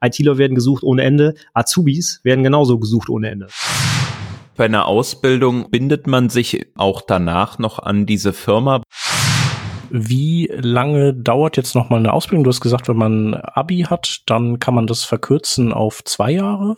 ITler werden gesucht ohne Ende, Azubis werden genauso gesucht ohne Ende. Bei einer Ausbildung bindet man sich auch danach noch an diese Firma. Wie lange dauert jetzt noch mal eine Ausbildung? Du hast gesagt, wenn man Abi hat, dann kann man das verkürzen auf zwei Jahre.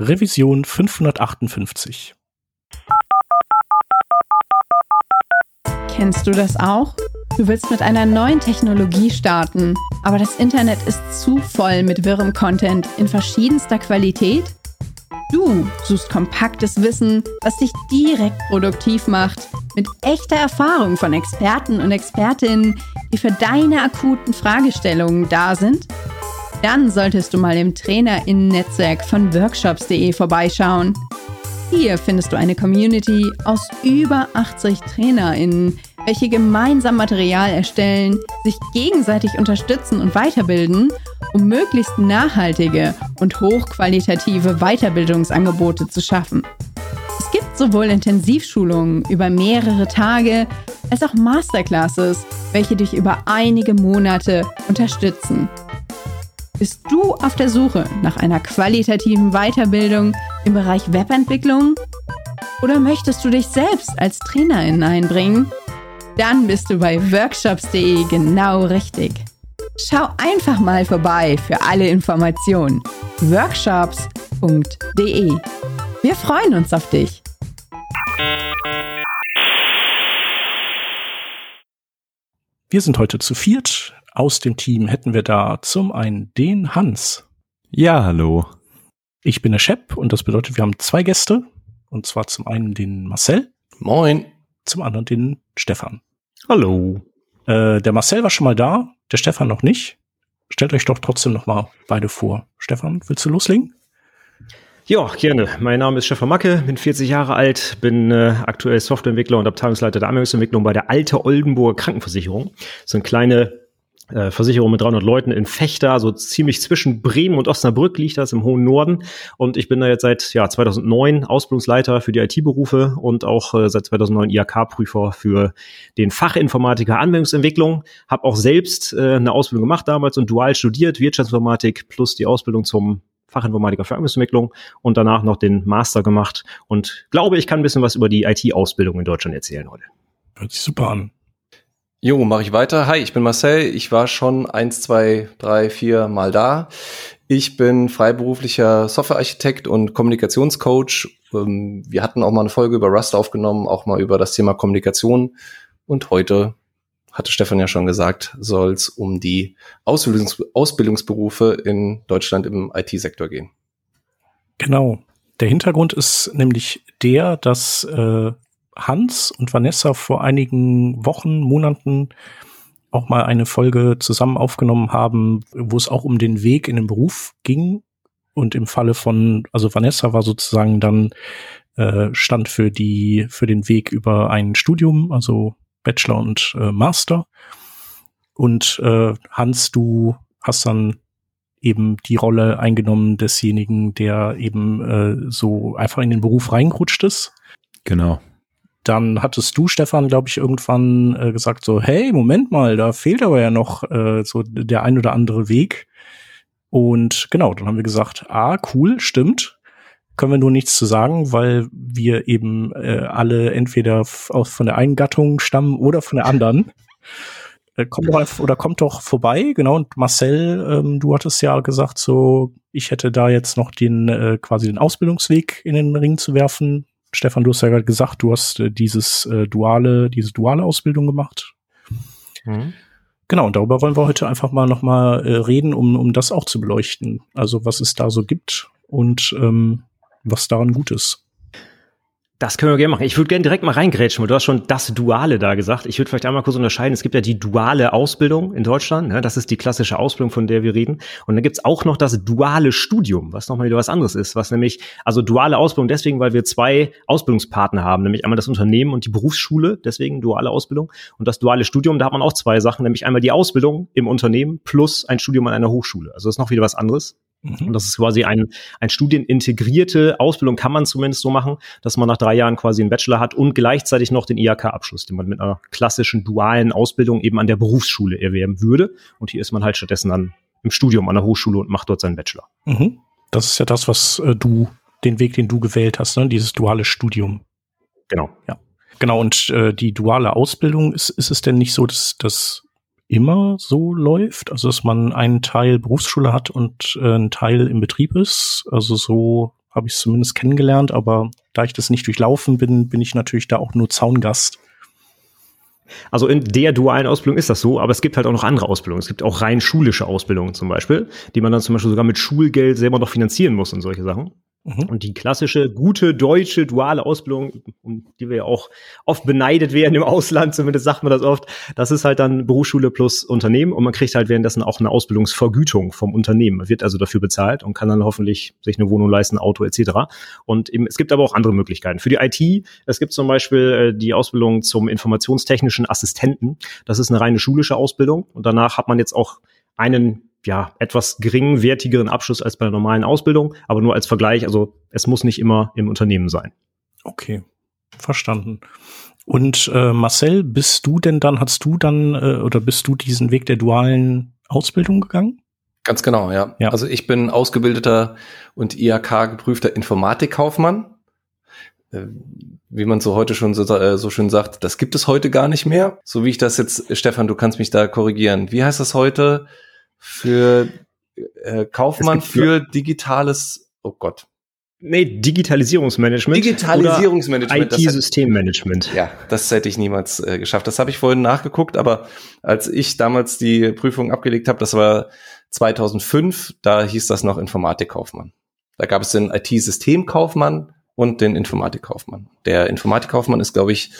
Revision 558. Kennst du das auch? Du willst mit einer neuen Technologie starten, aber das Internet ist zu voll mit wirrem Content in verschiedenster Qualität? Du suchst kompaktes Wissen, was dich direkt produktiv macht, mit echter Erfahrung von Experten und Expertinnen, die für deine akuten Fragestellungen da sind? Dann solltest du mal im Trainerinnen-Netzwerk von workshops.de vorbeischauen. Hier findest du eine Community aus über 80 Trainerinnen, welche gemeinsam Material erstellen, sich gegenseitig unterstützen und weiterbilden, um möglichst nachhaltige und hochqualitative Weiterbildungsangebote zu schaffen. Es gibt sowohl Intensivschulungen über mehrere Tage als auch Masterclasses, welche dich über einige Monate unterstützen. Bist du auf der Suche nach einer qualitativen Weiterbildung im Bereich Webentwicklung? Oder möchtest du dich selbst als Trainerin einbringen? Dann bist du bei workshops.de genau richtig. Schau einfach mal vorbei für alle Informationen. workshops.de. Wir freuen uns auf dich. Wir sind heute zu viert aus dem Team hätten wir da zum einen den Hans. Ja, hallo. Ich bin der Shep und das bedeutet, wir haben zwei Gäste. Und zwar zum einen den Marcel. Moin. Zum anderen den Stefan. Hallo. Äh, der Marcel war schon mal da, der Stefan noch nicht. Stellt euch doch trotzdem noch mal beide vor. Stefan, willst du loslegen? Ja, gerne. Mein Name ist Stefan Macke, bin 40 Jahre alt, bin äh, aktuell Softwareentwickler und Abteilungsleiter der Anwendungsentwicklung bei der Alte Oldenburger Krankenversicherung. So eine kleine äh, Versicherung mit 300 Leuten in Fechter, so ziemlich zwischen Bremen und Osnabrück liegt das im hohen Norden. Und ich bin da jetzt seit ja, 2009 Ausbildungsleiter für die IT-Berufe und auch äh, seit 2009 IHK-Prüfer für den Fachinformatiker Anwendungsentwicklung. Habe auch selbst äh, eine Ausbildung gemacht damals und dual studiert, Wirtschaftsinformatik plus die Ausbildung zum Fachinformatiker für Anwendungsentwicklung und danach noch den Master gemacht und glaube, ich kann ein bisschen was über die IT-Ausbildung in Deutschland erzählen heute. Hört sich super an. Jo, mache ich weiter. Hi, ich bin Marcel. Ich war schon eins, zwei, drei, vier Mal da. Ich bin freiberuflicher Softwarearchitekt und Kommunikationscoach. Ähm, wir hatten auch mal eine Folge über Rust aufgenommen, auch mal über das Thema Kommunikation. Und heute, hatte Stefan ja schon gesagt, soll es um die Ausbildungs Ausbildungsberufe in Deutschland im IT-Sektor gehen. Genau. Der Hintergrund ist nämlich der, dass äh, Hans und Vanessa vor einigen Wochen, Monaten auch mal eine Folge zusammen aufgenommen haben, wo es auch um den Weg in den Beruf ging. Und im Falle von, also Vanessa war sozusagen dann äh, stand für die, für den Weg über ein Studium, also Bachelor und äh, Master. Und äh, Hans, du hast dann eben die Rolle eingenommen desjenigen, der eben äh, so einfach in den Beruf reingerutscht ist. Genau dann hattest du, Stefan, glaube ich, irgendwann äh, gesagt so, hey, Moment mal, da fehlt aber ja noch äh, so der ein oder andere Weg. Und genau, dann haben wir gesagt, ah, cool, stimmt. Können wir nur nichts zu sagen, weil wir eben äh, alle entweder aus, von der einen Gattung stammen oder von der anderen. Äh, kommt doch oder kommt doch vorbei, genau. Und Marcel, ähm, du hattest ja gesagt, so, ich hätte da jetzt noch den äh, quasi den Ausbildungsweg in den Ring zu werfen. Stefan, du hast ja gerade gesagt, du hast äh, dieses äh, duale, diese duale Ausbildung gemacht. Mhm. Genau, und darüber wollen wir heute einfach mal nochmal äh, reden, um, um das auch zu beleuchten. Also was es da so gibt und ähm, was daran gut ist. Das können wir gerne machen. Ich würde gerne direkt mal reingrätschen, weil du hast schon das Duale da gesagt. Ich würde vielleicht einmal kurz unterscheiden. Es gibt ja die duale Ausbildung in Deutschland. Ne? Das ist die klassische Ausbildung, von der wir reden. Und dann gibt's auch noch das duale Studium, was nochmal wieder was anderes ist. Was nämlich, also duale Ausbildung deswegen, weil wir zwei Ausbildungspartner haben, nämlich einmal das Unternehmen und die Berufsschule, deswegen duale Ausbildung. Und das duale Studium, da hat man auch zwei Sachen, nämlich einmal die Ausbildung im Unternehmen plus ein Studium an einer Hochschule. Also das ist noch wieder was anderes. Mhm. Und das ist quasi ein, ein studienintegrierte Ausbildung, kann man zumindest so machen, dass man nach drei Jahren quasi einen Bachelor hat und gleichzeitig noch den IHK-Abschluss, den man mit einer klassischen dualen Ausbildung eben an der Berufsschule erwerben würde. Und hier ist man halt stattdessen dann im Studium an der Hochschule und macht dort seinen Bachelor. Mhm. Das ist ja das, was äh, du, den Weg, den du gewählt hast, ne? dieses duale Studium. Genau. Ja. Genau, und äh, die duale Ausbildung, ist, ist es denn nicht so, dass das immer so läuft, also dass man einen Teil Berufsschule hat und äh, einen Teil im Betrieb ist. Also so habe ich es zumindest kennengelernt, aber da ich das nicht durchlaufen bin, bin ich natürlich da auch nur Zaungast. Also in der dualen Ausbildung ist das so, aber es gibt halt auch noch andere Ausbildungen. Es gibt auch rein schulische Ausbildungen zum Beispiel, die man dann zum Beispiel sogar mit Schulgeld selber noch finanzieren muss und solche Sachen. Mhm. Und die klassische, gute deutsche duale Ausbildung, um die wir ja auch oft beneidet werden im Ausland, zumindest sagt man das oft, das ist halt dann Berufsschule plus Unternehmen und man kriegt halt währenddessen auch eine Ausbildungsvergütung vom Unternehmen. Man wird also dafür bezahlt und kann dann hoffentlich sich eine Wohnung leisten, Auto etc. Und eben, es gibt aber auch andere Möglichkeiten. Für die IT, es gibt zum Beispiel äh, die Ausbildung zum informationstechnischen Assistenten. Das ist eine reine schulische Ausbildung und danach hat man jetzt auch einen ja, etwas geringwertigeren Abschluss als bei der normalen Ausbildung, aber nur als Vergleich. Also es muss nicht immer im Unternehmen sein. Okay, verstanden. Und äh, Marcel, bist du denn dann, hast du dann äh, oder bist du diesen Weg der dualen Ausbildung gegangen? Ganz genau, ja. ja. Also ich bin ausgebildeter und IHK geprüfter Informatikkaufmann. Äh, wie man so heute schon so, äh, so schön sagt, das gibt es heute gar nicht mehr. So wie ich das jetzt, Stefan, du kannst mich da korrigieren. Wie heißt das heute? Für äh, Kaufmann für digitales, oh Gott. Nee, Digitalisierungsmanagement. Digitalisierungsmanagement. IT-Systemmanagement. Ja, das hätte ich niemals äh, geschafft. Das habe ich vorhin nachgeguckt, aber als ich damals die Prüfung abgelegt habe, das war 2005, da hieß das noch Informatikkaufmann. Da gab es den IT-Systemkaufmann und den Informatikkaufmann. Der Informatikkaufmann ist, glaube ich,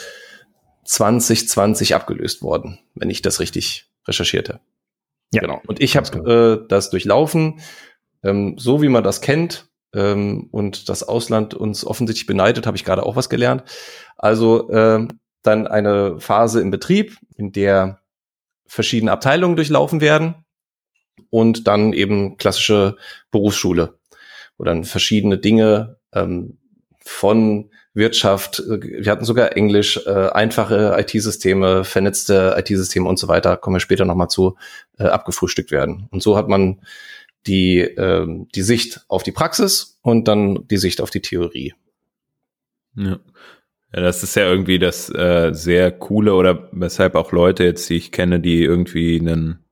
2020 abgelöst worden, wenn ich das richtig recherchierte. Ja. Genau. Und ich habe genau. äh, das durchlaufen, ähm, so wie man das kennt ähm, und das Ausland uns offensichtlich beneidet, habe ich gerade auch was gelernt. Also äh, dann eine Phase im Betrieb, in der verschiedene Abteilungen durchlaufen werden und dann eben klassische Berufsschule, wo dann verschiedene Dinge ähm, von Wirtschaft, äh, wir hatten sogar Englisch, äh, einfache IT-Systeme, vernetzte IT-Systeme und so weiter, kommen wir später nochmal zu, äh, abgefrühstückt werden. Und so hat man die, äh, die Sicht auf die Praxis und dann die Sicht auf die Theorie. Ja. Ja, das ist ja irgendwie das äh, sehr coole oder weshalb auch Leute jetzt, die ich kenne, die irgendwie einen,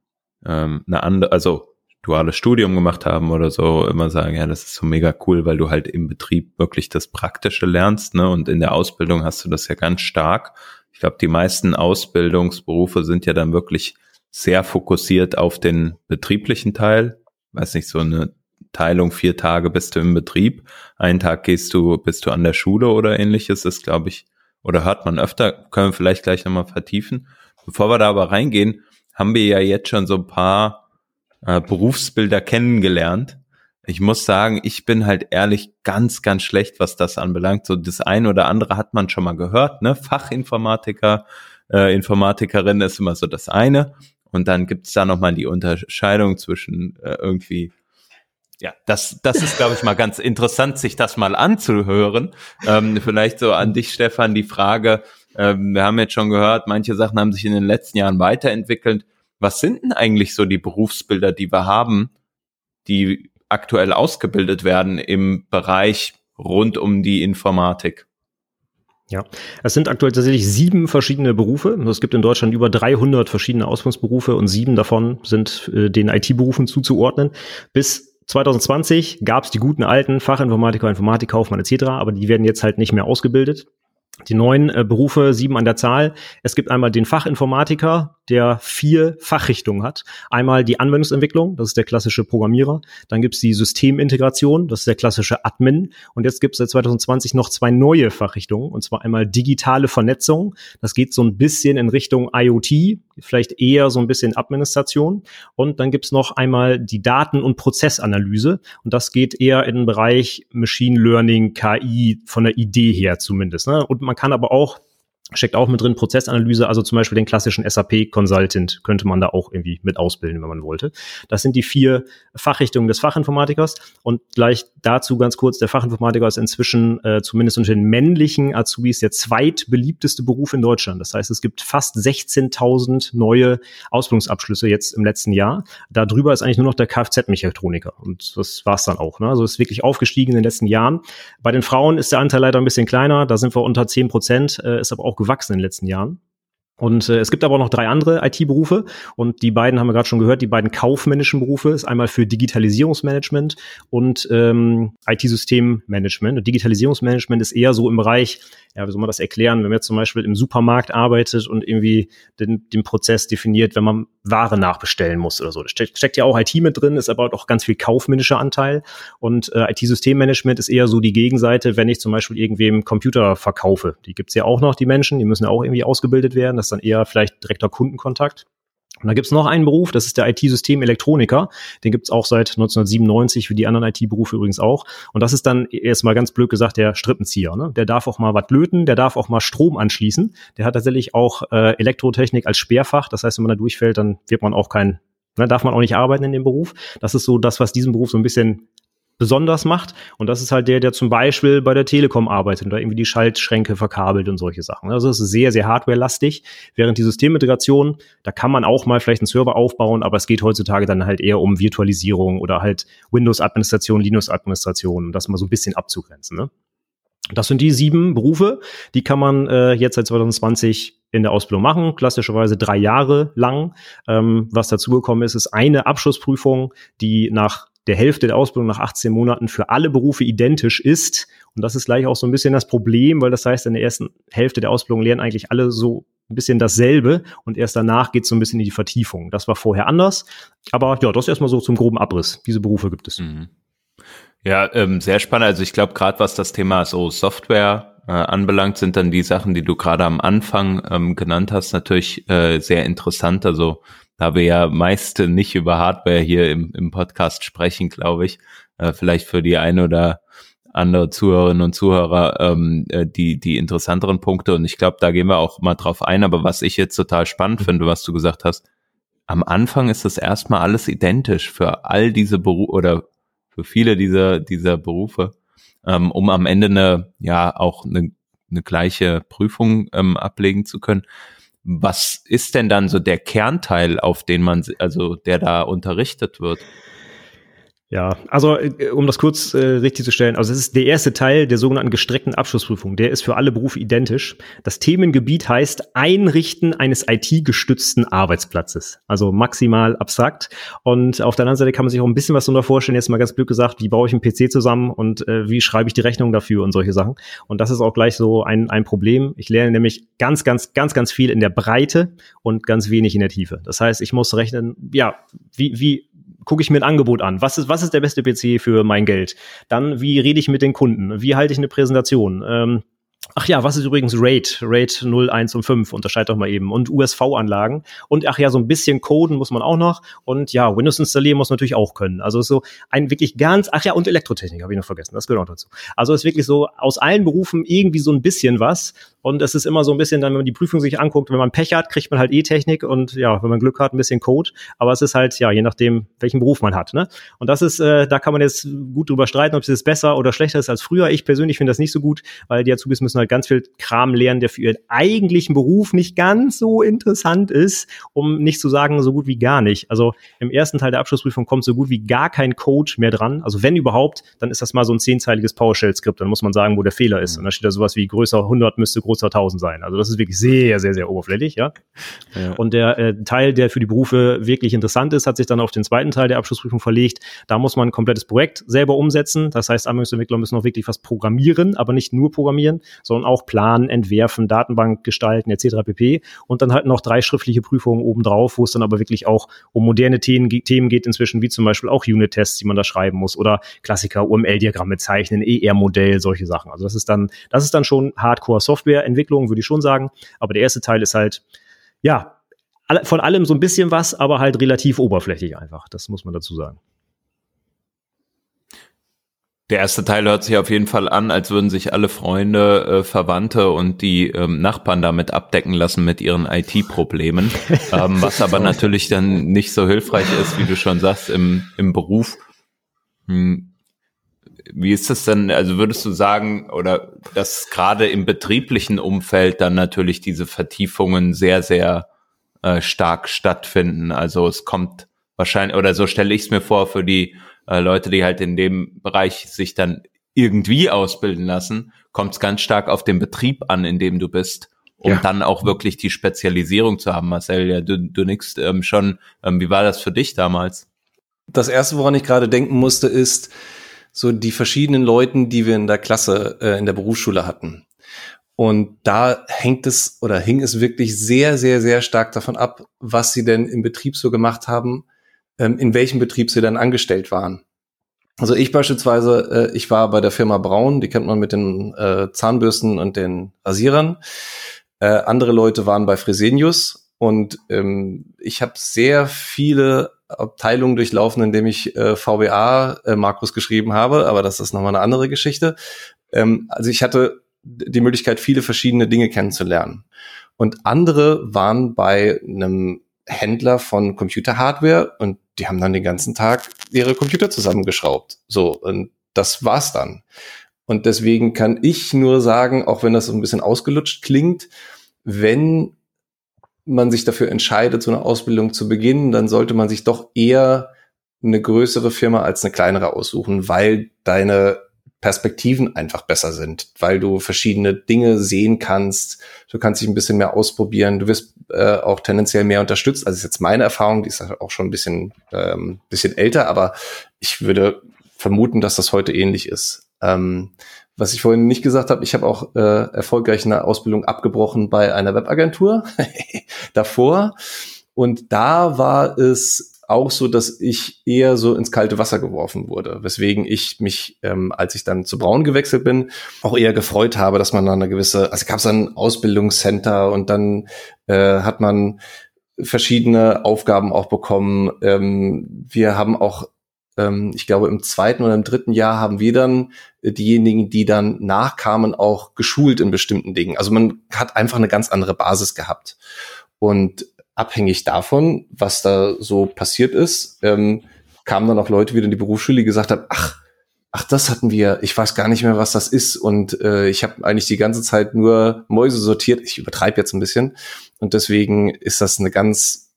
ähm, eine andere, also duales Studium gemacht haben oder so, immer sagen, ja, das ist so mega cool, weil du halt im Betrieb wirklich das Praktische lernst, ne? Und in der Ausbildung hast du das ja ganz stark. Ich glaube, die meisten Ausbildungsberufe sind ja dann wirklich sehr fokussiert auf den betrieblichen Teil. Weiß nicht, so eine Teilung, vier Tage bist du im Betrieb, einen Tag gehst du, bist du an der Schule oder ähnliches, ist, glaube ich, oder hört man öfter, können wir vielleicht gleich nochmal vertiefen. Bevor wir da aber reingehen, haben wir ja jetzt schon so ein paar äh, Berufsbilder kennengelernt. Ich muss sagen, ich bin halt ehrlich ganz, ganz schlecht, was das anbelangt. So das eine oder andere hat man schon mal gehört, ne? Fachinformatiker, äh, Informatikerin ist immer so das eine. Und dann gibt's da nochmal die Unterscheidung zwischen äh, irgendwie ja, das, das ist, glaube ich, mal ganz interessant, sich das mal anzuhören. Ähm, vielleicht so an dich, Stefan, die Frage, ähm, wir haben jetzt schon gehört, manche Sachen haben sich in den letzten Jahren weiterentwickelt was sind denn eigentlich so die Berufsbilder, die wir haben, die aktuell ausgebildet werden im Bereich rund um die Informatik? Ja, es sind aktuell tatsächlich sieben verschiedene Berufe. Es gibt in Deutschland über 300 verschiedene Ausbildungsberufe und sieben davon sind äh, den IT-Berufen zuzuordnen. Bis 2020 gab es die guten alten Fachinformatiker, Informatikkaufmann etc., aber die werden jetzt halt nicht mehr ausgebildet. Die neuen äh, Berufe, sieben an der Zahl. Es gibt einmal den Fachinformatiker, der vier Fachrichtungen hat. Einmal die Anwendungsentwicklung, das ist der klassische Programmierer. Dann gibt's die Systemintegration, das ist der klassische Admin. Und jetzt gibt's seit 2020 noch zwei neue Fachrichtungen, und zwar einmal digitale Vernetzung. Das geht so ein bisschen in Richtung IoT, vielleicht eher so ein bisschen Administration. Und dann gibt's noch einmal die Daten- und Prozessanalyse. Und das geht eher in den Bereich Machine Learning, KI, von der Idee her zumindest. Ne? Und man kann aber auch steckt auch mit drin Prozessanalyse, also zum Beispiel den klassischen SAP-Consultant könnte man da auch irgendwie mit ausbilden, wenn man wollte. Das sind die vier Fachrichtungen des Fachinformatikers und gleich dazu ganz kurz, der Fachinformatiker ist inzwischen äh, zumindest unter den männlichen Azubis der zweitbeliebteste Beruf in Deutschland. Das heißt, es gibt fast 16.000 neue Ausbildungsabschlüsse jetzt im letzten Jahr. Darüber ist eigentlich nur noch der Kfz-Mechatroniker und das war's dann auch. Ne? Also ist wirklich aufgestiegen in den letzten Jahren. Bei den Frauen ist der Anteil leider ein bisschen kleiner, da sind wir unter 10 Prozent, äh, ist aber auch gewachsen in den letzten Jahren. Und äh, es gibt aber auch noch drei andere IT-Berufe und die beiden haben wir gerade schon gehört, die beiden kaufmännischen Berufe ist einmal für Digitalisierungsmanagement und ähm, IT-Systemmanagement. Und Digitalisierungsmanagement ist eher so im Bereich, ja, wie soll man das erklären, wenn man jetzt zum Beispiel im Supermarkt arbeitet und irgendwie den, den Prozess definiert, wenn man Ware nachbestellen muss oder so. Da steckt, steckt ja auch IT mit drin, ist aber auch ganz viel kaufmännischer Anteil. Und äh, IT-Systemmanagement ist eher so die Gegenseite, wenn ich zum Beispiel irgendwem Computer verkaufe. Die gibt's ja auch noch, die Menschen, die müssen ja auch irgendwie ausgebildet werden. Das ist dann eher vielleicht direkter Kundenkontakt. Und da gibt's noch einen Beruf, das ist der IT-Systemelektroniker. Den gibt's auch seit 1997, wie die anderen IT-Berufe übrigens auch. Und das ist dann erstmal ganz blöd gesagt der Strippenzieher. Ne? Der darf auch mal was löten, der darf auch mal Strom anschließen. Der hat tatsächlich auch äh, Elektrotechnik als Sperrfach. Das heißt, wenn man da durchfällt, dann wird man auch kein, ne, darf man auch nicht arbeiten in dem Beruf. Das ist so das, was diesen Beruf so ein bisschen besonders macht. Und das ist halt der, der zum Beispiel bei der Telekom arbeitet oder irgendwie die Schaltschränke verkabelt und solche Sachen. Also es ist sehr, sehr hardware-lastig. Während die Systemintegration, da kann man auch mal vielleicht einen Server aufbauen, aber es geht heutzutage dann halt eher um Virtualisierung oder halt Windows-Administration, Linux-Administration, um das mal so ein bisschen abzugrenzen. Ne? Das sind die sieben Berufe, die kann man äh, jetzt seit 2020 in der Ausbildung machen, klassischerweise drei Jahre lang. Ähm, was dazugekommen ist, ist eine Abschlussprüfung, die nach der Hälfte der Ausbildung nach 18 Monaten für alle Berufe identisch ist. Und das ist gleich auch so ein bisschen das Problem, weil das heißt, in der ersten Hälfte der Ausbildung lernen eigentlich alle so ein bisschen dasselbe und erst danach geht es so ein bisschen in die Vertiefung. Das war vorher anders. Aber ja, das erstmal so zum groben Abriss. Diese Berufe gibt es. Mhm. Ja, ähm, sehr spannend. Also ich glaube, gerade was das Thema so Software äh, anbelangt, sind dann die Sachen, die du gerade am Anfang ähm, genannt hast, natürlich äh, sehr interessant. Also da wir ja meist nicht über Hardware hier im, im Podcast sprechen, glaube ich, äh, vielleicht für die eine oder andere Zuhörerinnen und Zuhörer ähm, äh, die, die interessanteren Punkte. Und ich glaube, da gehen wir auch mal drauf ein. Aber was ich jetzt total spannend finde, was du gesagt hast, am Anfang ist das erstmal alles identisch für all diese Berufe oder für viele dieser, dieser Berufe, ähm, um am Ende eine, ja, auch eine, eine gleiche Prüfung ähm, ablegen zu können. Was ist denn dann so der Kernteil, auf den man, also der da unterrichtet wird? Ja, also äh, um das kurz äh, richtig zu stellen, also es ist der erste Teil der sogenannten gestreckten Abschlussprüfung. Der ist für alle Berufe identisch. Das Themengebiet heißt Einrichten eines IT-gestützten Arbeitsplatzes. Also maximal abstrakt. Und auf der anderen Seite kann man sich auch ein bisschen was darunter vorstellen. Jetzt mal ganz blöd gesagt, wie baue ich einen PC zusammen und äh, wie schreibe ich die Rechnung dafür und solche Sachen. Und das ist auch gleich so ein, ein Problem. Ich lerne nämlich ganz, ganz, ganz, ganz viel in der Breite und ganz wenig in der Tiefe. Das heißt, ich muss rechnen, ja, wie, wie gucke ich mir ein Angebot an. Was ist, was ist der beste PC für mein Geld? Dann, wie rede ich mit den Kunden? Wie halte ich eine Präsentation? Ähm, Ach ja, was ist übrigens RAID? RAID 0, 1 und 5, unterscheid doch mal eben. Und USV-Anlagen. Und ach ja, so ein bisschen coden muss man auch noch. Und ja, Windows installieren muss man natürlich auch können. Also so ein wirklich ganz, ach ja, und Elektrotechnik habe ich noch vergessen, das gehört auch dazu. Also ist wirklich so aus allen Berufen irgendwie so ein bisschen was. Und es ist immer so ein bisschen dann, wenn man die Prüfung sich anguckt, wenn man Pech hat, kriegt man halt E-Technik und ja, wenn man Glück hat, ein bisschen Code. Aber es ist halt, ja, je nachdem, welchen Beruf man hat. Ne? Und das ist, äh, da kann man jetzt gut drüber streiten, ob es jetzt besser oder schlechter ist als früher. Ich persönlich finde das nicht so gut, weil die Azubis müssen halt ganz viel Kram lernen, der für ihren eigentlichen Beruf nicht ganz so interessant ist, um nicht zu sagen, so gut wie gar nicht. Also im ersten Teil der Abschlussprüfung kommt so gut wie gar kein Code mehr dran. Also wenn überhaupt, dann ist das mal so ein zehnzeiliges PowerShell-Skript. Dann muss man sagen, wo der Fehler ist. Und dann steht da sowas wie größer 100 müsste groß großer 1000 sein. Also das ist wirklich sehr, sehr, sehr oberflächlich, ja. ja. Und der äh, Teil, der für die Berufe wirklich interessant ist, hat sich dann auf den zweiten Teil der Abschlussprüfung verlegt. Da muss man ein komplettes Projekt selber umsetzen. Das heißt, Anwendungsentwickler müssen auch wirklich was programmieren, aber nicht nur programmieren, sondern auch planen, entwerfen, Datenbank gestalten etc. pp. Und dann halt noch drei schriftliche Prüfungen obendrauf, wo es dann aber wirklich auch um moderne Themen, Themen geht inzwischen, wie zum Beispiel auch Unit-Tests, die man da schreiben muss oder Klassiker, UML-Diagramme zeichnen, ER-Modell, solche Sachen. Also das ist dann, das ist dann schon Hardcore-Software-Entwicklung, würde ich schon sagen. Aber der erste Teil ist halt, ja, von allem so ein bisschen was, aber halt relativ oberflächlich einfach. Das muss man dazu sagen. Der erste Teil hört sich auf jeden Fall an, als würden sich alle Freunde, äh, Verwandte und die ähm, Nachbarn damit abdecken lassen mit ihren IT-Problemen, ähm, was aber natürlich dann nicht so hilfreich ist, wie du schon sagst, im, im Beruf. Hm. Wie ist das denn, also würdest du sagen, oder dass gerade im betrieblichen Umfeld dann natürlich diese Vertiefungen sehr, sehr äh, stark stattfinden? Also es kommt wahrscheinlich, oder so stelle ich es mir vor, für die äh, Leute, die halt in dem Bereich sich dann irgendwie ausbilden lassen, kommt es ganz stark auf den Betrieb an, in dem du bist, um ja. dann auch wirklich die Spezialisierung zu haben. Marcel, ja, du, du nix ähm, schon. Ähm, wie war das für dich damals? Das erste, woran ich gerade denken musste, ist so die verschiedenen Leuten, die wir in der Klasse, äh, in der Berufsschule hatten. Und da hängt es oder hing es wirklich sehr, sehr, sehr stark davon ab, was sie denn im Betrieb so gemacht haben, ähm, in welchem Betrieb sie dann angestellt waren. Also ich beispielsweise, äh, ich war bei der Firma Braun, die kennt man mit den äh, Zahnbürsten und den Rasierern. Äh, andere Leute waren bei Fresenius und ähm, ich habe sehr viele Abteilungen durchlaufen, in dem ich äh, VBA äh, Markus geschrieben habe, aber das ist nochmal eine andere Geschichte. Ähm, also ich hatte die Möglichkeit, viele verschiedene Dinge kennenzulernen. Und andere waren bei einem Händler von Computerhardware und die haben dann den ganzen Tag ihre Computer zusammengeschraubt. So, und das war's dann. Und deswegen kann ich nur sagen, auch wenn das so ein bisschen ausgelutscht klingt, wenn man sich dafür entscheidet, so eine Ausbildung zu beginnen, dann sollte man sich doch eher eine größere Firma als eine kleinere aussuchen, weil deine Perspektiven einfach besser sind, weil du verschiedene Dinge sehen kannst. Du kannst dich ein bisschen mehr ausprobieren. Du wirst äh, auch tendenziell mehr unterstützt. Also ist jetzt meine Erfahrung, die ist auch schon ein bisschen, ähm, bisschen älter, aber ich würde vermuten, dass das heute ähnlich ist. Ähm, was ich vorhin nicht gesagt habe, ich habe auch äh, erfolgreich eine Ausbildung abgebrochen bei einer Webagentur davor. Und da war es auch so, dass ich eher so ins kalte Wasser geworfen wurde, weswegen ich mich, ähm, als ich dann zu Braun gewechselt bin, auch eher gefreut habe, dass man dann eine gewisse, also gab es ein Ausbildungscenter und dann äh, hat man verschiedene Aufgaben auch bekommen. Ähm, wir haben auch ähm, ich glaube, im zweiten oder im dritten Jahr haben wir dann diejenigen, die dann nachkamen, auch geschult in bestimmten Dingen. Also man hat einfach eine ganz andere Basis gehabt. Und abhängig davon, was da so passiert ist, ähm, kamen dann auch Leute wieder in die Berufsschule, die gesagt haben, ach, ach, das hatten wir, ich weiß gar nicht mehr, was das ist. Und äh, ich habe eigentlich die ganze Zeit nur Mäuse sortiert. Ich übertreibe jetzt ein bisschen. Und deswegen ist das eine ganz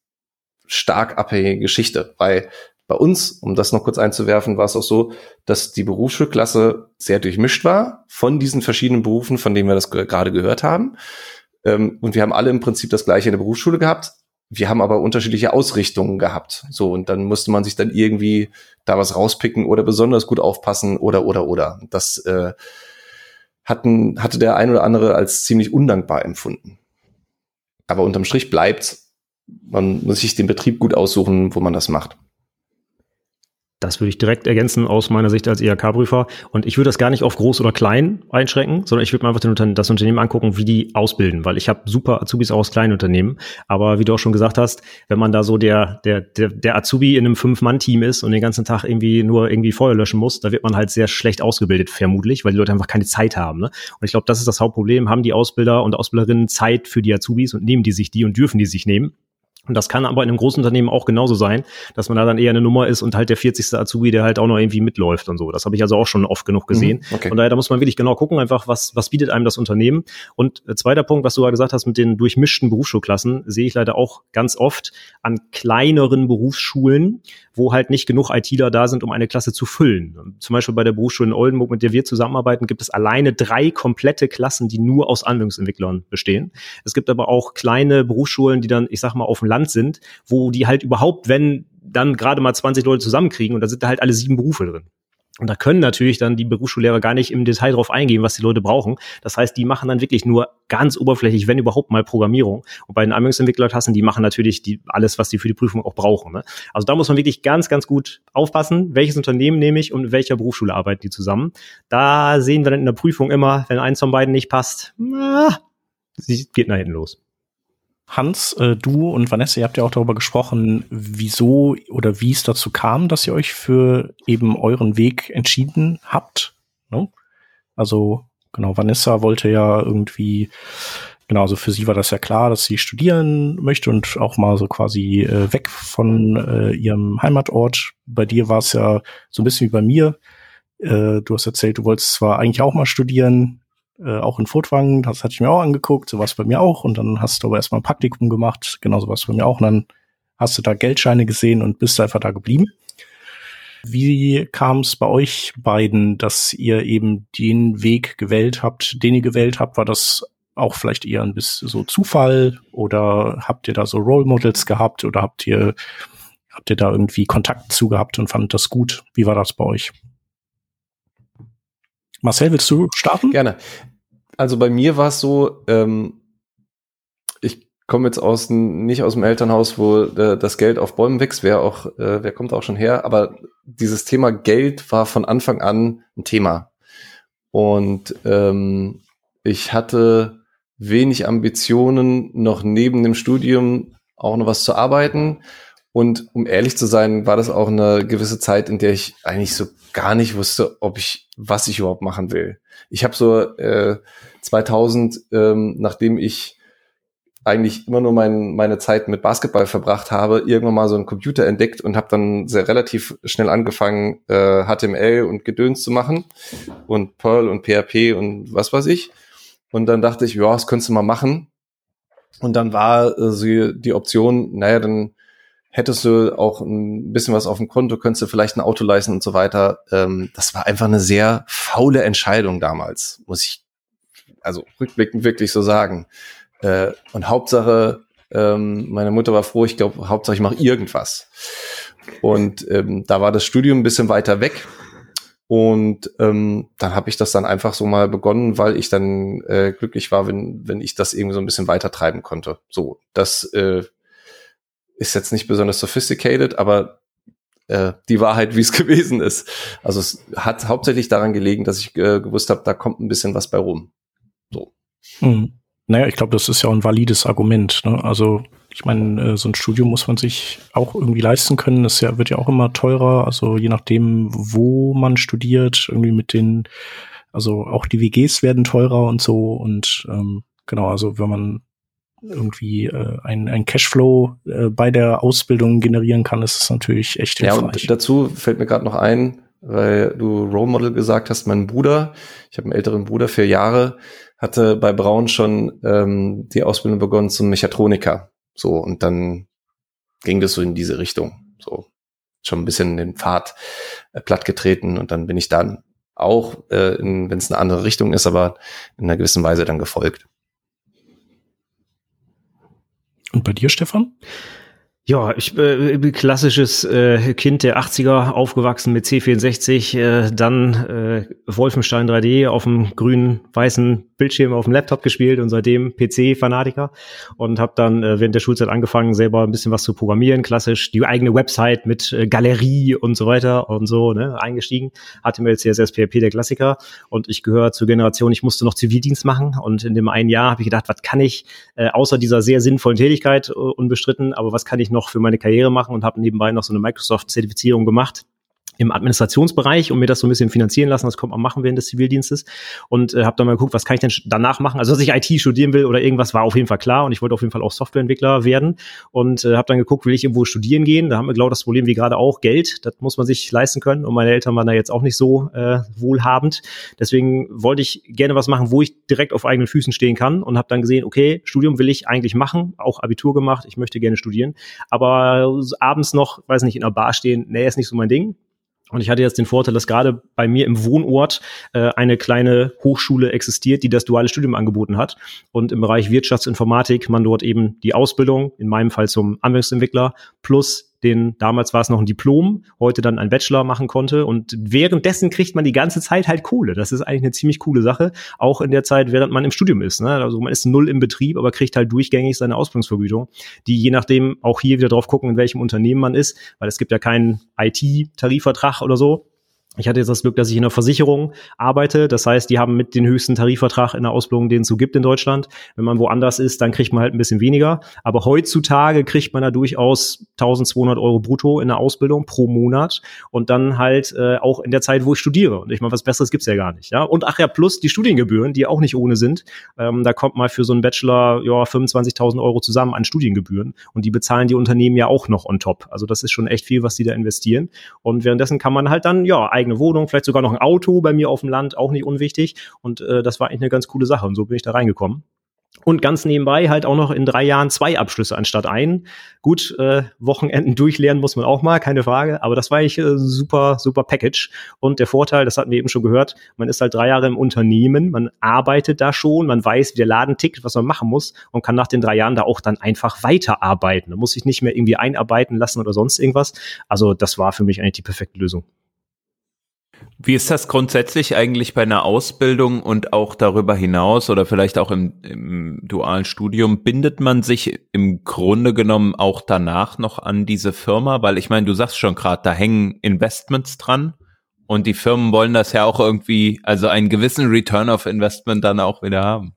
stark abhängige Geschichte. Weil bei uns, um das noch kurz einzuwerfen, war es auch so, dass die Berufsschulklasse sehr durchmischt war von diesen verschiedenen Berufen, von denen wir das gerade gehört haben. Ähm, und wir haben alle im Prinzip das gleiche in der Berufsschule gehabt, wir haben aber unterschiedliche Ausrichtungen gehabt. So, und dann musste man sich dann irgendwie da was rauspicken oder besonders gut aufpassen oder, oder, oder. Das äh, hatten, hatte der ein oder andere als ziemlich undankbar empfunden. Aber unterm Strich bleibt, man muss sich den Betrieb gut aussuchen, wo man das macht. Das würde ich direkt ergänzen aus meiner Sicht als IHK-Prüfer. Und ich würde das gar nicht auf groß oder klein einschränken, sondern ich würde mir einfach den, das Unternehmen angucken, wie die ausbilden, weil ich habe super Azubis auch aus kleinen Unternehmen. Aber wie du auch schon gesagt hast, wenn man da so der, der, der, der Azubi in einem Fünf-Mann-Team ist und den ganzen Tag irgendwie nur irgendwie Feuer löschen muss, da wird man halt sehr schlecht ausgebildet, vermutlich, weil die Leute einfach keine Zeit haben. Ne? Und ich glaube, das ist das Hauptproblem. Haben die Ausbilder und Ausbilderinnen Zeit für die Azubis und nehmen die sich die und dürfen die sich nehmen? Und das kann aber in einem großen Unternehmen auch genauso sein, dass man da dann eher eine Nummer ist und halt der 40. Azubi, der halt auch noch irgendwie mitläuft und so. Das habe ich also auch schon oft genug gesehen. Mhm, okay. Und daher, da muss man wirklich genau gucken, einfach, was, was bietet einem das Unternehmen. Und äh, zweiter Punkt, was du gerade gesagt hast mit den durchmischten Berufsschulklassen, sehe ich leider auch ganz oft an kleineren Berufsschulen, wo halt nicht genug ITler da sind, um eine Klasse zu füllen. Zum Beispiel bei der Berufsschule in Oldenburg, mit der wir zusammenarbeiten, gibt es alleine drei komplette Klassen, die nur aus Anwendungsentwicklern bestehen. Es gibt aber auch kleine Berufsschulen, die dann, ich sag mal, auf dem Land sind, wo die halt überhaupt, wenn dann gerade mal 20 Leute zusammenkriegen und da sind da halt alle sieben Berufe drin. Und da können natürlich dann die Berufsschullehrer gar nicht im Detail drauf eingehen, was die Leute brauchen. Das heißt, die machen dann wirklich nur ganz oberflächlich, wenn überhaupt mal Programmierung. Und bei den Anwendungsentwicklerklassen, die machen natürlich die, alles, was die für die Prüfung auch brauchen. Ne? Also da muss man wirklich ganz, ganz gut aufpassen, welches Unternehmen nehme ich und mit welcher Berufsschule arbeiten die zusammen. Da sehen wir dann in der Prüfung immer, wenn eins von beiden nicht passt, na, geht nach hinten los. Hans, äh, du und Vanessa, ihr habt ja auch darüber gesprochen, wieso oder wie es dazu kam, dass ihr euch für eben euren Weg entschieden habt. Ne? Also genau, Vanessa wollte ja irgendwie, genau, also für sie war das ja klar, dass sie studieren möchte und auch mal so quasi äh, weg von äh, ihrem Heimatort. Bei dir war es ja so ein bisschen wie bei mir. Äh, du hast erzählt, du wolltest zwar eigentlich auch mal studieren, äh, auch in Furtwangen, das hatte ich mir auch angeguckt, so was bei mir auch. Und dann hast du aber erstmal ein Praktikum gemacht, genauso was bei mir auch. Und dann hast du da Geldscheine gesehen und bist einfach da geblieben. Wie kam es bei euch beiden, dass ihr eben den Weg gewählt habt, den ihr gewählt habt? War das auch vielleicht eher ein bisschen so Zufall oder habt ihr da so Role Models gehabt oder habt ihr, habt ihr da irgendwie Kontakt zu gehabt und fandet das gut? Wie war das bei euch? Marcel, willst du starten? Gerne. Also bei mir war es so, ähm, ich komme jetzt aus nicht aus dem Elternhaus, wo äh, das Geld auf Bäumen wächst, wer auch, äh, wer kommt auch schon her, aber dieses Thema Geld war von Anfang an ein Thema. Und ähm, ich hatte wenig Ambitionen, noch neben dem Studium auch noch was zu arbeiten. Und um ehrlich zu sein, war das auch eine gewisse Zeit, in der ich eigentlich so gar nicht wusste, ob ich, was ich überhaupt machen will. Ich habe so äh, 2000, ähm, nachdem ich eigentlich immer nur mein, meine Zeit mit Basketball verbracht habe, irgendwann mal so einen Computer entdeckt und habe dann sehr relativ schnell angefangen, äh, HTML und Gedöns zu machen und Perl und PHP und was weiß ich. Und dann dachte ich, ja, das könntest du mal machen. Und dann war äh, so die Option, naja, dann hättest du auch ein bisschen was auf dem Konto, könntest du vielleicht ein Auto leisten und so weiter. Ähm, das war einfach eine sehr faule Entscheidung damals, muss ich also rückblickend wirklich so sagen. Äh, und Hauptsache, ähm, meine Mutter war froh, ich glaube, Hauptsache ich mache irgendwas. Und ähm, da war das Studium ein bisschen weiter weg. Und ähm, dann habe ich das dann einfach so mal begonnen, weil ich dann äh, glücklich war, wenn, wenn ich das irgendwie so ein bisschen weiter treiben konnte. So, das äh, ist jetzt nicht besonders sophisticated, aber äh, die Wahrheit, wie es gewesen ist. Also es hat hauptsächlich daran gelegen, dass ich äh, gewusst habe, da kommt ein bisschen was bei rum. So. Hm. Naja, ich glaube, das ist ja ein valides Argument. Ne? Also ich meine, äh, so ein Studium muss man sich auch irgendwie leisten können. Das ja, wird ja auch immer teurer. Also je nachdem, wo man studiert, irgendwie mit den, also auch die WGs werden teurer und so. Und ähm, genau, also wenn man irgendwie äh, ein, ein Cashflow äh, bei der Ausbildung generieren kann, ist es natürlich echt hilfreich. Ja, und dazu fällt mir gerade noch ein, weil du Role Model gesagt hast, mein Bruder, ich habe einen älteren Bruder, vier Jahre, hatte bei Braun schon ähm, die Ausbildung begonnen zum Mechatroniker. So, und dann ging das so in diese Richtung. So, schon ein bisschen den Pfad äh, platt getreten und dann bin ich dann auch, äh, wenn es eine andere Richtung ist, aber in einer gewissen Weise dann gefolgt. Und bei dir, Stefan? Ja, ich äh, bin klassisches äh, Kind der 80er, aufgewachsen mit C64, äh, dann äh, Wolfenstein 3D auf dem grünen, weißen Bildschirm auf dem Laptop gespielt und seitdem PC-Fanatiker und habe dann äh, während der Schulzeit angefangen, selber ein bisschen was zu programmieren, klassisch die eigene Website mit äh, Galerie und so weiter und so ne, eingestiegen. HTML, CSS, PHP, der Klassiker und ich gehöre zur Generation, ich musste noch Zivildienst machen und in dem einen Jahr habe ich gedacht, was kann ich äh, außer dieser sehr sinnvollen Tätigkeit äh, unbestritten, aber was kann ich noch noch für meine Karriere machen und habe nebenbei noch so eine Microsoft-Zertifizierung gemacht im Administrationsbereich und mir das so ein bisschen finanzieren lassen. Das kommt man machen während des Zivildienstes und äh, habe dann mal geguckt, was kann ich denn danach machen. Also dass ich IT studieren will oder irgendwas war auf jeden Fall klar und ich wollte auf jeden Fall auch Softwareentwickler werden und äh, habe dann geguckt, will ich irgendwo studieren gehen. Da haben wir glaube das Problem wie gerade auch Geld. Das muss man sich leisten können und meine Eltern waren da jetzt auch nicht so äh, wohlhabend. Deswegen wollte ich gerne was machen, wo ich direkt auf eigenen Füßen stehen kann und habe dann gesehen, okay, Studium will ich eigentlich machen, auch Abitur gemacht. Ich möchte gerne studieren, aber abends noch, weiß nicht, in einer Bar stehen, nee, ist nicht so mein Ding und ich hatte jetzt den Vorteil, dass gerade bei mir im Wohnort äh, eine kleine Hochschule existiert, die das duale Studium angeboten hat. Und im Bereich Wirtschaftsinformatik man dort eben die Ausbildung, in meinem Fall zum Anwendungsentwickler, plus den damals war es noch ein Diplom, heute dann ein Bachelor machen konnte. Und währenddessen kriegt man die ganze Zeit halt Kohle. Das ist eigentlich eine ziemlich coole Sache, auch in der Zeit, während man im Studium ist. Ne? Also man ist null im Betrieb, aber kriegt halt durchgängig seine Ausbildungsvergütung, die je nachdem auch hier wieder drauf gucken, in welchem Unternehmen man ist, weil es gibt ja keinen IT-Tarifvertrag oder so. Ich hatte jetzt das Glück, dass ich in der Versicherung arbeite. Das heißt, die haben mit den höchsten Tarifvertrag in der Ausbildung, den es so gibt in Deutschland. Wenn man woanders ist, dann kriegt man halt ein bisschen weniger. Aber heutzutage kriegt man da durchaus 1200 Euro brutto in der Ausbildung pro Monat und dann halt äh, auch in der Zeit, wo ich studiere. Und ich meine, was Besseres gibt's ja gar nicht. Ja? Und ach ja, plus die Studiengebühren, die auch nicht ohne sind. Ähm, da kommt mal für so einen Bachelor ja 25.000 Euro zusammen an Studiengebühren. Und die bezahlen die Unternehmen ja auch noch on top. Also das ist schon echt viel, was die da investieren. Und währenddessen kann man halt dann, ja, eigene Wohnung, vielleicht sogar noch ein Auto bei mir auf dem Land, auch nicht unwichtig. Und äh, das war eigentlich eine ganz coole Sache. Und so bin ich da reingekommen. Und ganz nebenbei halt auch noch in drei Jahren zwei Abschlüsse anstatt ein. Gut, äh, Wochenenden durchlernen muss man auch mal, keine Frage. Aber das war ich äh, super, super Package. Und der Vorteil, das hatten wir eben schon gehört, man ist halt drei Jahre im Unternehmen, man arbeitet da schon, man weiß, wie der Laden tickt, was man machen muss und kann nach den drei Jahren da auch dann einfach weiterarbeiten. Da muss ich nicht mehr irgendwie einarbeiten lassen oder sonst irgendwas. Also das war für mich eigentlich die perfekte Lösung. Wie ist das grundsätzlich eigentlich bei einer Ausbildung und auch darüber hinaus oder vielleicht auch im, im, dualen Studium? Bindet man sich im Grunde genommen auch danach noch an diese Firma? Weil ich meine, du sagst schon gerade, da hängen Investments dran und die Firmen wollen das ja auch irgendwie, also einen gewissen Return of Investment dann auch wieder haben.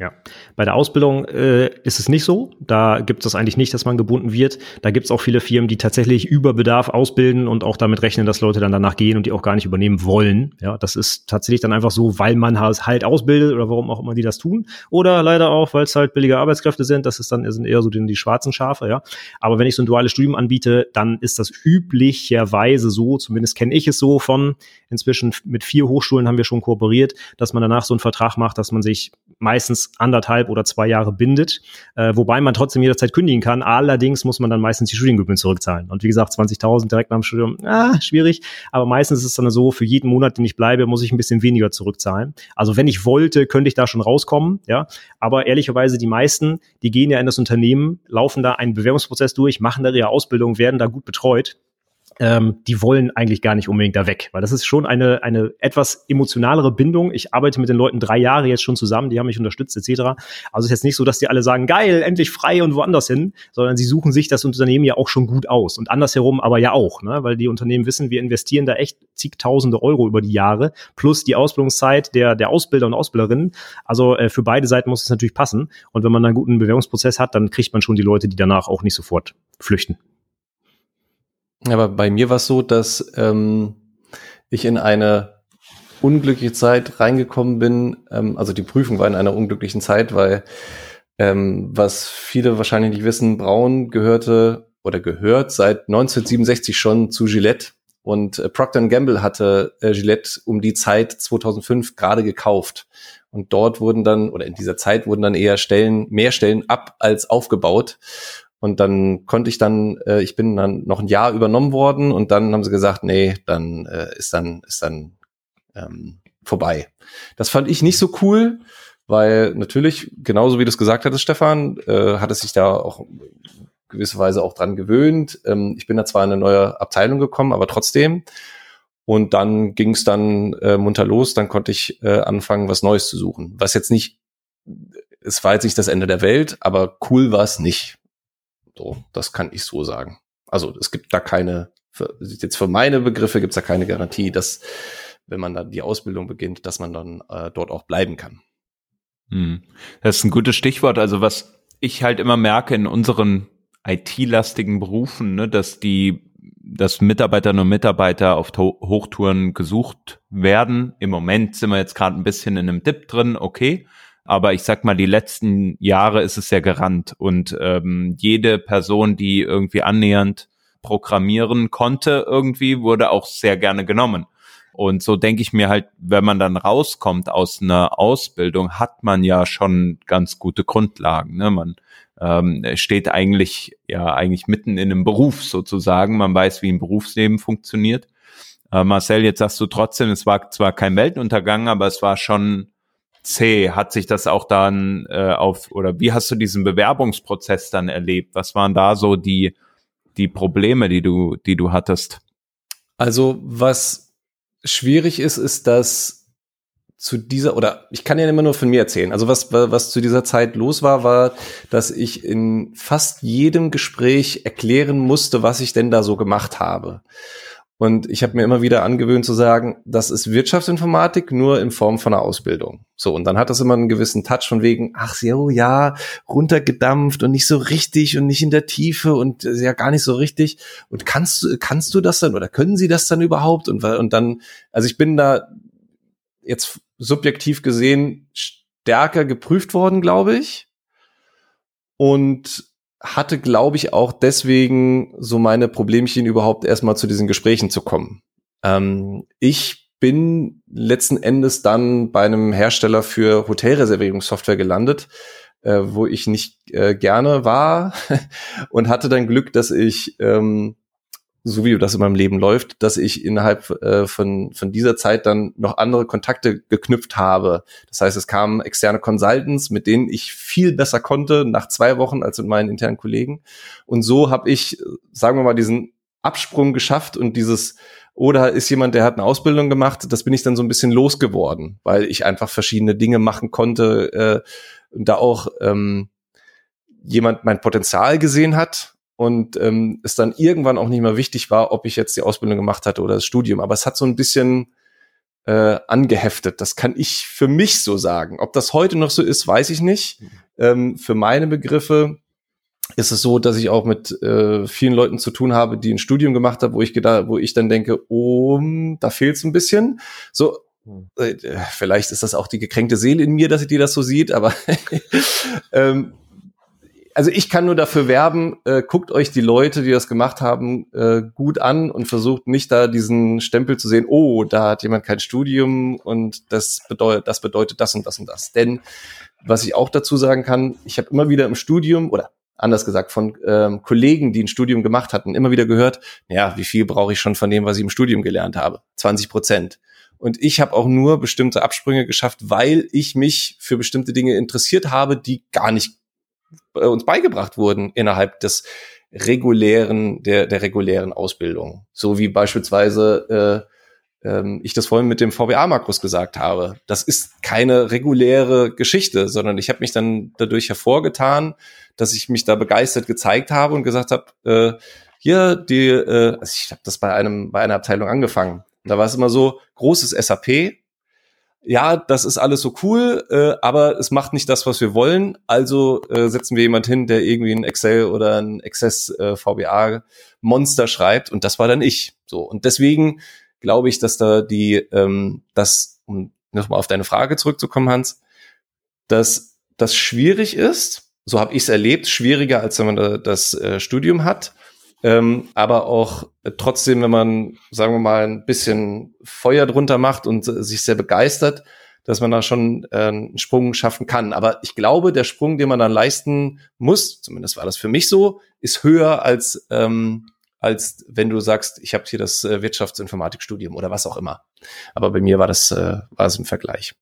Ja, bei der Ausbildung äh, ist es nicht so. Da gibt es eigentlich nicht, dass man gebunden wird. Da gibt es auch viele Firmen, die tatsächlich über Bedarf ausbilden und auch damit rechnen, dass Leute dann danach gehen und die auch gar nicht übernehmen wollen. Ja, das ist tatsächlich dann einfach so, weil man halt ausbildet oder warum auch immer die das tun. Oder leider auch, weil es halt billige Arbeitskräfte sind. Das ist dann sind eher so die, die schwarzen Schafe. Ja, aber wenn ich so ein duales Studium anbiete, dann ist das üblicherweise so. Zumindest kenne ich es so von inzwischen mit vier Hochschulen haben wir schon kooperiert, dass man danach so einen Vertrag macht, dass man sich meistens anderthalb oder zwei Jahre bindet, äh, wobei man trotzdem jederzeit kündigen kann. Allerdings muss man dann meistens die Studiengebühren zurückzahlen. Und wie gesagt, 20.000 direkt nach dem Studium, ah, schwierig. Aber meistens ist es dann so, für jeden Monat, den ich bleibe, muss ich ein bisschen weniger zurückzahlen. Also wenn ich wollte, könnte ich da schon rauskommen, ja. Aber ehrlicherweise die meisten, die gehen ja in das Unternehmen, laufen da einen Bewerbungsprozess durch, machen da ihre Ausbildung, werden da gut betreut ähm, die wollen eigentlich gar nicht unbedingt da weg, weil das ist schon eine, eine etwas emotionalere Bindung. Ich arbeite mit den Leuten drei Jahre jetzt schon zusammen, die haben mich unterstützt etc. Also ist jetzt nicht so, dass die alle sagen, geil, endlich frei und woanders hin, sondern sie suchen sich das Unternehmen ja auch schon gut aus und andersherum aber ja auch, ne? weil die Unternehmen wissen, wir investieren da echt zigtausende Euro über die Jahre plus die Ausbildungszeit der, der Ausbilder und Ausbilderinnen. Also äh, für beide Seiten muss es natürlich passen und wenn man einen guten Bewerbungsprozess hat, dann kriegt man schon die Leute, die danach auch nicht sofort flüchten. Aber bei mir war es so, dass ähm, ich in eine unglückliche Zeit reingekommen bin. Ähm, also die Prüfung war in einer unglücklichen Zeit, weil ähm, was viele wahrscheinlich nicht wissen, Braun gehörte oder gehört seit 1967 schon zu Gillette. Und äh, Procter Gamble hatte äh, Gillette um die Zeit 2005 gerade gekauft. Und dort wurden dann, oder in dieser Zeit wurden dann eher Stellen, mehr Stellen ab als aufgebaut. Und dann konnte ich dann, äh, ich bin dann noch ein Jahr übernommen worden und dann haben sie gesagt, nee, dann äh, ist dann, ist dann ähm, vorbei. Das fand ich nicht so cool, weil natürlich, genauso wie du es gesagt hattest, Stefan, äh, hat es sich da auch gewisse Weise auch dran gewöhnt. Ähm, ich bin da zwar in eine neue Abteilung gekommen, aber trotzdem. Und dann ging es dann äh, munter los, dann konnte ich äh, anfangen, was Neues zu suchen. Was jetzt nicht, es war jetzt nicht das Ende der Welt, aber cool war es nicht. So, das kann ich so sagen. Also es gibt da keine, für, jetzt für meine Begriffe gibt es da keine Garantie, dass wenn man dann die Ausbildung beginnt, dass man dann äh, dort auch bleiben kann. Hm. Das ist ein gutes Stichwort. Also was ich halt immer merke in unseren IT-lastigen Berufen, ne, dass die, dass Mitarbeiterinnen und Mitarbeiter auf Hochtouren gesucht werden. Im Moment sind wir jetzt gerade ein bisschen in einem Dip drin, okay. Aber ich sag mal, die letzten Jahre ist es ja gerannt und ähm, jede Person, die irgendwie annähernd programmieren konnte, irgendwie wurde auch sehr gerne genommen. Und so denke ich mir halt, wenn man dann rauskommt aus einer Ausbildung, hat man ja schon ganz gute Grundlagen. Ne? Man ähm, steht eigentlich ja eigentlich mitten in einem Beruf sozusagen. Man weiß, wie ein Berufsleben funktioniert. Äh, Marcel, jetzt sagst du trotzdem, es war zwar kein Weltuntergang, aber es war schon C, hat sich das auch dann äh, auf, oder wie hast du diesen Bewerbungsprozess dann erlebt? Was waren da so die, die Probleme, die du, die du hattest? Also was schwierig ist, ist, dass zu dieser, oder ich kann ja immer nur von mir erzählen. Also was, was zu dieser Zeit los war, war, dass ich in fast jedem Gespräch erklären musste, was ich denn da so gemacht habe. Und ich habe mir immer wieder angewöhnt zu sagen, das ist Wirtschaftsinformatik nur in Form von einer Ausbildung. So, und dann hat das immer einen gewissen Touch von wegen, ach so, ja, runtergedampft und nicht so richtig und nicht in der Tiefe und ja gar nicht so richtig. Und kannst, du kannst du das dann oder können sie das dann überhaupt? Und, und dann, also ich bin da jetzt subjektiv gesehen stärker geprüft worden, glaube ich. Und hatte, glaube ich, auch deswegen so meine Problemchen überhaupt erstmal zu diesen Gesprächen zu kommen. Ähm, ich bin letzten Endes dann bei einem Hersteller für Hotelreservierungssoftware gelandet, äh, wo ich nicht äh, gerne war und hatte dann Glück, dass ich ähm, so wie das in meinem Leben läuft, dass ich innerhalb äh, von, von dieser Zeit dann noch andere Kontakte geknüpft habe. Das heißt, es kamen externe Consultants, mit denen ich viel besser konnte nach zwei Wochen als mit meinen internen Kollegen. Und so habe ich, sagen wir mal, diesen Absprung geschafft und dieses, oder ist jemand, der hat eine Ausbildung gemacht, das bin ich dann so ein bisschen losgeworden, weil ich einfach verschiedene Dinge machen konnte äh, und da auch ähm, jemand mein Potenzial gesehen hat und ähm, es dann irgendwann auch nicht mehr wichtig war, ob ich jetzt die Ausbildung gemacht hatte oder das Studium. Aber es hat so ein bisschen äh, angeheftet. Das kann ich für mich so sagen. Ob das heute noch so ist, weiß ich nicht. Ähm, für meine Begriffe ist es so, dass ich auch mit äh, vielen Leuten zu tun habe, die ein Studium gemacht haben, wo ich gedacht, wo ich dann denke, oh, da fehlt es ein bisschen. So, äh, vielleicht ist das auch die gekränkte Seele in mir, dass die das so sieht, aber ähm, also ich kann nur dafür werben, äh, guckt euch die Leute, die das gemacht haben, äh, gut an und versucht nicht da diesen Stempel zu sehen, oh, da hat jemand kein Studium und das bedeutet, das bedeutet das und das und das. Denn was ich auch dazu sagen kann, ich habe immer wieder im Studium oder anders gesagt von ähm, Kollegen, die ein Studium gemacht hatten, immer wieder gehört, ja, wie viel brauche ich schon von dem, was ich im Studium gelernt habe? 20 Prozent. Und ich habe auch nur bestimmte Absprünge geschafft, weil ich mich für bestimmte Dinge interessiert habe, die gar nicht äh, uns beigebracht wurden innerhalb des regulären, der, der regulären Ausbildung. So wie beispielsweise äh, ähm, ich das vorhin mit dem VBA-Makros gesagt habe. Das ist keine reguläre Geschichte, sondern ich habe mich dann dadurch hervorgetan, dass ich mich da begeistert gezeigt habe und gesagt habe, äh, hier die, äh, also ich habe das bei einem bei einer Abteilung angefangen. Da war es immer so großes SAP, ja, das ist alles so cool, äh, aber es macht nicht das, was wir wollen. Also äh, setzen wir jemand hin, der irgendwie ein Excel oder ein Access äh, VBA Monster schreibt und das war dann ich. So und deswegen glaube ich, dass da die, ähm, das um nochmal auf deine Frage zurückzukommen, Hans, dass das schwierig ist. So habe ich es erlebt, schwieriger als wenn man da das äh, Studium hat ähm, aber auch trotzdem, wenn man, sagen wir mal, ein bisschen Feuer drunter macht und äh, sich sehr begeistert, dass man da schon äh, einen Sprung schaffen kann. Aber ich glaube, der Sprung, den man dann leisten muss, zumindest war das für mich so, ist höher als ähm, als wenn du sagst, ich habe hier das äh, Wirtschaftsinformatikstudium oder was auch immer. Aber bei mir war das äh, war es im Vergleich.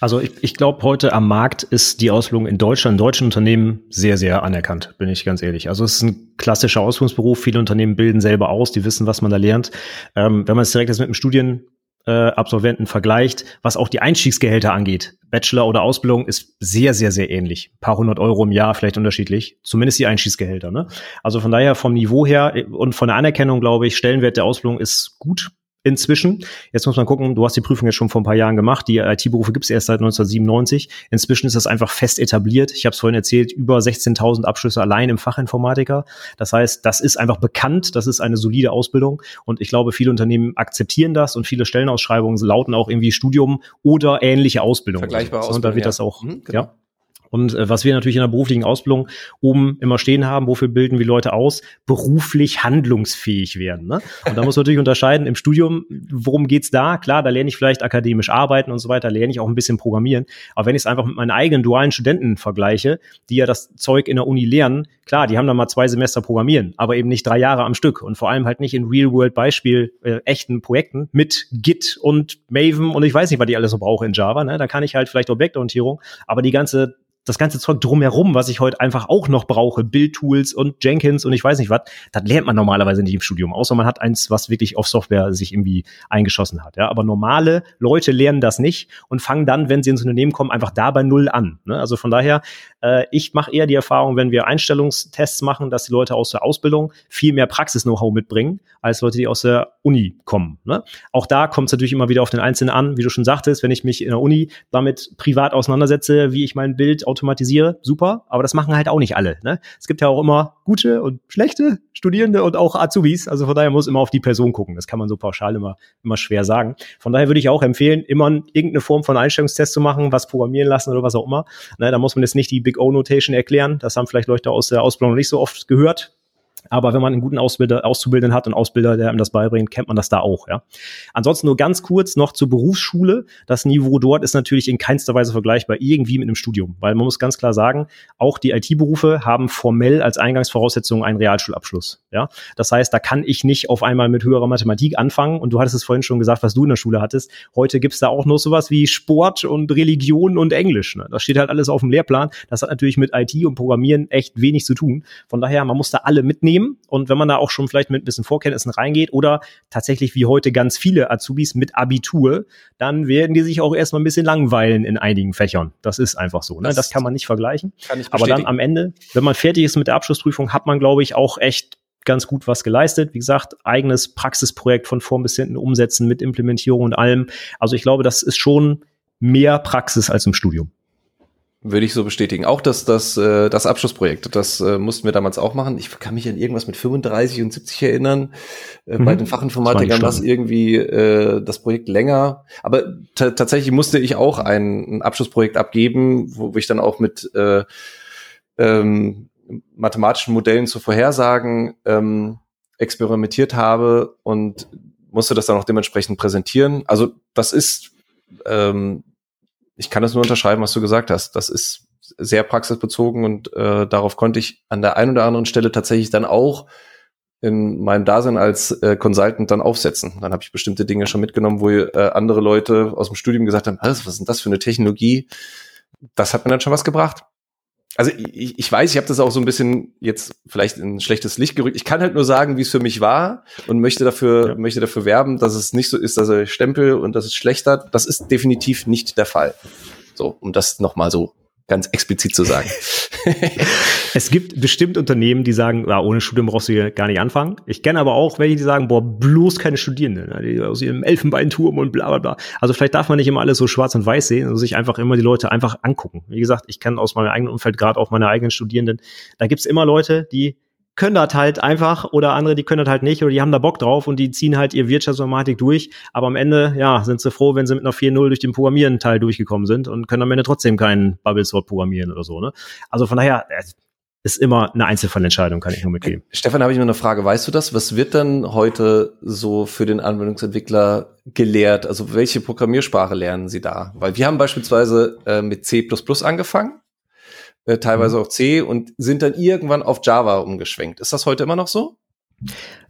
Also ich, ich glaube, heute am Markt ist die Ausbildung in Deutschland, in deutschen Unternehmen sehr, sehr anerkannt, bin ich ganz ehrlich. Also es ist ein klassischer Ausbildungsberuf. Viele Unternehmen bilden selber aus, die wissen, was man da lernt. Ähm, wenn man es direkt jetzt mit einem Studienabsolventen äh, vergleicht, was auch die Einstiegsgehälter angeht, Bachelor oder Ausbildung ist sehr, sehr, sehr ähnlich. Ein paar hundert Euro im Jahr, vielleicht unterschiedlich. Zumindest die Einstiegsgehälter. Ne? Also von daher vom Niveau her und von der Anerkennung, glaube ich, Stellenwert der Ausbildung ist gut inzwischen. Jetzt muss man gucken, du hast die Prüfung jetzt schon vor ein paar Jahren gemacht. Die IT-Berufe gibt es erst seit 1997. Inzwischen ist das einfach fest etabliert. Ich habe es vorhin erzählt, über 16.000 Abschlüsse allein im Fachinformatiker. Das heißt, das ist einfach bekannt, das ist eine solide Ausbildung und ich glaube, viele Unternehmen akzeptieren das und viele Stellenausschreibungen lauten auch irgendwie Studium oder ähnliche Ausbildung. Vergleichbare Ausbildung. Und da wird ja. das auch, mhm, genau. ja. Und äh, was wir natürlich in der beruflichen Ausbildung oben immer stehen haben, wofür bilden wir Leute aus? Beruflich handlungsfähig werden. Ne? Und da muss man natürlich unterscheiden im Studium, worum geht's da? Klar, da lerne ich vielleicht akademisch arbeiten und so weiter, lerne ich auch ein bisschen programmieren. Aber wenn ich es einfach mit meinen eigenen dualen Studenten vergleiche, die ja das Zeug in der Uni lernen, klar, die haben dann mal zwei Semester programmieren, aber eben nicht drei Jahre am Stück und vor allem halt nicht in Real-World-Beispiel äh, echten Projekten mit Git und Maven und ich weiß nicht, was die alles so brauche in Java. Ne? Da kann ich halt vielleicht Objektorientierung, aber die ganze das ganze Zeug drumherum, was ich heute einfach auch noch brauche, Build-Tools und Jenkins und ich weiß nicht was, das lernt man normalerweise nicht im Studium, außer man hat eins, was wirklich auf Software sich irgendwie eingeschossen hat. Ja, aber normale Leute lernen das nicht und fangen dann, wenn sie ins Unternehmen kommen, einfach da bei null an. Ne? Also von daher, äh, ich mache eher die Erfahrung, wenn wir Einstellungstests machen, dass die Leute aus der Ausbildung viel mehr Praxis-Know-how mitbringen, als Leute, die aus der Uni kommen. Ne? Auch da kommt es natürlich immer wieder auf den Einzelnen an, wie du schon sagtest, wenn ich mich in der Uni damit privat auseinandersetze, wie ich mein Bild automatisiere, super, aber das machen halt auch nicht alle. Ne? Es gibt ja auch immer gute und schlechte Studierende und auch Azubis, also von daher muss immer auf die Person gucken. Das kann man so pauschal immer, immer schwer sagen. Von daher würde ich auch empfehlen, immer irgendeine Form von Einstellungstest zu machen, was programmieren lassen oder was auch immer. Ne, da muss man jetzt nicht die Big O Notation erklären. Das haben vielleicht Leute aus der Ausbildung nicht so oft gehört. Aber wenn man einen guten Ausbilder, Auszubildenden hat und Ausbilder, der einem das beibringt, kennt man das da auch. Ja. Ansonsten nur ganz kurz noch zur Berufsschule. Das Niveau dort ist natürlich in keinster Weise vergleichbar irgendwie mit einem Studium, weil man muss ganz klar sagen, auch die IT-Berufe haben formell als Eingangsvoraussetzung einen Realschulabschluss. Ja. Das heißt, da kann ich nicht auf einmal mit höherer Mathematik anfangen. Und du hattest es vorhin schon gesagt, was du in der Schule hattest. Heute gibt's da auch noch sowas wie Sport und Religion und Englisch. Ne? Das steht halt alles auf dem Lehrplan. Das hat natürlich mit IT und Programmieren echt wenig zu tun. Von daher, man muss da alle mitnehmen nehmen. Und wenn man da auch schon vielleicht mit ein bisschen Vorkenntnissen reingeht oder tatsächlich wie heute ganz viele Azubis mit Abitur, dann werden die sich auch erstmal ein bisschen langweilen in einigen Fächern. Das ist einfach so. Ne? Das, das kann man nicht vergleichen. Aber dann am Ende, wenn man fertig ist mit der Abschlussprüfung, hat man, glaube ich, auch echt ganz gut was geleistet. Wie gesagt, eigenes Praxisprojekt von vorn bis hinten umsetzen mit Implementierung und allem. Also ich glaube, das ist schon mehr Praxis als im Studium. Würde ich so bestätigen. Auch das, das, äh, das Abschlussprojekt, das äh, mussten wir damals auch machen. Ich kann mich an irgendwas mit 35 und 70 erinnern. Äh, mhm. Bei den Fachinformatikern war es irgendwie äh, das Projekt länger. Aber tatsächlich musste ich auch ein, ein Abschlussprojekt abgeben, wo, wo ich dann auch mit äh, ähm, mathematischen Modellen zu Vorhersagen ähm, experimentiert habe und musste das dann auch dementsprechend präsentieren. Also das ist ähm, ich kann das nur unterschreiben, was du gesagt hast. Das ist sehr praxisbezogen und äh, darauf konnte ich an der einen oder anderen Stelle tatsächlich dann auch in meinem Dasein als äh, Consultant dann aufsetzen. Dann habe ich bestimmte Dinge schon mitgenommen, wo äh, andere Leute aus dem Studium gesagt haben, was ist denn das für eine Technologie? Das hat mir dann schon was gebracht also ich, ich weiß, ich habe das auch so ein bisschen jetzt vielleicht in ein schlechtes Licht gerückt. Ich kann halt nur sagen, wie es für mich war und möchte dafür, ja. möchte dafür werben, dass es nicht so ist, dass er Stempel und dass es schlechter. Das ist definitiv nicht der Fall. So, um das nochmal so ganz explizit zu sagen. es gibt bestimmt Unternehmen, die sagen, ja, ohne Studium brauchst du hier gar nicht anfangen. Ich kenne aber auch welche, die sagen, boah, bloß keine Studierenden, ne, die aus ihrem Elfenbeinturm und bla bla bla. Also vielleicht darf man nicht immer alles so schwarz und weiß sehen und sich einfach immer die Leute einfach angucken. Wie gesagt, ich kenne aus meinem eigenen Umfeld gerade auch meine eigenen Studierenden, da gibt's immer Leute, die können das halt einfach oder andere, die können das halt nicht oder die haben da Bock drauf und die ziehen halt ihr Wirtschaftsinformatik durch. Aber am Ende, ja, sind sie froh, wenn sie mit einer 4.0 durch den Programmieren-Teil durchgekommen sind und können am Ende trotzdem keinen Bubble-Sort programmieren oder so, ne? Also von daher, äh, ist immer eine Einzelfallentscheidung, kann ich nur mitgeben. Stefan, habe ich noch eine Frage. Weißt du das? Was wird dann heute so für den Anwendungsentwickler gelehrt? Also welche Programmiersprache lernen Sie da? Weil wir haben beispielsweise äh, mit C++ angefangen äh, teilweise mhm. auch C und sind dann irgendwann auf Java umgeschwenkt. Ist das heute immer noch so?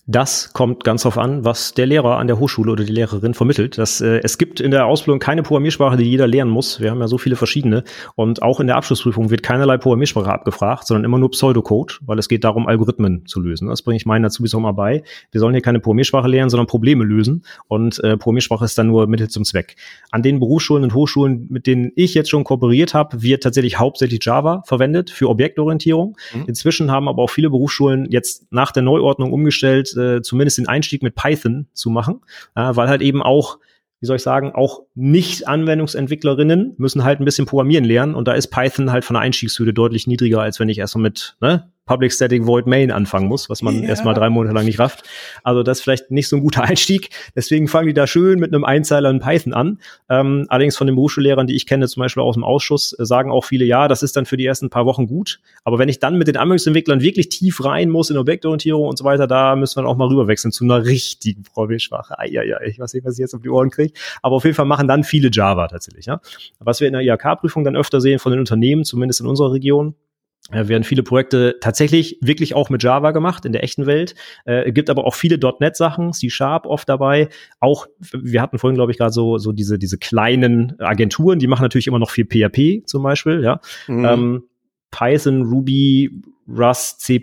Das kommt ganz drauf an, was der Lehrer an der Hochschule oder die Lehrerin vermittelt. Das, äh, es gibt in der Ausbildung keine Programmiersprache, die jeder lernen muss. Wir haben ja so viele verschiedene. Und auch in der Abschlussprüfung wird keinerlei Programmiersprache abgefragt, sondern immer nur Pseudocode, weil es geht darum, Algorithmen zu lösen. Das bringe ich meinen dazu bis auch mal bei. Wir sollen hier keine Programmiersprache lernen, sondern Probleme lösen. Und äh, Programmiersprache ist dann nur Mittel zum Zweck. An den Berufsschulen und Hochschulen, mit denen ich jetzt schon kooperiert habe, wird tatsächlich hauptsächlich Java verwendet für Objektorientierung. Mhm. Inzwischen haben aber auch viele Berufsschulen jetzt nach der Neuordnung umgestellt, äh, zumindest den Einstieg mit Python zu machen, äh, weil halt eben auch wie soll ich sagen, auch Nicht-Anwendungsentwicklerinnen müssen halt ein bisschen programmieren lernen und da ist Python halt von der Einstiegshürde deutlich niedriger, als wenn ich erstmal mit ne, Public Static Void Main anfangen muss, was man ja. erstmal drei Monate lang nicht rafft. Also das ist vielleicht nicht so ein guter Einstieg. Deswegen fangen die da schön mit einem Einzeiler in Python an. Ähm, allerdings von den Berufsschullehrern, die ich kenne, zum Beispiel aus dem Ausschuss, äh, sagen auch viele, ja, das ist dann für die ersten paar Wochen gut. Aber wenn ich dann mit den Anwendungsentwicklern wirklich tief rein muss in Objektorientierung und so weiter, da müssen wir auch mal rüberwechseln zu einer richtigen Programmiersprache. Ja, ja, ich weiß nicht, was ich jetzt auf die Ohren kriege. Aber auf jeden Fall machen dann viele Java tatsächlich. Ja? Was wir in der IHK-Prüfung dann öfter sehen von den Unternehmen, zumindest in unserer Region, äh, werden viele Projekte tatsächlich wirklich auch mit Java gemacht in der echten Welt. Äh, gibt aber auch viele .NET-Sachen, C-Sharp oft dabei. Auch, wir hatten vorhin, glaube ich, gerade so, so diese, diese kleinen Agenturen, die machen natürlich immer noch viel PHP zum Beispiel, ja. Mhm. Ähm, Python, Ruby, Rust, C++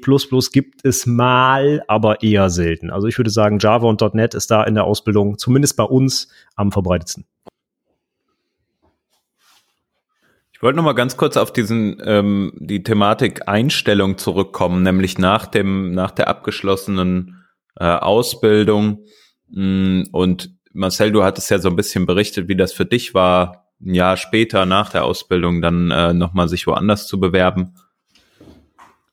gibt es mal, aber eher selten. Also ich würde sagen, Java und .NET ist da in der Ausbildung, zumindest bei uns, am verbreitetsten. Ich wollte noch mal ganz kurz auf diesen ähm, die Thematik Einstellung zurückkommen, nämlich nach dem nach der abgeschlossenen äh, Ausbildung. Mm, und Marcel, du hattest ja so ein bisschen berichtet, wie das für dich war, ein Jahr später nach der Ausbildung dann äh, noch mal sich woanders zu bewerben.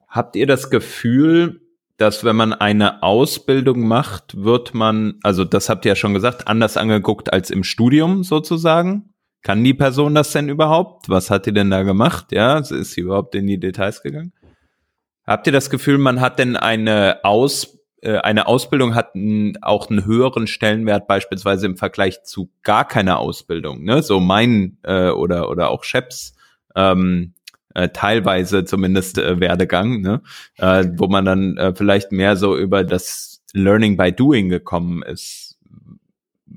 Habt ihr das Gefühl, dass wenn man eine Ausbildung macht, wird man, also das habt ihr ja schon gesagt, anders angeguckt als im Studium sozusagen? Kann die Person das denn überhaupt? Was hat die denn da gemacht? Ja, ist sie überhaupt in die Details gegangen? Habt ihr das Gefühl, man hat denn eine Aus äh, eine Ausbildung hat auch einen höheren Stellenwert beispielsweise im Vergleich zu gar keiner Ausbildung, ne? So mein äh, oder oder auch Chefs ähm, äh, teilweise zumindest äh, Werdegang, ne? Äh, wo man dann äh, vielleicht mehr so über das Learning by Doing gekommen ist.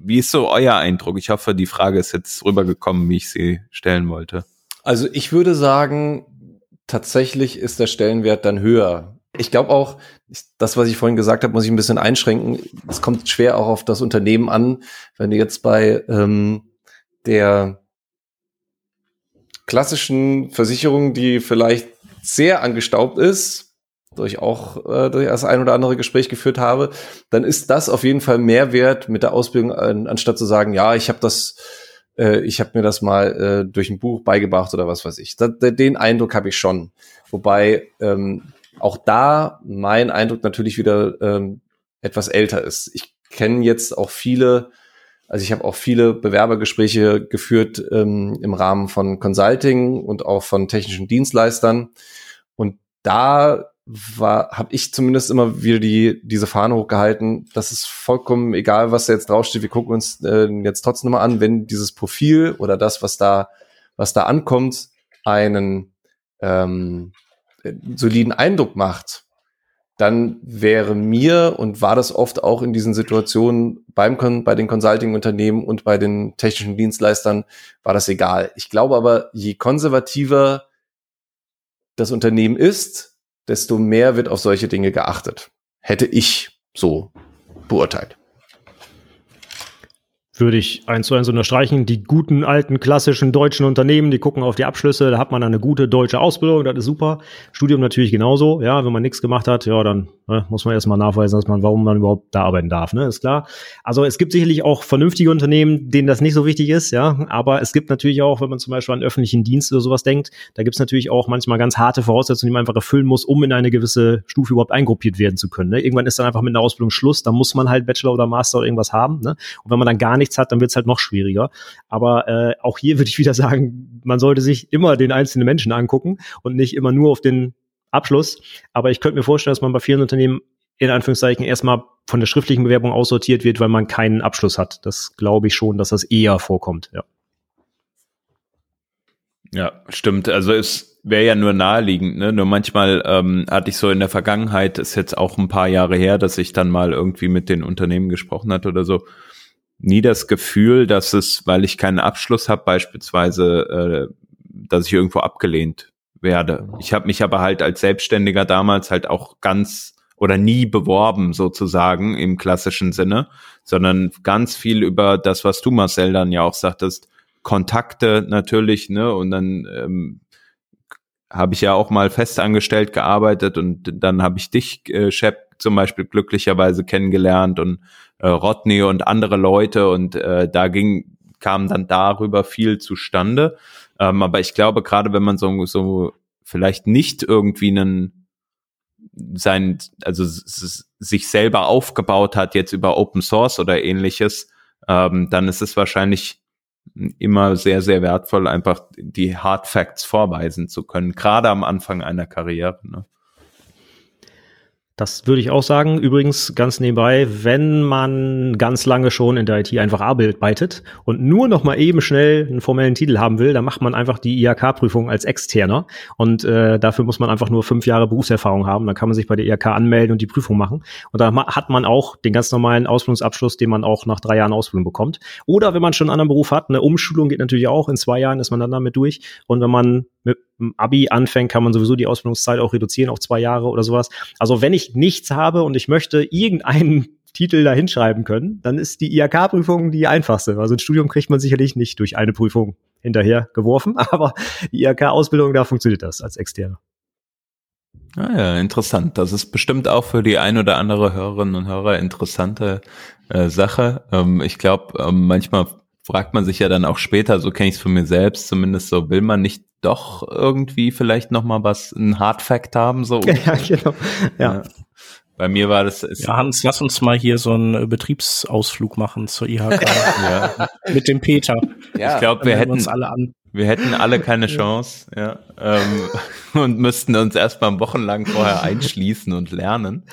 Wie ist so euer Eindruck? Ich hoffe, die Frage ist jetzt rübergekommen, wie ich sie stellen wollte. Also ich würde sagen, tatsächlich ist der Stellenwert dann höher. Ich glaube auch, das, was ich vorhin gesagt habe, muss ich ein bisschen einschränken. Es kommt schwer auch auf das Unternehmen an. Wenn du jetzt bei ähm, der klassischen Versicherung, die vielleicht sehr angestaubt ist, durch auch äh, durch das ein oder andere Gespräch geführt habe, dann ist das auf jeden Fall mehr wert mit der Ausbildung, an, anstatt zu sagen, ja, ich habe das, äh, ich habe mir das mal äh, durch ein Buch beigebracht oder was weiß ich. Das, den Eindruck habe ich schon. Wobei ähm, auch da mein Eindruck natürlich wieder ähm, etwas älter ist. Ich kenne jetzt auch viele, also ich habe auch viele Bewerbergespräche geführt ähm, im Rahmen von Consulting und auch von technischen Dienstleistern. Und da war, habe ich zumindest immer wieder die diese Fahne hochgehalten. Das ist vollkommen egal, was da jetzt draufsteht. Wir gucken uns äh, jetzt trotzdem mal an, wenn dieses Profil oder das, was da was da ankommt, einen ähm, soliden Eindruck macht, dann wäre mir und war das oft auch in diesen Situationen beim bei den Consulting-Unternehmen und bei den technischen Dienstleistern war das egal. Ich glaube aber, je konservativer das Unternehmen ist, desto mehr wird auf solche Dinge geachtet. Hätte ich so beurteilt würde ich eins zu eins unterstreichen. Die guten, alten, klassischen deutschen Unternehmen, die gucken auf die Abschlüsse, da hat man eine gute deutsche Ausbildung, das ist super. Studium natürlich genauso, ja, wenn man nichts gemacht hat, ja, dann ne, muss man erstmal nachweisen, dass man, warum man überhaupt da arbeiten darf, ne, ist klar. Also es gibt sicherlich auch vernünftige Unternehmen, denen das nicht so wichtig ist, ja, aber es gibt natürlich auch, wenn man zum Beispiel an öffentlichen Dienst oder sowas denkt, da gibt es natürlich auch manchmal ganz harte Voraussetzungen, die man einfach erfüllen muss, um in eine gewisse Stufe überhaupt eingruppiert werden zu können. Ne? Irgendwann ist dann einfach mit einer Ausbildung Schluss, da muss man halt Bachelor oder Master oder irgendwas haben, ne? Und wenn man dann gar nichts hat, dann wird es halt noch schwieriger. Aber äh, auch hier würde ich wieder sagen, man sollte sich immer den einzelnen Menschen angucken und nicht immer nur auf den Abschluss. Aber ich könnte mir vorstellen, dass man bei vielen Unternehmen in Anführungszeichen erstmal von der schriftlichen Bewerbung aussortiert wird, weil man keinen Abschluss hat. Das glaube ich schon, dass das eher vorkommt, ja. Ja, stimmt. Also es wäre ja nur naheliegend, ne? Nur manchmal ähm, hatte ich so in der Vergangenheit, ist jetzt auch ein paar Jahre her, dass ich dann mal irgendwie mit den Unternehmen gesprochen hatte oder so, nie das Gefühl, dass es, weil ich keinen Abschluss habe, beispielsweise, äh, dass ich irgendwo abgelehnt werde. Ich habe mich aber halt als Selbstständiger damals halt auch ganz oder nie beworben sozusagen im klassischen Sinne, sondern ganz viel über das, was du Marcel dann ja auch sagtest, Kontakte natürlich, ne? Und dann ähm, habe ich ja auch mal festangestellt gearbeitet und dann habe ich dich, äh, Shep, zum Beispiel glücklicherweise kennengelernt und äh, Rodney und andere Leute und äh, da ging, kam dann darüber viel zustande. Ähm, aber ich glaube, gerade wenn man so, so vielleicht nicht irgendwie einen sein, also sich selber aufgebaut hat, jetzt über Open Source oder ähnliches, ähm, dann ist es wahrscheinlich immer sehr, sehr wertvoll, einfach die Hard Facts vorweisen zu können, gerade am Anfang einer Karriere. Ne? Das würde ich auch sagen. Übrigens ganz nebenbei, wenn man ganz lange schon in der IT einfach arbeitet und nur noch mal eben schnell einen formellen Titel haben will, dann macht man einfach die IHK-Prüfung als Externer und äh, dafür muss man einfach nur fünf Jahre Berufserfahrung haben. Dann kann man sich bei der IHK anmelden und die Prüfung machen und da hat man auch den ganz normalen Ausbildungsabschluss, den man auch nach drei Jahren Ausbildung bekommt. Oder wenn man schon einen anderen Beruf hat, eine Umschulung geht natürlich auch. In zwei Jahren ist man dann damit durch und wenn man mit Abi anfängt, kann man sowieso die Ausbildungszeit auch reduzieren auf zwei Jahre oder sowas. Also wenn ich nichts habe und ich möchte irgendeinen Titel da hinschreiben können, dann ist die IHK-Prüfung die einfachste. Also ein Studium kriegt man sicherlich nicht durch eine Prüfung hinterher geworfen, aber die IHK-Ausbildung, da funktioniert das als Externe. Ah ja, interessant. Das ist bestimmt auch für die ein oder andere Hörerinnen und Hörer interessante äh, Sache. Ähm, ich glaube, ähm, manchmal fragt man sich ja dann auch später, so kenne ich es von mir selbst zumindest, so will man nicht doch irgendwie vielleicht noch mal was, ein Hard Fact haben, so. Ja, genau. Ja. ja. Bei mir war das. Ja, Hans, lass uns mal hier so einen äh, Betriebsausflug machen zur IHK. ja. Mit dem Peter. Ja, ich glaube, wir hätten uns alle an. Wir hätten alle keine Chance, ja, ähm, und müssten uns erstmal wochenlang vorher einschließen und lernen.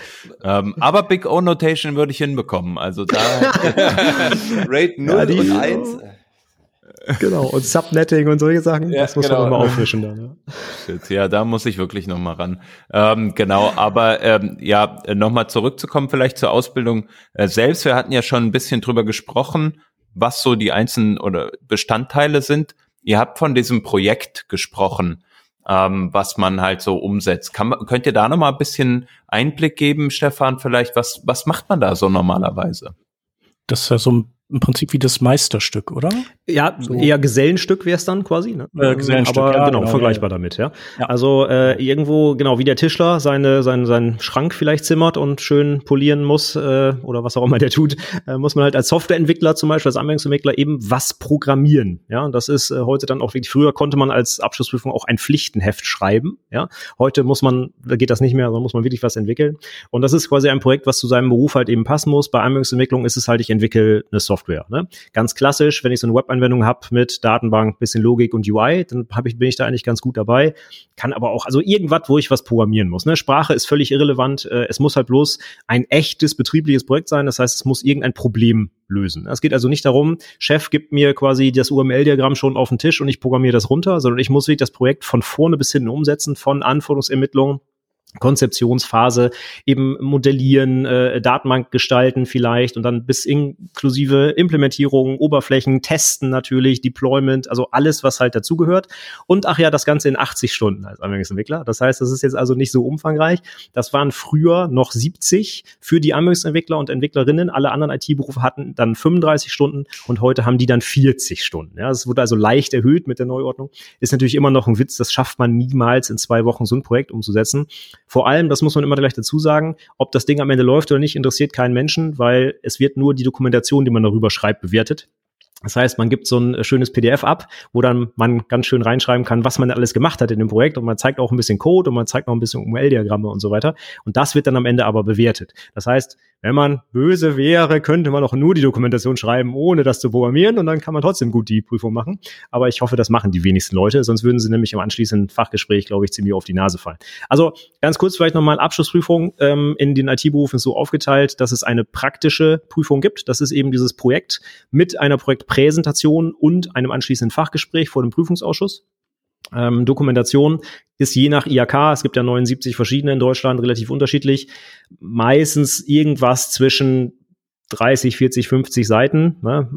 Ähm, aber Big O Notation würde ich hinbekommen. Also da Rate 0 ja, und 1. Genau, und Subnetting und solche Sachen, ja, das muss genau. man immer auffrischen dann. Ja. ja, da muss ich wirklich nochmal ran. Ähm, genau, aber ähm, ja, nochmal zurückzukommen vielleicht zur Ausbildung äh, selbst. Wir hatten ja schon ein bisschen drüber gesprochen, was so die einzelnen oder Bestandteile sind. Ihr habt von diesem Projekt gesprochen, ähm, was man halt so umsetzt. Kann, könnt ihr da nochmal ein bisschen Einblick geben, Stefan, vielleicht? Was, was macht man da so normalerweise? Das ist ja so ein im Prinzip wie das Meisterstück, oder? Ja, so. eher Gesellenstück wäre es dann quasi. Ne? Äh, Gesellenstück, Aber ja, genau, genau, vergleichbar ja. damit, ja. ja. Also äh, irgendwo, genau, wie der Tischler seine, seinen, seinen Schrank vielleicht zimmert und schön polieren muss äh, oder was auch immer der tut, äh, muss man halt als Softwareentwickler zum Beispiel, als Anwendungsentwickler eben was programmieren. Ja, das ist äh, heute dann auch wirklich, früher konnte man als Abschlussprüfung auch ein Pflichtenheft schreiben. Ja, heute muss man, da geht das nicht mehr, sondern muss man wirklich was entwickeln. Und das ist quasi ein Projekt, was zu seinem Beruf halt eben passen muss. Bei Anwendungsentwicklung ist es halt, ich entwickle eine Software. Software. Ne? Ganz klassisch, wenn ich so eine Web-Anwendung habe mit Datenbank, bisschen Logik und UI, dann hab ich, bin ich da eigentlich ganz gut dabei. Kann aber auch, also irgendwas, wo ich was programmieren muss. Ne? Sprache ist völlig irrelevant. Äh, es muss halt bloß ein echtes betriebliches Projekt sein. Das heißt, es muss irgendein Problem lösen. Es geht also nicht darum, Chef gibt mir quasi das UML-Diagramm schon auf den Tisch und ich programmiere das runter, sondern ich muss wirklich das Projekt von vorne bis hinten umsetzen, von Anforderungsermittlung Konzeptionsphase eben modellieren, äh, Datenbank gestalten vielleicht und dann bis inklusive Implementierung, Oberflächen, Testen natürlich, Deployment, also alles, was halt dazugehört. Und ach ja, das Ganze in 80 Stunden als Anwendungsentwickler. Das heißt, das ist jetzt also nicht so umfangreich. Das waren früher noch 70 für die Anwendungsentwickler und Entwicklerinnen. Alle anderen IT-Berufe hatten dann 35 Stunden und heute haben die dann 40 Stunden. Ja, das wurde also leicht erhöht mit der Neuordnung. Ist natürlich immer noch ein Witz, das schafft man niemals in zwei Wochen so ein Projekt umzusetzen. Vor allem, das muss man immer gleich dazu sagen, ob das Ding am Ende läuft oder nicht, interessiert keinen Menschen, weil es wird nur die Dokumentation, die man darüber schreibt, bewertet. Das heißt, man gibt so ein schönes PDF ab, wo dann man ganz schön reinschreiben kann, was man alles gemacht hat in dem Projekt und man zeigt auch ein bisschen Code und man zeigt noch ein bisschen UML-Diagramme und so weiter. Und das wird dann am Ende aber bewertet. Das heißt, wenn man böse wäre, könnte man auch nur die Dokumentation schreiben, ohne das zu programmieren und dann kann man trotzdem gut die Prüfung machen. Aber ich hoffe, das machen die wenigsten Leute, sonst würden sie nämlich im anschließenden Fachgespräch, glaube ich, ziemlich auf die Nase fallen. Also ganz kurz vielleicht nochmal Abschlussprüfung ähm, in den IT-Berufen so aufgeteilt, dass es eine praktische Prüfung gibt. Das ist eben dieses Projekt mit einer Projektpräsentation und einem anschließenden Fachgespräch vor dem Prüfungsausschuss. Ähm, Dokumentation ist je nach IAK, es gibt ja 79 verschiedene in Deutschland, relativ unterschiedlich, meistens irgendwas zwischen 30, 40, 50 Seiten. Ne?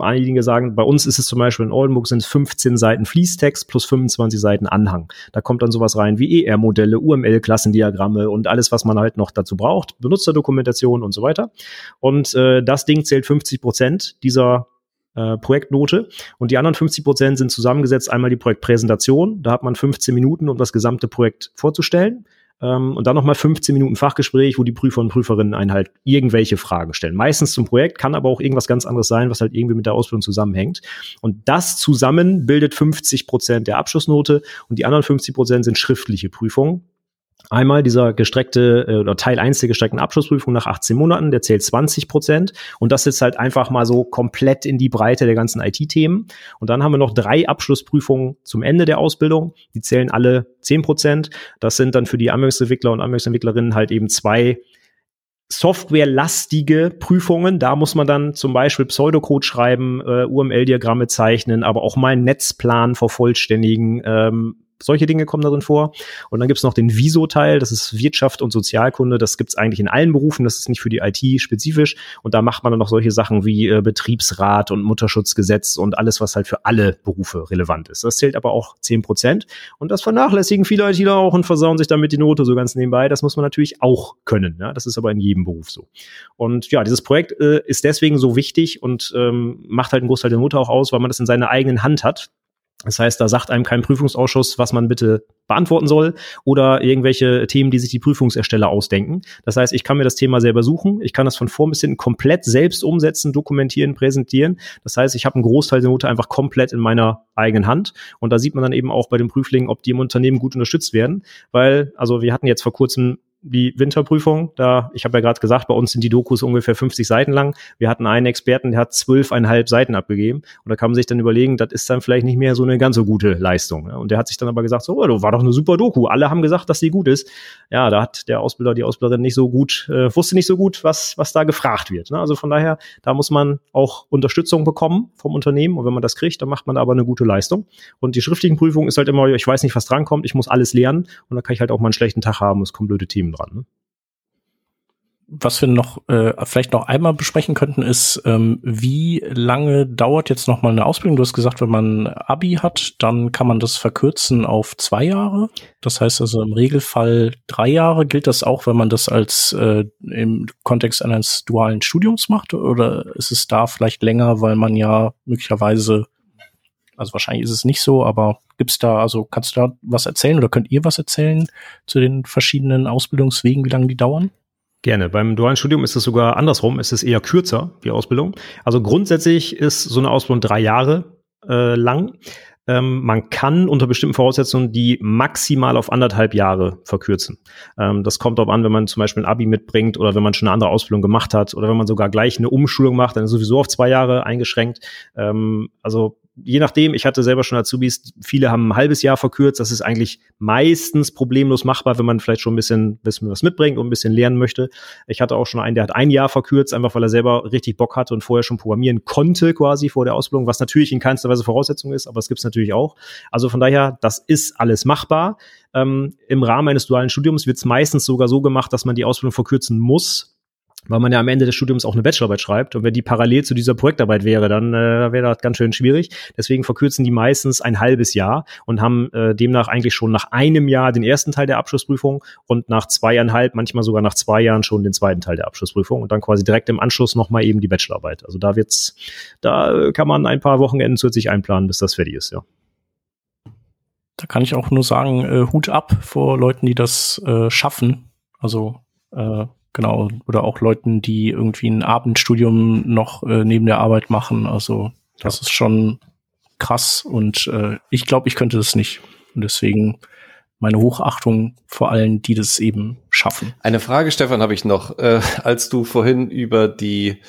Einige sagen, bei uns ist es zum Beispiel in Oldenburg sind es 15 Seiten Fließtext plus 25 Seiten Anhang. Da kommt dann sowas rein wie ER-Modelle, UML-Klassendiagramme und alles, was man halt noch dazu braucht, Benutzerdokumentation und so weiter. Und äh, das Ding zählt 50 Prozent dieser äh, Projektnote. Und die anderen 50 Prozent sind zusammengesetzt. Einmal die Projektpräsentation. Da hat man 15 Minuten, um das gesamte Projekt vorzustellen. Ähm, und dann nochmal 15 Minuten Fachgespräch, wo die Prüfer und Prüferinnen einen halt irgendwelche Fragen stellen. Meistens zum Projekt, kann aber auch irgendwas ganz anderes sein, was halt irgendwie mit der Ausbildung zusammenhängt. Und das zusammen bildet 50 Prozent der Abschlussnote und die anderen 50 Prozent sind schriftliche Prüfungen. Einmal dieser gestreckte äh, oder Teil 1 der gestreckten Abschlussprüfung nach 18 Monaten, der zählt 20 Prozent. Und das ist halt einfach mal so komplett in die Breite der ganzen IT-Themen. Und dann haben wir noch drei Abschlussprüfungen zum Ende der Ausbildung. Die zählen alle 10 Prozent. Das sind dann für die Anwendungsentwickler und Anwendungsentwicklerinnen halt eben zwei softwarelastige Prüfungen. Da muss man dann zum Beispiel Pseudocode schreiben, äh, UML-Diagramme zeichnen, aber auch mal einen Netzplan vervollständigen, ähm, solche Dinge kommen darin vor. Und dann gibt's noch den Viso-Teil, das ist Wirtschaft und Sozialkunde. Das gibt's eigentlich in allen Berufen, das ist nicht für die IT spezifisch. Und da macht man dann noch solche Sachen wie äh, Betriebsrat und Mutterschutzgesetz und alles, was halt für alle Berufe relevant ist. Das zählt aber auch zehn Prozent. Und das vernachlässigen viele ITler auch und versauen sich damit die Note so ganz nebenbei. Das muss man natürlich auch können. Ja? Das ist aber in jedem Beruf so. Und ja, dieses Projekt äh, ist deswegen so wichtig und ähm, macht halt einen Großteil der Note auch aus, weil man das in seiner eigenen Hand hat. Das heißt, da sagt einem kein Prüfungsausschuss, was man bitte beantworten soll oder irgendwelche Themen, die sich die Prüfungsersteller ausdenken. Das heißt, ich kann mir das Thema selber suchen, ich kann das von vorn bis hinten komplett selbst umsetzen, dokumentieren, präsentieren. Das heißt, ich habe einen Großteil der Note einfach komplett in meiner eigenen Hand und da sieht man dann eben auch bei den Prüflingen, ob die im Unternehmen gut unterstützt werden, weil also wir hatten jetzt vor kurzem die Winterprüfung. Da, ich habe ja gerade gesagt, bei uns sind die Dokus ungefähr 50 Seiten lang. Wir hatten einen Experten, der hat zwölfeinhalb Seiten abgegeben. Und da kann man sich dann überlegen, das ist dann vielleicht nicht mehr so eine ganz so gute Leistung. Und der hat sich dann aber gesagt, so, oh, war doch eine super Doku. Alle haben gesagt, dass die gut ist. Ja, da hat der Ausbilder, die Ausbilderin nicht so gut, äh, wusste nicht so gut, was, was da gefragt wird. Ne? Also von daher, da muss man auch Unterstützung bekommen vom Unternehmen. Und wenn man das kriegt, dann macht man aber eine gute Leistung. Und die schriftlichen Prüfungen ist halt immer, ich weiß nicht, was drankommt, ich muss alles lernen. Und dann kann ich halt auch mal einen schlechten Tag haben, es kommen blöde Themen dran. Ne? Was wir noch äh, vielleicht noch einmal besprechen könnten, ist, ähm, wie lange dauert jetzt noch mal eine Ausbildung? Du hast gesagt, wenn man Abi hat, dann kann man das verkürzen auf zwei Jahre. Das heißt also im Regelfall drei Jahre. Gilt das auch, wenn man das als äh, im Kontext eines dualen Studiums macht? Oder ist es da vielleicht länger, weil man ja möglicherweise also wahrscheinlich ist es nicht so, aber gibt's da, also kannst du da was erzählen oder könnt ihr was erzählen zu den verschiedenen Ausbildungswegen, wie lange die dauern? Gerne. Beim dualen Studium ist es sogar andersrum. Es ist eher kürzer, die Ausbildung. Also grundsätzlich ist so eine Ausbildung drei Jahre äh, lang. Ähm, man kann unter bestimmten Voraussetzungen die maximal auf anderthalb Jahre verkürzen. Ähm, das kommt darauf an, wenn man zum Beispiel ein Abi mitbringt oder wenn man schon eine andere Ausbildung gemacht hat oder wenn man sogar gleich eine Umschulung macht, dann ist sowieso auf zwei Jahre eingeschränkt. Ähm, also je nachdem, ich hatte selber schon Azubis, viele haben ein halbes Jahr verkürzt. Das ist eigentlich meistens problemlos machbar, wenn man vielleicht schon ein bisschen, bisschen was mitbringt und ein bisschen lernen möchte. Ich hatte auch schon einen, der hat ein Jahr verkürzt, einfach weil er selber richtig Bock hatte und vorher schon programmieren konnte quasi vor der Ausbildung, was natürlich in keinster Weise Voraussetzung ist, aber es gibt es natürlich auch. Also von daher, das ist alles machbar. Ähm, Im Rahmen eines dualen Studiums wird es meistens sogar so gemacht, dass man die Ausbildung verkürzen muss, weil man ja am Ende des Studiums auch eine Bachelorarbeit schreibt. Und wenn die parallel zu dieser Projektarbeit wäre, dann äh, wäre das ganz schön schwierig. Deswegen verkürzen die meistens ein halbes Jahr und haben äh, demnach eigentlich schon nach einem Jahr den ersten Teil der Abschlussprüfung und nach zweieinhalb, manchmal sogar nach zwei Jahren schon den zweiten Teil der Abschlussprüfung und dann quasi direkt im Anschluss nochmal eben die Bachelorarbeit. Also da wird's, da kann man ein paar Wochenenden zusätzlich einplanen, bis das fertig ist, ja. Da kann ich auch nur sagen, äh, Hut ab vor Leuten, die das äh, schaffen. Also äh, Genau, oder auch Leuten, die irgendwie ein Abendstudium noch äh, neben der Arbeit machen. Also das ja. ist schon krass und äh, ich glaube, ich könnte das nicht. Und deswegen meine Hochachtung vor allen, die das eben schaffen. Eine Frage, Stefan, habe ich noch. Äh, als du vorhin über die,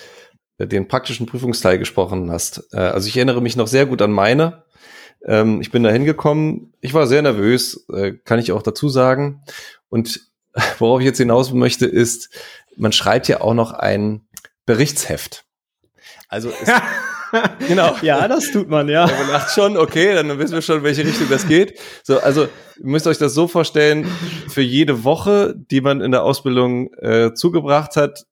äh, den praktischen Prüfungsteil gesprochen hast. Äh, also ich erinnere mich noch sehr gut an meine. Ähm, ich bin da hingekommen. Ich war sehr nervös, äh, kann ich auch dazu sagen. Und worauf ich jetzt hinaus möchte, ist, man schreibt ja auch noch ein Berichtsheft. Also es, genau. Ja, das tut man, ja. Man macht schon, okay, dann wissen wir schon, in welche Richtung das geht. So, also ihr müsst euch das so vorstellen, für jede Woche, die man in der Ausbildung äh, zugebracht hat,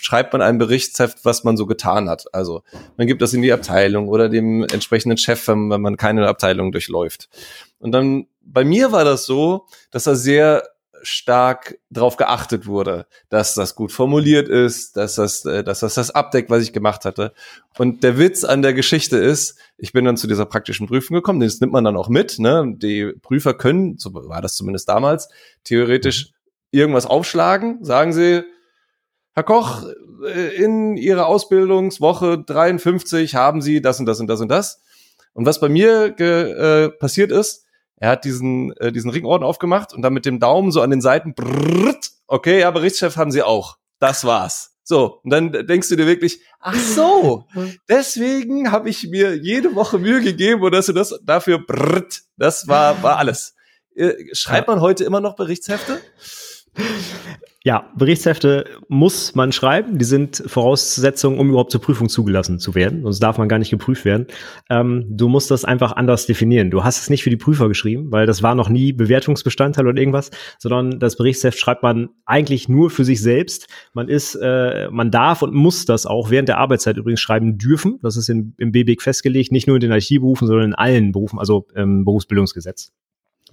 schreibt man ein Berichtsheft, was man so getan hat. Also man gibt das in die Abteilung oder dem entsprechenden Chef, wenn man keine Abteilung durchläuft. Und dann bei mir war das so, dass er sehr stark darauf geachtet wurde, dass das gut formuliert ist, dass das, äh, dass das das abdeckt, was ich gemacht hatte. Und der Witz an der Geschichte ist, ich bin dann zu dieser praktischen Prüfung gekommen, das nimmt man dann auch mit. Ne? Die Prüfer können, so war das zumindest damals, theoretisch irgendwas aufschlagen, sagen sie, Herr Koch, äh, in Ihrer Ausbildungswoche 53 haben Sie das und das und das und das. Und was bei mir äh, passiert ist, Er hat diesen, äh, diesen Ringorden aufgemacht und dann mit dem Daumen so an den Seiten, brrrt, okay, ja, Berichtschef haben sie auch. Das war's. So, und dann denkst du dir wirklich, ach so, deswegen habe ich mir jede Woche Mühe gegeben und dass du das dafür brrrt, das war, war alles. Äh, schreibt man heute immer noch Berichtshefte? Ja, Berichtshefte muss man schreiben. Die sind Voraussetzungen, um überhaupt zur Prüfung zugelassen zu werden. Sonst darf man gar nicht geprüft werden. Ähm, du musst das einfach anders definieren. Du hast es nicht für die Prüfer geschrieben, weil das war noch nie Bewertungsbestandteil oder irgendwas, sondern das Berichtsheft schreibt man eigentlich nur für sich selbst. Man ist, äh, man darf und muss das auch während der Arbeitszeit übrigens schreiben dürfen. Das ist in, im BBIC festgelegt, nicht nur in den IT-Berufen, sondern in allen Berufen, also im Berufsbildungsgesetz.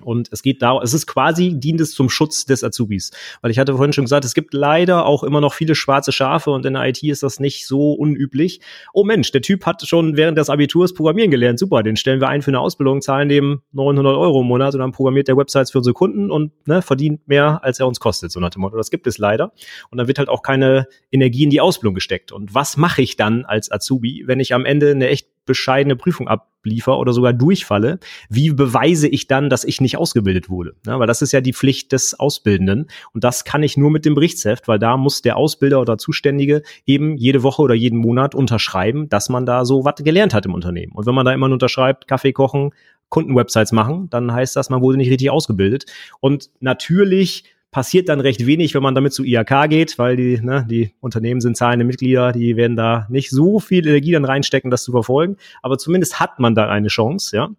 Und es geht darum, es ist quasi, dient es zum Schutz des Azubis. Weil ich hatte vorhin schon gesagt, es gibt leider auch immer noch viele schwarze Schafe und in der IT ist das nicht so unüblich. Oh Mensch, der Typ hat schon während des Abiturs Programmieren gelernt. Super, den stellen wir ein für eine Ausbildung, zahlen dem 900 Euro im Monat und dann programmiert der Websites für unsere Kunden und ne, verdient mehr, als er uns kostet, so nach dem Motto. Das gibt es leider. Und dann wird halt auch keine Energie in die Ausbildung gesteckt. Und was mache ich dann als Azubi, wenn ich am Ende eine echt bescheidene Prüfung abliefer oder sogar durchfalle, wie beweise ich dann, dass ich nicht ausgebildet wurde? Ja, weil das ist ja die Pflicht des Ausbildenden. Und das kann ich nur mit dem Berichtsheft, weil da muss der Ausbilder oder Zuständige eben jede Woche oder jeden Monat unterschreiben, dass man da so was gelernt hat im Unternehmen. Und wenn man da immer nur unterschreibt, Kaffee kochen, Kundenwebsites machen, dann heißt das, man wurde nicht richtig ausgebildet. Und natürlich passiert dann recht wenig, wenn man damit zu IAK geht, weil die, ne, die Unternehmen sind zahlende Mitglieder, die werden da nicht so viel Energie dann reinstecken, das zu verfolgen. Aber zumindest hat man da eine Chance, ja.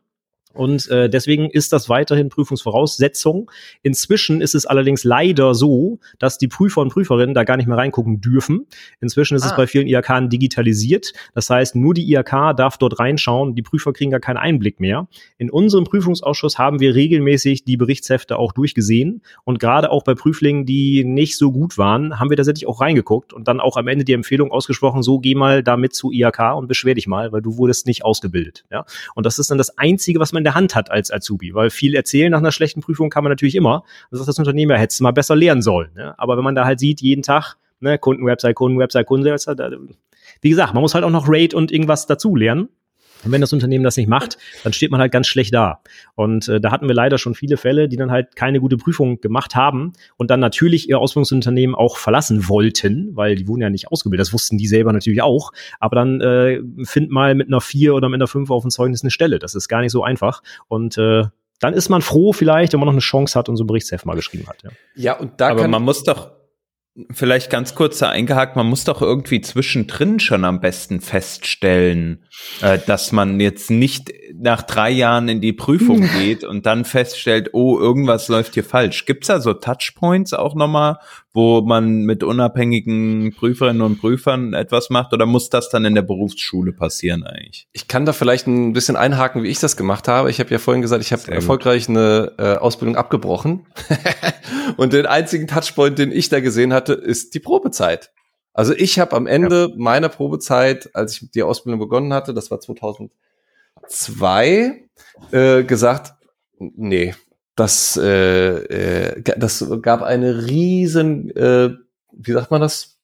Und äh, deswegen ist das weiterhin Prüfungsvoraussetzung. Inzwischen ist es allerdings leider so, dass die Prüfer und Prüferinnen da gar nicht mehr reingucken dürfen. Inzwischen ist ah. es bei vielen IHK digitalisiert. Das heißt, nur die IHK darf dort reinschauen. Die Prüfer kriegen gar keinen Einblick mehr. In unserem Prüfungsausschuss haben wir regelmäßig die Berichtshefte auch durchgesehen. Und gerade auch bei Prüflingen, die nicht so gut waren, haben wir tatsächlich auch reingeguckt und dann auch am Ende die Empfehlung ausgesprochen, so geh mal damit zu IHK und beschwer dich mal, weil du wurdest nicht ausgebildet. Ja? Und das ist dann das Einzige, was man in der Hand hat als Azubi, weil viel erzählen nach einer schlechten Prüfung kann man natürlich immer. Das sagt das Unternehmen, ja, hättest du mal besser lernen sollen. Ne? Aber wenn man da halt sieht, jeden Tag, ne, Kundenwebsite, Kundenwebsite, Kundenwebsite, wie gesagt, man muss halt auch noch Rate und irgendwas dazu lernen. Und wenn das Unternehmen das nicht macht, dann steht man halt ganz schlecht da. Und äh, da hatten wir leider schon viele Fälle, die dann halt keine gute Prüfung gemacht haben und dann natürlich ihr Ausbildungsunternehmen auch verlassen wollten, weil die wurden ja nicht ausgebildet. Das wussten die selber natürlich auch. Aber dann äh, find mal mit einer vier oder mit einer fünf auf dem Zeugnis eine Stelle. Das ist gar nicht so einfach. Und äh, dann ist man froh vielleicht, wenn man noch eine Chance hat und so ein Berichtsheft mal geschrieben hat. Ja, ja und da Aber man muss doch Vielleicht ganz kurz da eingehakt, man muss doch irgendwie zwischendrin schon am besten feststellen, äh, dass man jetzt nicht nach drei Jahren in die Prüfung geht und dann feststellt, oh, irgendwas läuft hier falsch. Gibt's da so Touchpoints auch nochmal, wo man mit unabhängigen Prüferinnen und Prüfern etwas macht oder muss das dann in der Berufsschule passieren eigentlich? Ich kann da vielleicht ein bisschen einhaken, wie ich das gemacht habe. Ich habe ja vorhin gesagt, ich habe erfolgreich eine äh, Ausbildung abgebrochen und den einzigen Touchpoint, den ich da gesehen hatte, ist die Probezeit. Also ich habe am Ende ja. meiner Probezeit, als ich die Ausbildung begonnen hatte, das war 2002, äh, gesagt, nee, das, äh, äh, das gab eine riesen, äh, wie sagt man das?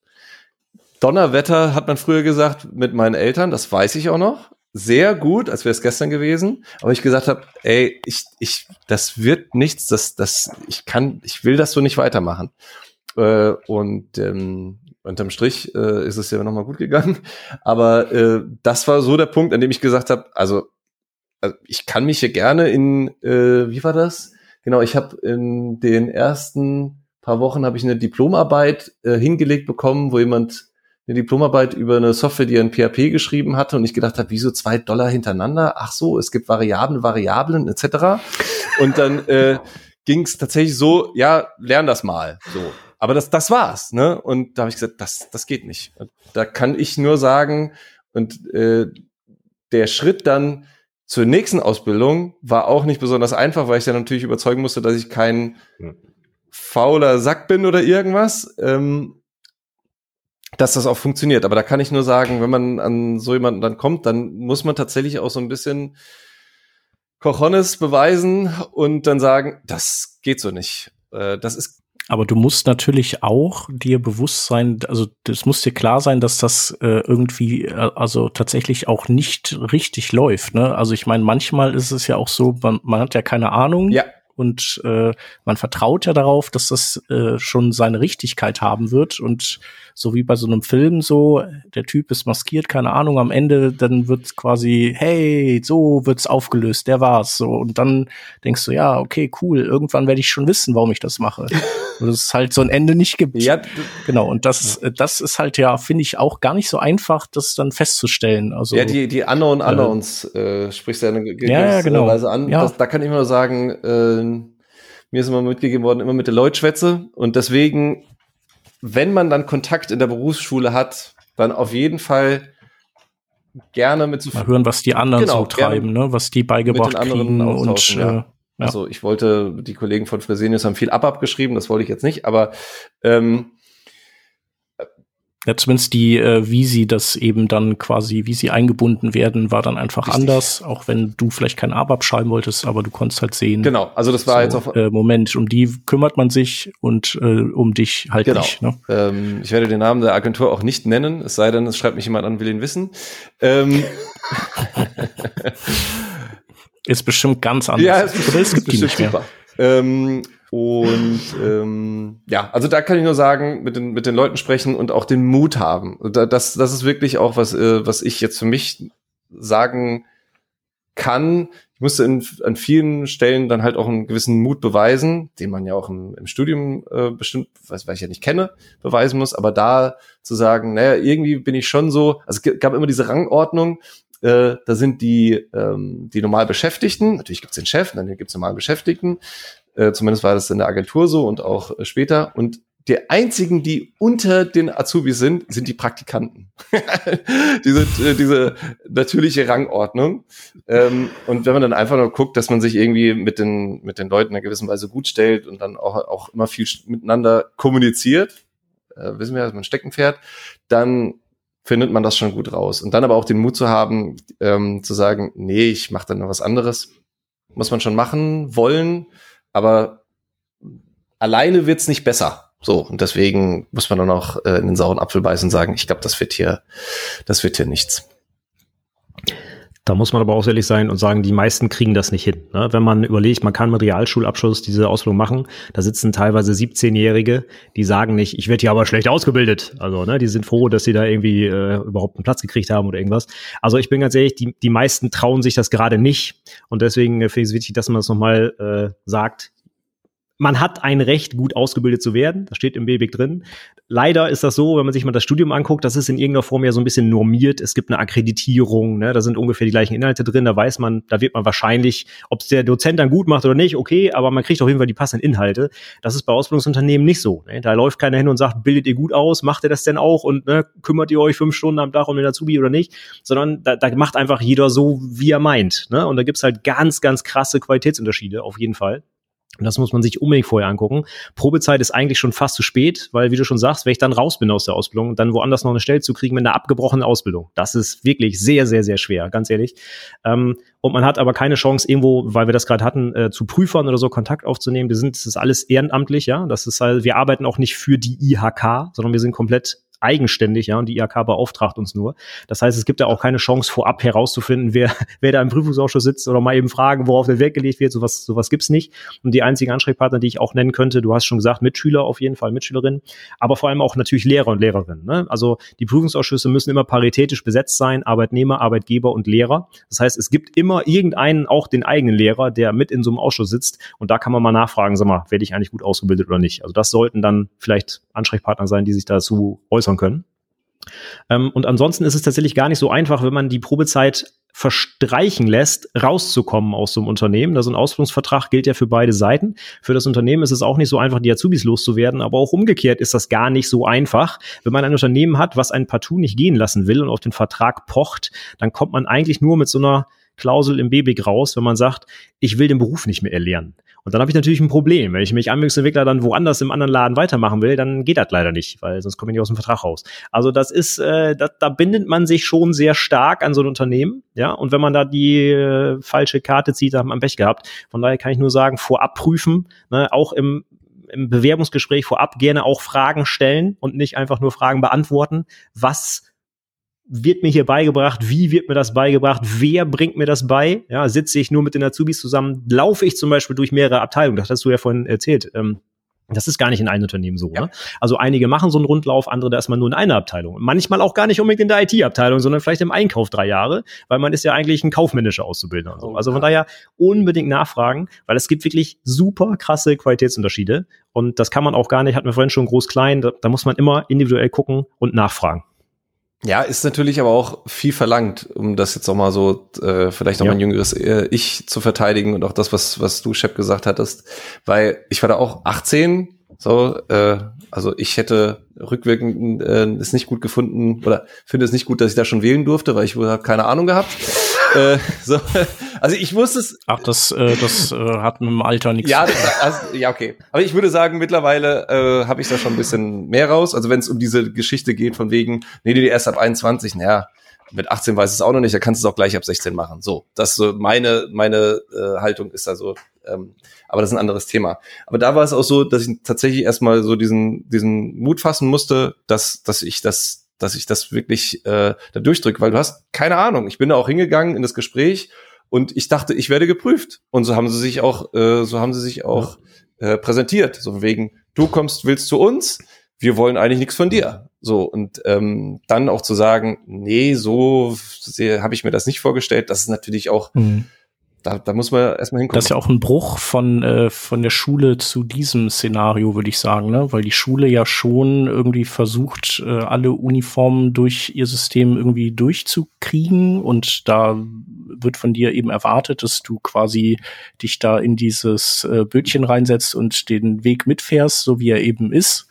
Donnerwetter hat man früher gesagt mit meinen Eltern, das weiß ich auch noch. Sehr gut, als wäre es gestern gewesen. Aber ich gesagt habe, ey, ich, ich, das wird nichts, das, das, ich kann, ich will das so nicht weitermachen. Äh, und ähm, unterm Strich äh, ist es ja nochmal gut gegangen. Aber äh, das war so der Punkt, an dem ich gesagt habe, also, also ich kann mich hier gerne in, äh, wie war das? Genau, ich habe in den ersten paar Wochen habe ich eine Diplomarbeit äh, hingelegt bekommen, wo jemand eine Diplomarbeit über eine Software, die er in PHP geschrieben hatte und ich gedacht habe, wieso zwei Dollar hintereinander? Ach so, es gibt Variablen, Variablen etc. Und dann äh, ging es tatsächlich so, ja, lern das mal. So. Aber das, das war's, ne? Und da habe ich gesagt, das, das geht nicht. Da kann ich nur sagen, und äh, der Schritt dann zur nächsten Ausbildung war auch nicht besonders einfach, weil ich dann natürlich überzeugen musste, dass ich kein fauler Sack bin oder irgendwas, ähm, dass das auch funktioniert. Aber da kann ich nur sagen, wenn man an so jemanden dann kommt, dann muss man tatsächlich auch so ein bisschen Cojones beweisen und dann sagen, das geht so nicht. Äh, das ist Aber du musst natürlich auch dir bewusst sein, also es muss dir klar sein, dass das äh, irgendwie, äh, also tatsächlich auch nicht richtig läuft. Ne? Also ich meine, manchmal ist es ja auch so, man, man hat ja keine Ahnung. Ja und äh, man vertraut ja darauf, dass das äh, schon seine Richtigkeit haben wird und so wie bei so einem Film so, der Typ ist maskiert, keine Ahnung, am Ende dann wird quasi, hey, so wird's aufgelöst, der war's so und dann denkst du, ja, okay, cool, irgendwann werde ich schon wissen, warum ich das mache. und es halt so ein Ende nicht gibt. Ja, genau und das ja. das ist halt ja, finde ich auch gar nicht so einfach, das dann festzustellen. Also Ja, die die Unknown Unknowns äh, sprichst du ja, eine ja, ja, genau. Weise an. Ja. Das, da kann ich nur sagen, äh, mir ist immer mitgegeben worden, immer mit der Leute schwätze und deswegen wenn man dann Kontakt in der Berufsschule hat, dann auf jeden Fall gerne mit so Mal hören, was die anderen genau, so treiben, ne? was die beigebracht kriegen und ja. Ja. Also ich wollte, die Kollegen von Fresenius haben viel ab abgeschrieben, das wollte ich jetzt nicht, aber ähm, ja, zumindest die, äh, wie sie das eben dann quasi, wie sie eingebunden werden, war dann einfach Richtig. anders, auch wenn du vielleicht kein ABAP schreiben wolltest, aber du konntest halt sehen. Genau, also das war so, jetzt auf äh, Moment, um die kümmert man sich und äh, um dich halt genau. nicht. Ne? Ähm, ich werde den Namen der Agentur auch nicht nennen, es sei denn, es schreibt mich jemand an, will ihn wissen. Ähm, ist bestimmt ganz anders. Ja, es, ist, es gibt bestimmt super. Ähm, und ähm, ja, also da kann ich nur sagen, mit den, mit den Leuten sprechen und auch den Mut haben. Das, das ist wirklich auch was, äh, was ich jetzt für mich sagen kann. Ich musste in, an vielen Stellen dann halt auch einen gewissen Mut beweisen, den man ja auch im, im Studium äh, bestimmt, was, was ich ja nicht kenne, beweisen muss. Aber da zu sagen, naja, irgendwie bin ich schon so, also es gab immer diese Rangordnung, äh, da sind die, ähm, die normal Beschäftigten, natürlich gibt's den Chef, dann gibt's normal Beschäftigten, äh, zumindest war das in der Agentur so und auch äh, später. Und die einzigen, die unter den Azubis sind, sind die Praktikanten. diese, äh, diese natürliche Rangordnung. Ähm, und wenn man dann einfach nur guckt, dass man sich irgendwie mit den, mit den Leuten in einer gewissen Weise gut stellt und dann auch, auch immer viel miteinander kommuniziert, wissen wir, dass man stecken fährt, dann findet man das schon gut raus. Und dann aber auch den Mut zu haben, ähm, zu sagen, nee, ich mache dann noch was anderes. Muss man schon machen, wollen aber alleine wird's nicht besser. So, und deswegen muss man dann auch äh, in den sauren Apfel beißen und sagen, ich glaube, das wird hier, das wird hier nichts. Da muss man aber auch ehrlich sein und sagen, die meisten kriegen das nicht hin. Ne? Wenn man überlegt, man kann mit Realschulabschluss diese Ausbildung machen, da sitzen teilweise 17-Jährige, die sagen nicht, ich werde hier aber schlecht ausgebildet. Also, ne, die sind froh, dass sie da irgendwie äh, überhaupt einen Platz gekriegt haben oder irgendwas. Also ich bin ganz ehrlich, die, die meisten trauen sich das gerade nicht. Und deswegen finde ich es wichtig, dass man das nochmal äh, sagt man hat ein Recht, gut ausgebildet zu werden. Das steht im BBIC drin. Leider ist das so, wenn man sich mal das Studium anguckt, das ist in irgendeiner Form ja so ein bisschen normiert. Es gibt eine Akkreditierung, ne? da sind ungefähr die gleichen Inhalte drin. Da weiß man, da wird man wahrscheinlich, ob es der Dozent dann gut macht oder nicht, okay, aber man kriegt auf jeden Fall die passenden Inhalte. Das ist bei Ausbildungsunternehmen nicht so. Ne? Da läuft keiner hin und sagt, bildet ihr gut aus, macht ihr das denn auch und ne, kümmert ihr euch fünf Stunden am Tag um den Azubi oder nicht, sondern da, da macht einfach jeder so, wie er meint. Ne? Und da gibt's halt ganz, ganz krasse Qualitätsunterschiede, auf jeden Fall. Und das muss man sich unbedingt vorher angucken. Probezeit ist eigentlich schon fast zu spät, weil, wie du schon sagst, wenn ich dann raus bin aus der Ausbildung, dann woanders noch eine Stelle zu kriegen mit einer abgebrochenen Ausbildung. Das ist wirklich sehr, sehr, sehr schwer, ganz ehrlich. Ähm, und man hat aber keine Chance, irgendwo, weil wir das gerade hatten, äh, zu Prüfern oder so Kontakt aufzunehmen. Wir sind, das ist alles ehrenamtlich, ja. Das ist halt, wir arbeiten auch nicht für die IHK, sondern wir sind komplett eigenständig, ja, und die IHK beauftragt uns nur. Das heißt, es gibt ja auch keine Chance, vorab herauszufinden, wer, wer da im Prüfungsausschuss sitzt oder mal eben fragen, worauf der Wert gelegt wird. Sowas, sowas gibt's nicht. Und die einzigen Ansprechpartner, die ich auch nennen könnte, du hast schon gesagt, Mitschüler auf jeden Fall, Mitschülerinnen, aber vor allem auch natürlich Lehrer und Lehrerinnen. Ne? Also die Prüfungsausschüsse müssen immer paritätisch besetzt sein, Arbeitnehmer, Arbeitgeber und Lehrer. Das heißt, es gibt immer irgendeinen, auch den eigenen Lehrer, der mit in so einem Ausschuss sitzt und da kann man mal nachfragen, sag mal, werde ich eigentlich gut ausgebildet oder nicht. Also das sollten dann vielleicht Ansprechpartner sein, die sich dazu äußern können. Ähm, und ansonsten ist es tatsächlich gar nicht so einfach, wenn man die Probezeit verstreichen lässt, rauszukommen aus so einem Unternehmen. Da so ein Ausbildungsvertrag gilt ja für beide Seiten. Für das Unternehmen ist es auch nicht so einfach, die Azubis loszuwerden, aber auch umgekehrt ist das gar nicht so einfach. Wenn man ein Unternehmen hat, was einen partout nicht gehen lassen will und auf den Vertrag pocht, dann kommt man eigentlich nur mit so einer Klausel im BBIG raus, wenn man sagt, ich will den Beruf nicht mehr erlernen. Und dann habe ich natürlich ein Problem. Wenn ich mich Anwendungsentwickler dann woanders im anderen Laden weitermachen will, dann geht das leider nicht, weil sonst komme ich nicht aus dem Vertrag raus. Also das ist, äh, da, da bindet man sich schon sehr stark an so ein Unternehmen, ja. Und wenn man da die äh, falsche Karte zieht, dann hat man Pech gehabt. Von daher kann ich nur sagen, vorab prüfen, ne, auch im im Bewerbungsgespräch vorab gerne auch Fragen stellen und nicht einfach nur Fragen beantworten. Was wird mir hier beigebracht? Wie wird mir das beigebracht? Wer bringt mir das bei? Ja, sitze ich nur mit den Azubis zusammen? Laufe ich zum Beispiel durch mehrere Abteilungen? Das hast du ja vorhin erzählt. Ähm, das ist gar nicht in einem Unternehmen so. Ja. Ne? Also einige machen so einen Rundlauf, andere da ist man nur in einer Abteilung. Manchmal auch gar nicht unbedingt in der IT-Abteilung, sondern vielleicht im Einkauf drei Jahre, weil man ist ja eigentlich ein kaufmännischer Auszubildender. Und so. Also von daher unbedingt nachfragen, weil es gibt wirklich super krasse Qualitätsunterschiede. Und das kann man auch gar nicht, hatten wir vorhin schon groß-klein, da, da muss man immer individuell gucken und nachfragen. Ja, ist natürlich aber auch viel verlangt, um das jetzt auch mal so äh, vielleicht auch ja. mein jüngeres äh, Ich zu verteidigen und auch das, was was du Shep gesagt hattest, weil ich war da auch 18, so, äh, also ich hätte rückwirkend äh, es nicht gut gefunden oder finde es nicht gut, dass ich da schon wählen durfte, weil ich wohl keine Ahnung gehabt. Äh, so, also ich wusste es. Ach, das, äh, das äh, hat mit dem Alter nichts ja, zu tun. Also, ja, okay. Aber ich würde sagen, mittlerweile äh, habe ich da schon ein bisschen mehr raus. Also wenn es um diese Geschichte geht, von wegen, nee, die erst ab 21, naja, mit 18 weiß es auch noch nicht, da kannst du es auch gleich ab 16 machen. So, das so meine meine äh, Haltung ist also. Ähm, aber das ist ein anderes Thema. Aber da war es auch so, dass ich tatsächlich erstmal so diesen diesen Mut fassen musste, dass dass ich das dass ich das wirklich äh, da durchdrücke, weil du hast keine Ahnung. Ich bin da auch hingegangen in das Gespräch und ich dachte, ich werde geprüft. Und so haben sie sich auch, äh, so haben sie sich auch äh, präsentiert. So wegen, du kommst, willst zu uns, wir wollen eigentlich nichts von dir. So, und ähm, dann auch zu sagen, nee, so habe ich mir das nicht vorgestellt, das ist natürlich auch mhm da, da muss man erstmal hinkommen. Das ist ja auch ein Bruch von, äh, von der Schule zu diesem Szenario, würde ich sagen, ne? Weil die Schule ja schon irgendwie versucht, äh, alle Uniformen durch ihr System irgendwie durchzukriegen und da wird von dir eben erwartet, dass du quasi dich da in dieses äh, Bötchen reinsetzt und den Weg mitfährst, so wie er eben ist.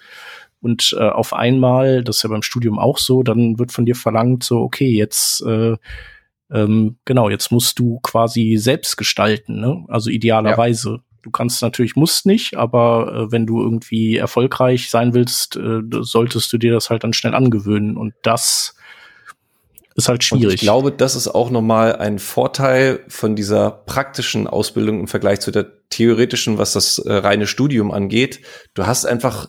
Und äh, auf einmal, das ist ja beim Studium auch so, dann wird von dir verlangt, so, okay, jetzt äh, ähm, genau, jetzt musst du quasi selbst gestalten, ne? Also idealerweise. Ja. Du kannst natürlich, musst nicht, aber äh, wenn du irgendwie erfolgreich sein willst, äh, solltest du dir das halt dann schnell angewöhnen. Und das ist halt schwierig. Und ich glaube, das ist auch nochmal ein Vorteil von dieser praktischen Ausbildung im Vergleich zu der theoretischen, was das äh, reine Studium angeht. Du hast einfach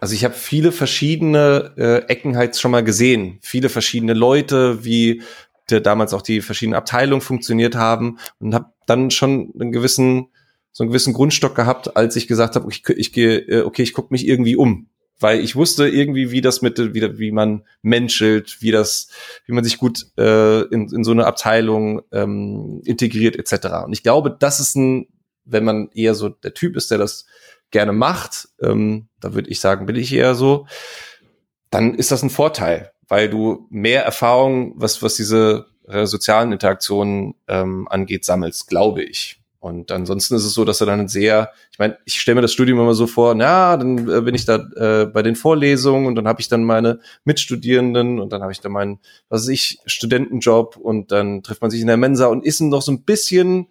also ich habe viele verschiedene äh, Ecken halt schon mal gesehen, viele verschiedene Leute, wie damals auch die verschiedenen Abteilungen funktioniert haben und habe dann schon einen gewissen so einen gewissen Grundstock gehabt, als ich gesagt habe, ich, ich gehe, äh, okay, ich gucke mich irgendwie um, weil ich wusste irgendwie, wie das mit, wie, wie man menschelt, wie das, wie man sich gut äh, in, in so eine Abteilung ähm, integriert etc. Und ich glaube, das ist ein, wenn man eher so der Typ ist, der das gerne macht, ähm, da würde ich sagen, bin ich eher so, dann ist das ein Vorteil, weil du mehr Erfahrung, was, was diese äh, sozialen Interaktionen ähm, angeht, sammelst, glaube ich. Und ansonsten ist es so, dass er dann sehr, ich meine, ich stelle mir das Studium immer so vor, na, dann äh, bin ich da äh, bei den Vorlesungen und dann habe ich dann meine Mitstudierenden und dann habe ich dann meinen, was weiß ich, Studentenjob und dann trifft man sich in der Mensa und ist noch so ein bisschen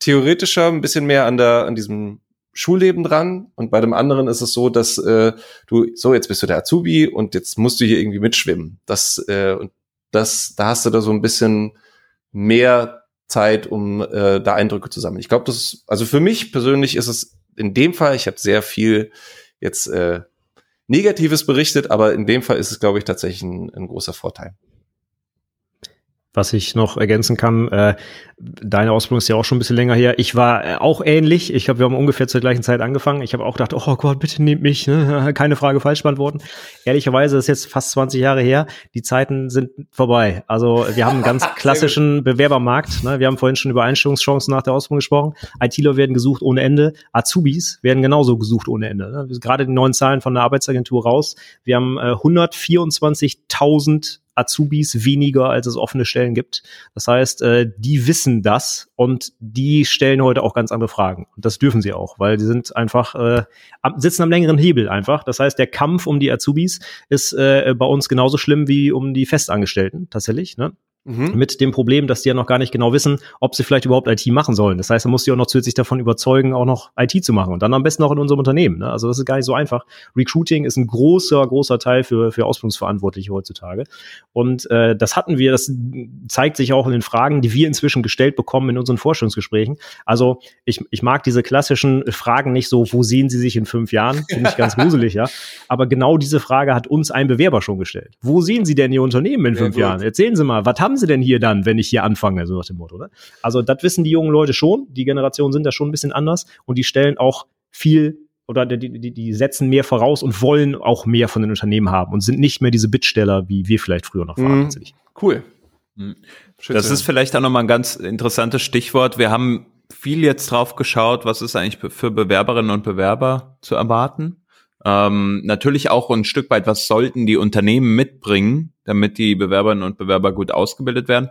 theoretischer, ein bisschen mehr an der, an diesem Schulleben dran und bei dem anderen ist es so, dass äh, du so jetzt bist du der Azubi und jetzt musst du hier irgendwie mitschwimmen. Das äh, und das da hast du da so ein bisschen mehr Zeit, um äh, da Eindrücke zu sammeln. Ich glaube, das ist, also für mich persönlich ist es in dem Fall, ich habe sehr viel jetzt äh, Negatives berichtet, aber in dem Fall ist es, glaube ich, tatsächlich ein, ein großer Vorteil. Was ich noch ergänzen kann, äh, deine Ausbildung ist ja auch schon ein bisschen länger her. Ich war äh, auch ähnlich. Ich glaube, wir haben ungefähr zur gleichen Zeit angefangen. Ich habe auch gedacht, oh Gott, bitte nehmt mich. Ne? Keine Frage falsch beantworten. Ehrlicherweise ist jetzt fast 20 Jahre her. Die Zeiten sind vorbei. Also wir haben einen ganz klassischen Bewerbermarkt. Ne? Wir haben vorhin schon über Einstellungschancen nach der Ausbildung gesprochen. ITler werden gesucht ohne Ende. Azubis werden genauso gesucht ohne Ende. Ne? Gerade die neuen Zahlen von der Arbeitsagentur raus. Wir haben äh, 124.000 Azubis weniger, als es offene Stellen gibt. Das heißt, äh, die wissen das und die stellen heute auch ganz andere Fragen. Und das dürfen sie auch, weil die sind einfach, äh, sitzen am längeren Hebel einfach. Das heißt, der Kampf um die Azubis ist äh, bei uns genauso schlimm wie um die Festangestellten tatsächlich. Ne? Mhm. Mit dem Problem, dass die ja noch gar nicht genau wissen, ob sie vielleicht überhaupt IT machen sollen. Das heißt, man muss sie auch noch zusätzlich davon überzeugen, auch noch IT zu machen. Und dann am besten auch in unserem Unternehmen. Ne? Also das ist gar nicht so einfach. Recruiting ist ein großer, großer Teil für, für Ausbildungsverantwortliche heutzutage. Und äh, das hatten wir, das zeigt sich auch in den Fragen, die wir inzwischen gestellt bekommen in unseren Forschungsgesprächen. Also ich, ich mag diese klassischen Fragen nicht so, wo sehen Sie sich in fünf Jahren? Finde ich ganz gruselig, ja. Aber genau diese Frage hat uns ein Bewerber schon gestellt. Wo sehen Sie denn Ihr Unternehmen in fünf Jahren? Erzählen Sie mal, was haben haben sie denn hier dann, wenn ich hier anfange, so nach dem Motto, oder? Also das wissen die jungen Leute schon, die Generationen sind da schon ein bisschen anders und die stellen auch viel oder die, die, die setzen mehr voraus und wollen auch mehr von den Unternehmen haben und sind nicht mehr diese Bittsteller, wie wir vielleicht früher noch waren. Mhm. Cool. Mhm. Das ist vielleicht auch nochmal ein ganz interessantes Stichwort. Wir haben viel jetzt drauf geschaut, was ist eigentlich für Bewerberinnen und Bewerber zu erwarten. Ähm, natürlich auch ein Stück weit, was sollten die Unternehmen mitbringen, damit die Bewerberinnen und Bewerber gut ausgebildet werden.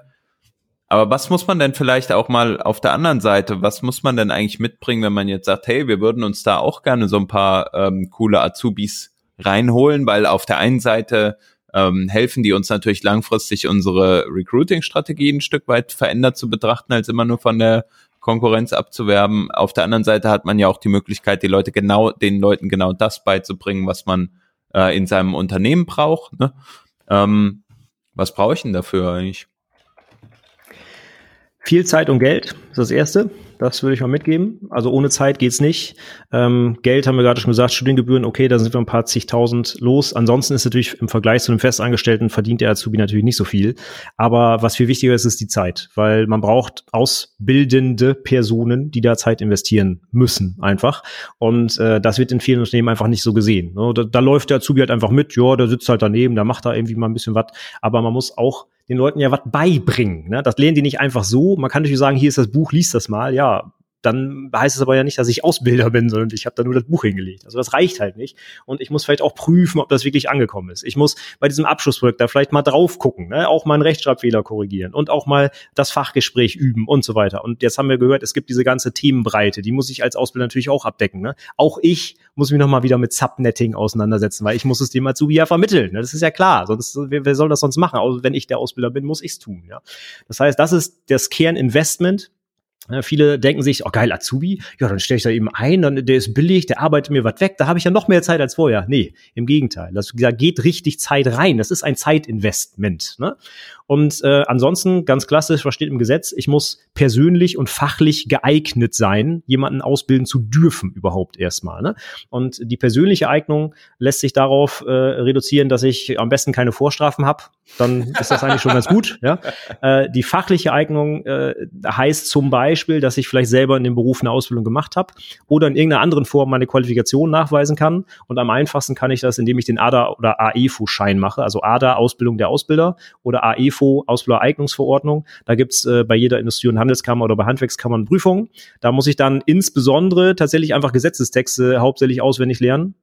Aber was muss man denn vielleicht auch mal auf der anderen Seite, was muss man denn eigentlich mitbringen, wenn man jetzt sagt, hey, wir würden uns da auch gerne so ein paar ähm, coole Azubis reinholen, weil auf der einen Seite ähm, helfen die uns natürlich langfristig unsere Recruiting-Strategie ein Stück weit verändert zu betrachten, als immer nur von der Konkurrenz abzuwerben. Auf der anderen Seite hat man ja auch die Möglichkeit, die Leute genau, den Leuten genau das beizubringen, was man äh, in seinem Unternehmen braucht. Ne? Ähm, was brauche ich denn dafür eigentlich? Viel Zeit und Geld ist das erste. Das würde ich mal mitgeben. Also ohne Zeit geht's nicht. Ähm, Geld haben wir gerade schon gesagt, Studiengebühren, okay, da sind wir ein paar zigtausend los. Ansonsten ist natürlich im Vergleich zu einem Festangestellten verdient der Azubi natürlich nicht so viel. Aber was viel wichtiger ist, ist die Zeit, weil man braucht ausbildende Personen, die da Zeit investieren müssen, einfach. Und äh, das wird in vielen Unternehmen einfach nicht so gesehen. Ne? Da, da läuft der Azubi halt einfach mit, ja, der sitzt halt daneben, der macht da irgendwie mal ein bisschen was. Aber man muss auch den Leuten ja was beibringen. Ne? Das lernen die nicht einfach so. Man kann natürlich sagen, hier ist das Buch, liest das mal. Ja, dann heißt es aber ja nicht, dass ich Ausbilder bin, sondern ich habe da nur das Buch hingelegt. Also das reicht halt nicht. Und ich muss vielleicht auch prüfen, ob das wirklich angekommen ist. Ich muss bei diesem Abschlussprojekt da vielleicht mal drauf gucken, ne? auch mal einen Rechtschreibfehler korrigieren und auch mal das Fachgespräch üben und so weiter. Und jetzt haben wir gehört, es gibt diese ganze Themenbreite, die muss ich als Ausbilder natürlich auch abdecken. Ne? Auch ich muss mich nochmal wieder mit Subnetting auseinandersetzen, weil ich muss es dem Azubi ja vermitteln. Ne? Das ist ja klar. Sonst, wer, wer soll das sonst machen? Also wenn ich der Ausbilder bin, muss ich's tun. Ja? Das heißt, das ist das Kerninvestment viele denken sich, oh geil, Azubi, ja, dann stelle ich da eben ein, dann der ist billig, der arbeitet mir was weg, da habe ich ja noch mehr Zeit als vorher. Nee, im Gegenteil. Das, da geht richtig Zeit rein. Das ist ein Zeitinvestment. Ne? Und äh, ansonsten, ganz klassisch, was steht im Gesetz? Ich muss persönlich und fachlich geeignet sein, jemanden ausbilden zu dürfen, überhaupt erstmal. Ne? Und die persönliche Eignung lässt sich darauf äh, reduzieren, dass ich am besten keine Vorstrafen habe. Dann ist das eigentlich schon ganz gut. Ja? Äh, die fachliche Eignung äh, heißt zum Beispiel, dass ich vielleicht selber in dem Beruf eine Ausbildung gemacht habe oder in irgendeiner anderen Form meine Qualifikation nachweisen kann. Und am einfachsten kann ich das, indem ich den ADA oder AEFO-Schein mache. Also ADA, Ausbildung der Ausbilder oder AEFO Ausbildereignungsverordnung. Da gibt's äh, bei jeder Industrie- und Handelskammer oder bei Handwerkskammern Prüfungen. Da muss ich dann insbesondere tatsächlich einfach Gesetzestexte hauptsächlich auswendig lernen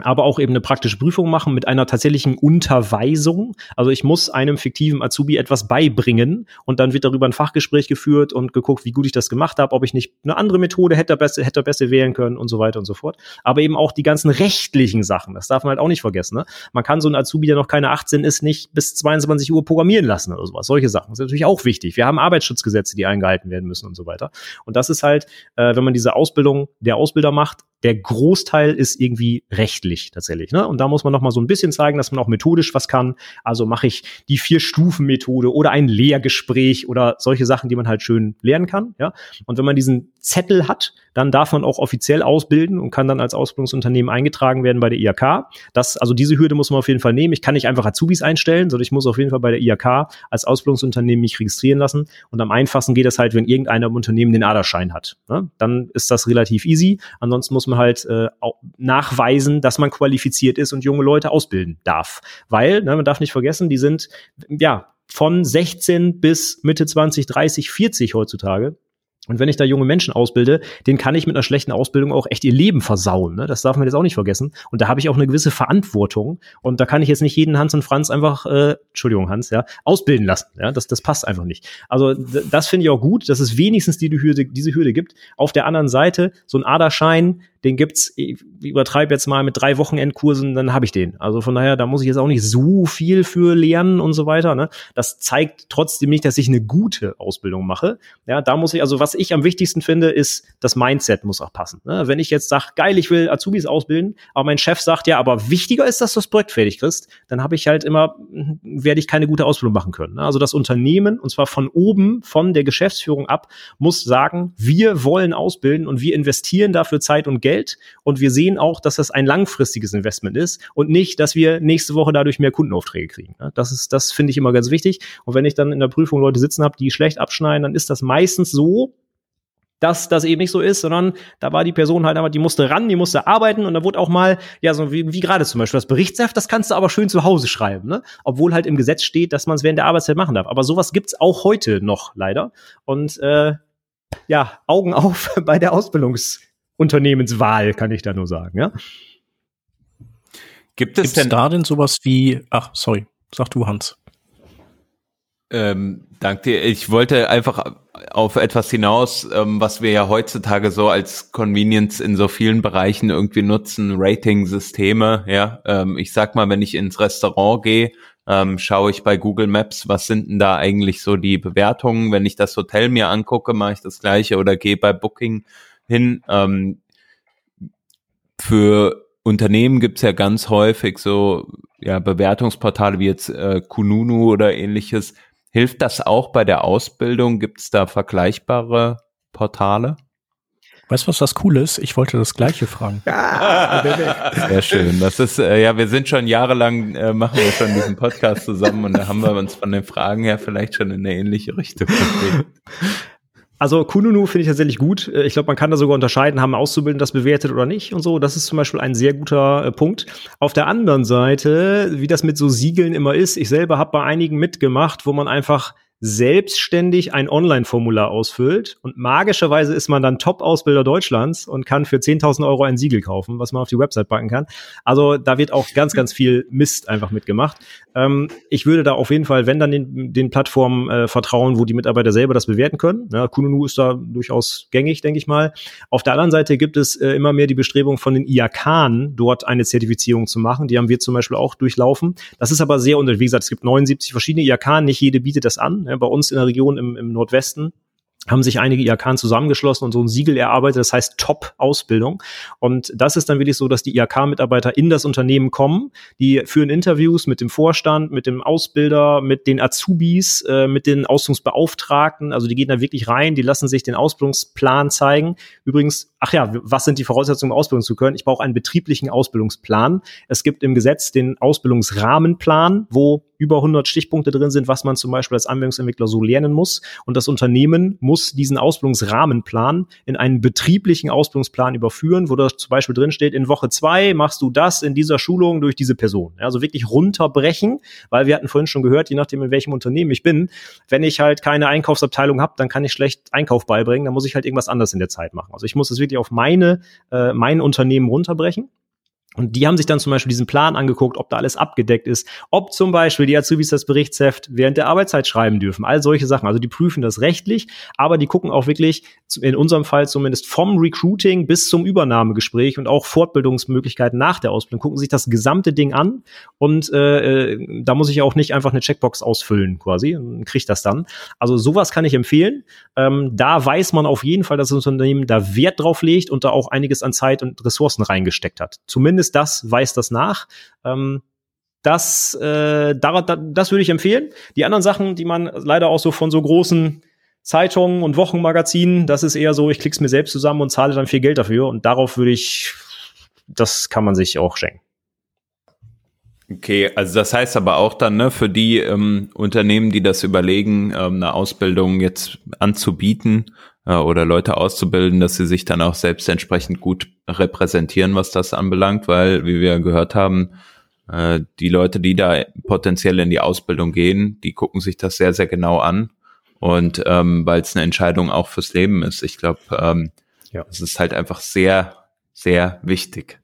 aber auch eben eine praktische Prüfung machen mit einer tatsächlichen Unterweisung. Also ich muss einem fiktiven Azubi etwas beibringen und dann wird darüber ein Fachgespräch geführt und geguckt, wie gut ich das gemacht habe, ob ich nicht eine andere Methode hätte besser, hätte besser wählen können und so weiter und so fort. Aber eben auch die ganzen rechtlichen Sachen, das darf man halt auch nicht vergessen. Ne? Man kann so ein Azubi, der noch keine 18 ist, nicht bis 22 Uhr programmieren lassen oder sowas. Solche Sachen das ist natürlich auch wichtig. Wir haben Arbeitsschutzgesetze, die eingehalten werden müssen und so weiter. Und das ist halt, äh, wenn man diese Ausbildung der Ausbilder macht, der Großteil ist irgendwie rechtlich tatsächlich. Ne? Und da muss man noch mal so ein bisschen zeigen, dass man auch methodisch was kann. Also mache ich die Vier-Stufen-Methode oder ein Lehrgespräch oder solche Sachen, die man halt schön lernen kann. Ja? Und wenn man diesen Zettel hat, dann darf man auch offiziell ausbilden und kann dann als Ausbildungsunternehmen eingetragen werden bei der IHK. Das, also diese Hürde muss man auf jeden Fall nehmen. Ich kann nicht einfach Azubis einstellen, sondern ich muss auf jeden Fall bei der IHK als Ausbildungsunternehmen mich registrieren lassen. Und am einfachsten geht das halt, wenn irgendeiner im Unternehmen den Aderschein hat. Ne? Dann ist das relativ easy. Ansonsten muss man halt äh, nachweisen, dass man qualifiziert ist und junge Leute ausbilden darf. Weil, ne, man darf nicht vergessen, die sind ja von 16 bis Mitte 20, 30, 40 heutzutage Und wenn ich da junge Menschen ausbilde, den kann ich mit einer schlechten Ausbildung auch echt ihr Leben versauen. Ne? Das darf man jetzt auch nicht vergessen. Und da habe ich auch eine gewisse Verantwortung. Und da kann ich jetzt nicht jeden Hans und Franz einfach, äh, Entschuldigung, Hans, ja, ausbilden lassen. Ja, das, das passt einfach nicht. Also das finde ich auch gut, dass es wenigstens die Hürde, diese Hürde gibt. Auf der anderen Seite, so ein Aderschein, den gibt's, ich übertreibe jetzt mal mit drei Wochenendkursen, dann habe ich den. Also von daher, da muss ich jetzt auch nicht so viel für lernen und so weiter. Ne? Das zeigt trotzdem nicht, dass ich eine gute Ausbildung mache. Ja, da muss ich, also was ich am wichtigsten finde, ist, das Mindset muss auch passen. Ne? Wenn ich jetzt sage, geil, ich will Azubis ausbilden, aber mein Chef sagt, ja, aber wichtiger ist, dass du das Projekt fertig kriegst, dann habe ich halt immer, werde ich keine gute Ausbildung machen können. Ne? Also das Unternehmen, und zwar von oben, von der Geschäftsführung ab, muss sagen, wir wollen ausbilden und wir investieren dafür Zeit und Geld und wir sehen auch, dass das ein langfristiges Investment ist und nicht, dass wir nächste Woche dadurch mehr Kundenaufträge kriegen. Das ist, das finde ich immer ganz wichtig. Und wenn ich dann in der Prüfung Leute sitzen habe, die schlecht abschneiden, dann ist das meistens so, dass das eben nicht so ist, sondern da war die Person halt aber, die musste ran, die musste arbeiten und da wurde auch mal, ja, so wie, wie gerade zum Beispiel das Berichtsheft, das kannst du aber schön zu Hause schreiben, ne? Obwohl halt im Gesetz steht, dass man es während der Arbeitszeit machen darf. Aber sowas gibt's auch heute noch leider. Und äh, ja, Augen auf bei der Ausbildungs- Unternehmenswahl, kann ich da nur sagen, ja. Gibt es Gibt's denn da denn sowas wie, ach, sorry, sag du, Hans. Ähm, danke dir. Ich wollte einfach auf etwas hinaus, ähm, was wir ja heutzutage so als Convenience in so vielen Bereichen irgendwie nutzen, Rating-Systeme. Ja, ähm, ich sag mal, wenn ich ins Restaurant gehe, ähm, schaue ich bei Google Maps, was sind denn da eigentlich so die Bewertungen? Wenn ich das Hotel mir angucke, mache ich das gleiche oder gehe bei Booking hin. Ähm, für Unternehmen gibt's ja ganz häufig so ja, Bewertungsportale wie jetzt äh, Kununu oder ähnliches. Hilft das auch bei der Ausbildung? Gibt's da vergleichbare Portale? Weißt du, was das cool ist? Ich wollte das Gleiche fragen. Sehr schön. Das ist, äh, ja, wir sind schon jahrelang, äh, machen wir schon diesen Podcast zusammen und da haben wir uns von den Fragen her vielleicht schon in eine ähnliche Richtung bewegt. Also Kununu finde ich tatsächlich gut. Äh, ich glaube, man kann da sogar unterscheiden, haben Auszubildende das bewertet oder nicht und so. Das ist zum Beispiel ein sehr guter äh, Punkt. Auf der anderen Seite, wie das mit so Siegeln immer ist, ich selber habe bei einigen mitgemacht, wo man einfach selbstständig ein Online-Formular ausfüllt und magischerweise ist man dann Top-Ausbilder Deutschlands und kann für 10.000 Euro ein Siegel kaufen, was man auf die Website packen kann. Also da wird auch ganz, ganz viel Mist einfach mitgemacht. Ähm, ich würde da auf jeden Fall, wenn dann den, den Plattformen äh, vertrauen, wo die Mitarbeiter selber das bewerten können. Ja, Kununu ist da durchaus gängig, denke ich mal. Auf der anderen Seite gibt es äh, immer mehr die Bestrebung von den IAK, dort eine Zertifizierung zu machen. Die haben wir zum Beispiel auch durchlaufen. Das ist aber sehr unter, wie gesagt, es gibt 79 verschiedene IAK, nicht jede bietet das an bei uns in der Region im, im Nordwesten haben sich einige IAK zusammengeschlossen und so ein Siegel erarbeitet, das heißt Top-Ausbildung. Und das ist dann wirklich so, dass die IAK-Mitarbeiter in das Unternehmen kommen, die führen Interviews mit dem Vorstand, mit dem Ausbilder, mit den Azubis, äh, mit den Ausbildungsbeauftragten. Also die gehen da wirklich rein, die lassen sich den Ausbildungsplan zeigen. Übrigens, ach ja, was sind die Voraussetzungen, um Ausbildung zu können? Ich brauche einen betrieblichen Ausbildungsplan. Es gibt im Gesetz den Ausbildungsrahmenplan, wo über 100 Stichpunkte drin sind, was man zum Beispiel als Anwendungsentwickler so lernen muss. Und das Unternehmen muss diesen Ausbildungsrahmenplan in einen betrieblichen Ausbildungsplan überführen, wo da zum Beispiel drin steht, in Woche zwei machst du das in dieser Schulung durch diese Person. Also wirklich runterbrechen, weil wir hatten vorhin schon gehört, je nachdem, in welchem Unternehmen ich bin, wenn ich halt keine Einkaufsabteilung habe, dann kann ich schlecht Einkauf beibringen, dann muss ich halt irgendwas anderes in der Zeit machen. Also ich muss es wirklich auf meine, äh, mein Unternehmen runterbrechen. Und die haben sich dann zum Beispiel diesen Plan angeguckt, ob da alles abgedeckt ist, ob zum Beispiel die Azubis das Berichtsheft während der Arbeitszeit schreiben dürfen, all solche Sachen. Also die prüfen das rechtlich, aber die gucken auch wirklich, in unserem Fall zumindest vom Recruiting bis zum Übernahmegespräch und auch Fortbildungsmöglichkeiten nach der Ausbildung, gucken sich das gesamte Ding an und äh, äh da muss ich auch nicht einfach eine Checkbox ausfüllen quasi und kriege das dann. Also sowas kann ich empfehlen. Ähm, da weiß man auf jeden Fall, dass das Unternehmen da Wert drauf legt und da auch einiges an Zeit und Ressourcen reingesteckt hat. Zumindest zumindest das weist das nach. Ähm, das, äh, da, da, das würde ich empfehlen. Die anderen Sachen, die man leider auch so von so großen Zeitungen und Wochenmagazinen, das ist eher so, ich klick's mir selbst zusammen und zahle dann viel Geld dafür. Und darauf würde ich, das kann man sich auch schenken. Okay, also das heißt aber auch dann, ne, für die ähm, Unternehmen, die das überlegen, ähm, eine Ausbildung jetzt anzubieten, äh, oder Leute auszubilden, dass sie sich dann auch selbst entsprechend gut repräsentieren, was das anbelangt, weil, wie wir gehört haben, äh, die Leute, die da potenziell in die Ausbildung gehen, die gucken sich das sehr, sehr genau an Und ähm, weil es eine Entscheidung auch fürs Leben ist. Ich glaube, ähm, ja. es ist halt einfach sehr, sehr wichtig.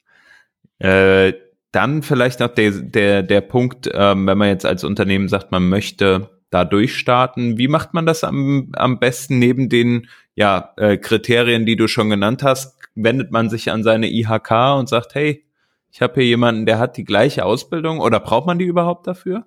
Äh, dann vielleicht noch der, der, der Punkt, ähm, wenn man jetzt als Unternehmen sagt, man möchte da durchstarten, wie macht man das am, am besten neben den ja, äh, Kriterien, die du schon genannt hast? Wendet man sich an seine IHK und sagt, hey, ich habe hier jemanden, der hat die gleiche Ausbildung oder braucht man die überhaupt dafür?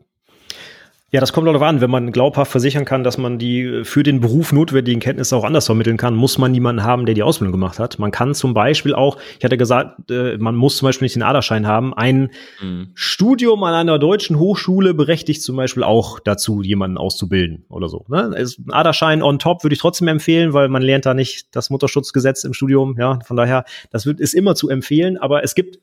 Ja, das kommt darauf an. Wenn man glaubhaft versichern kann, dass man die für den Beruf notwendigen Kenntnisse auch anders vermitteln kann, muss man niemanden haben, der die Ausbildung gemacht hat. Man kann zum Beispiel auch, ich hatte gesagt, äh, man muss zum Beispiel nicht den Aderschein haben. Ein mhm. Studium an einer deutschen Hochschule berechtigt zum Beispiel auch dazu, jemanden auszubilden oder so. Ne? Ein Aderschein on top würde ich trotzdem empfehlen, weil man lernt da nicht das Mutterschutzgesetz im Studium. Ja, von daher, das wird, ist immer zu empfehlen. Aber es gibt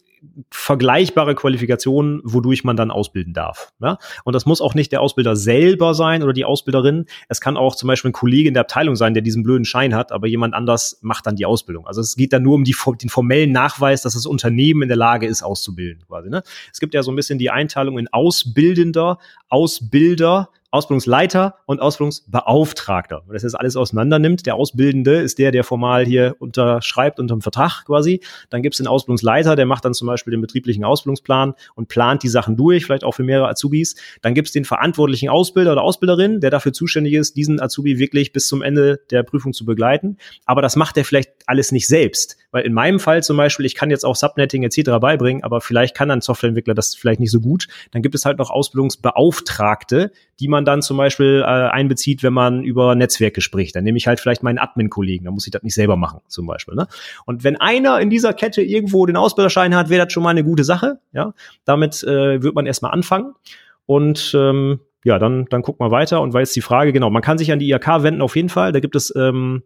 vergleichbare Qualifikationen, wodurch man dann ausbilden darf. Ja? Und das muss auch nicht der Ausbilder selber sein oder die Ausbilderin. Es kann auch zum Beispiel ein Kollege in der Abteilung sein, der diesen blöden Schein hat, aber jemand anders macht dann die Ausbildung. Also es geht dann nur um die, den formellen Nachweis, dass das Unternehmen in der Lage ist, auszubilden. Quasi, ne? Es gibt ja so ein bisschen die Einteilung in Ausbildender, Ausbilder, Ausbildungsleiter und Ausbildungsbeauftragter. Wenn das jetzt alles auseinander nimmt, der Ausbildende ist der, der formal hier unterschreibt unter dem Vertrag quasi. Dann gibt es den Ausbildungsleiter, der macht dann zum Beispiel den betrieblichen Ausbildungsplan und plant die Sachen durch, vielleicht auch für mehrere Azubis. Dann gibt es den verantwortlichen Ausbilder oder Ausbilderin, der dafür zuständig ist, diesen Azubi wirklich bis zum Ende der Prüfung zu begleiten. Aber das macht er vielleicht alles nicht selbst. Weil in meinem Fall zum Beispiel, ich kann jetzt auch Subnetting etc. beibringen, aber vielleicht kann ein Softwareentwickler das vielleicht nicht so gut. Dann gibt es halt noch Ausbildungsbeauftragte, die man dann zum Beispiel äh, einbezieht, wenn man über Netzwerke spricht. Dann nehme ich halt vielleicht meinen Admin-Kollegen, dann muss ich das nicht selber machen, zum Beispiel. Ne? Und wenn einer in dieser Kette irgendwo den Ausbilderschein hat, wäre das schon mal eine gute Sache. Ja, damit äh, wird man erstmal anfangen. Und ähm, ja, dann, dann guckt man weiter und weiß die Frage, genau, man kann sich an die IHK wenden auf jeden Fall. Da gibt es ähm,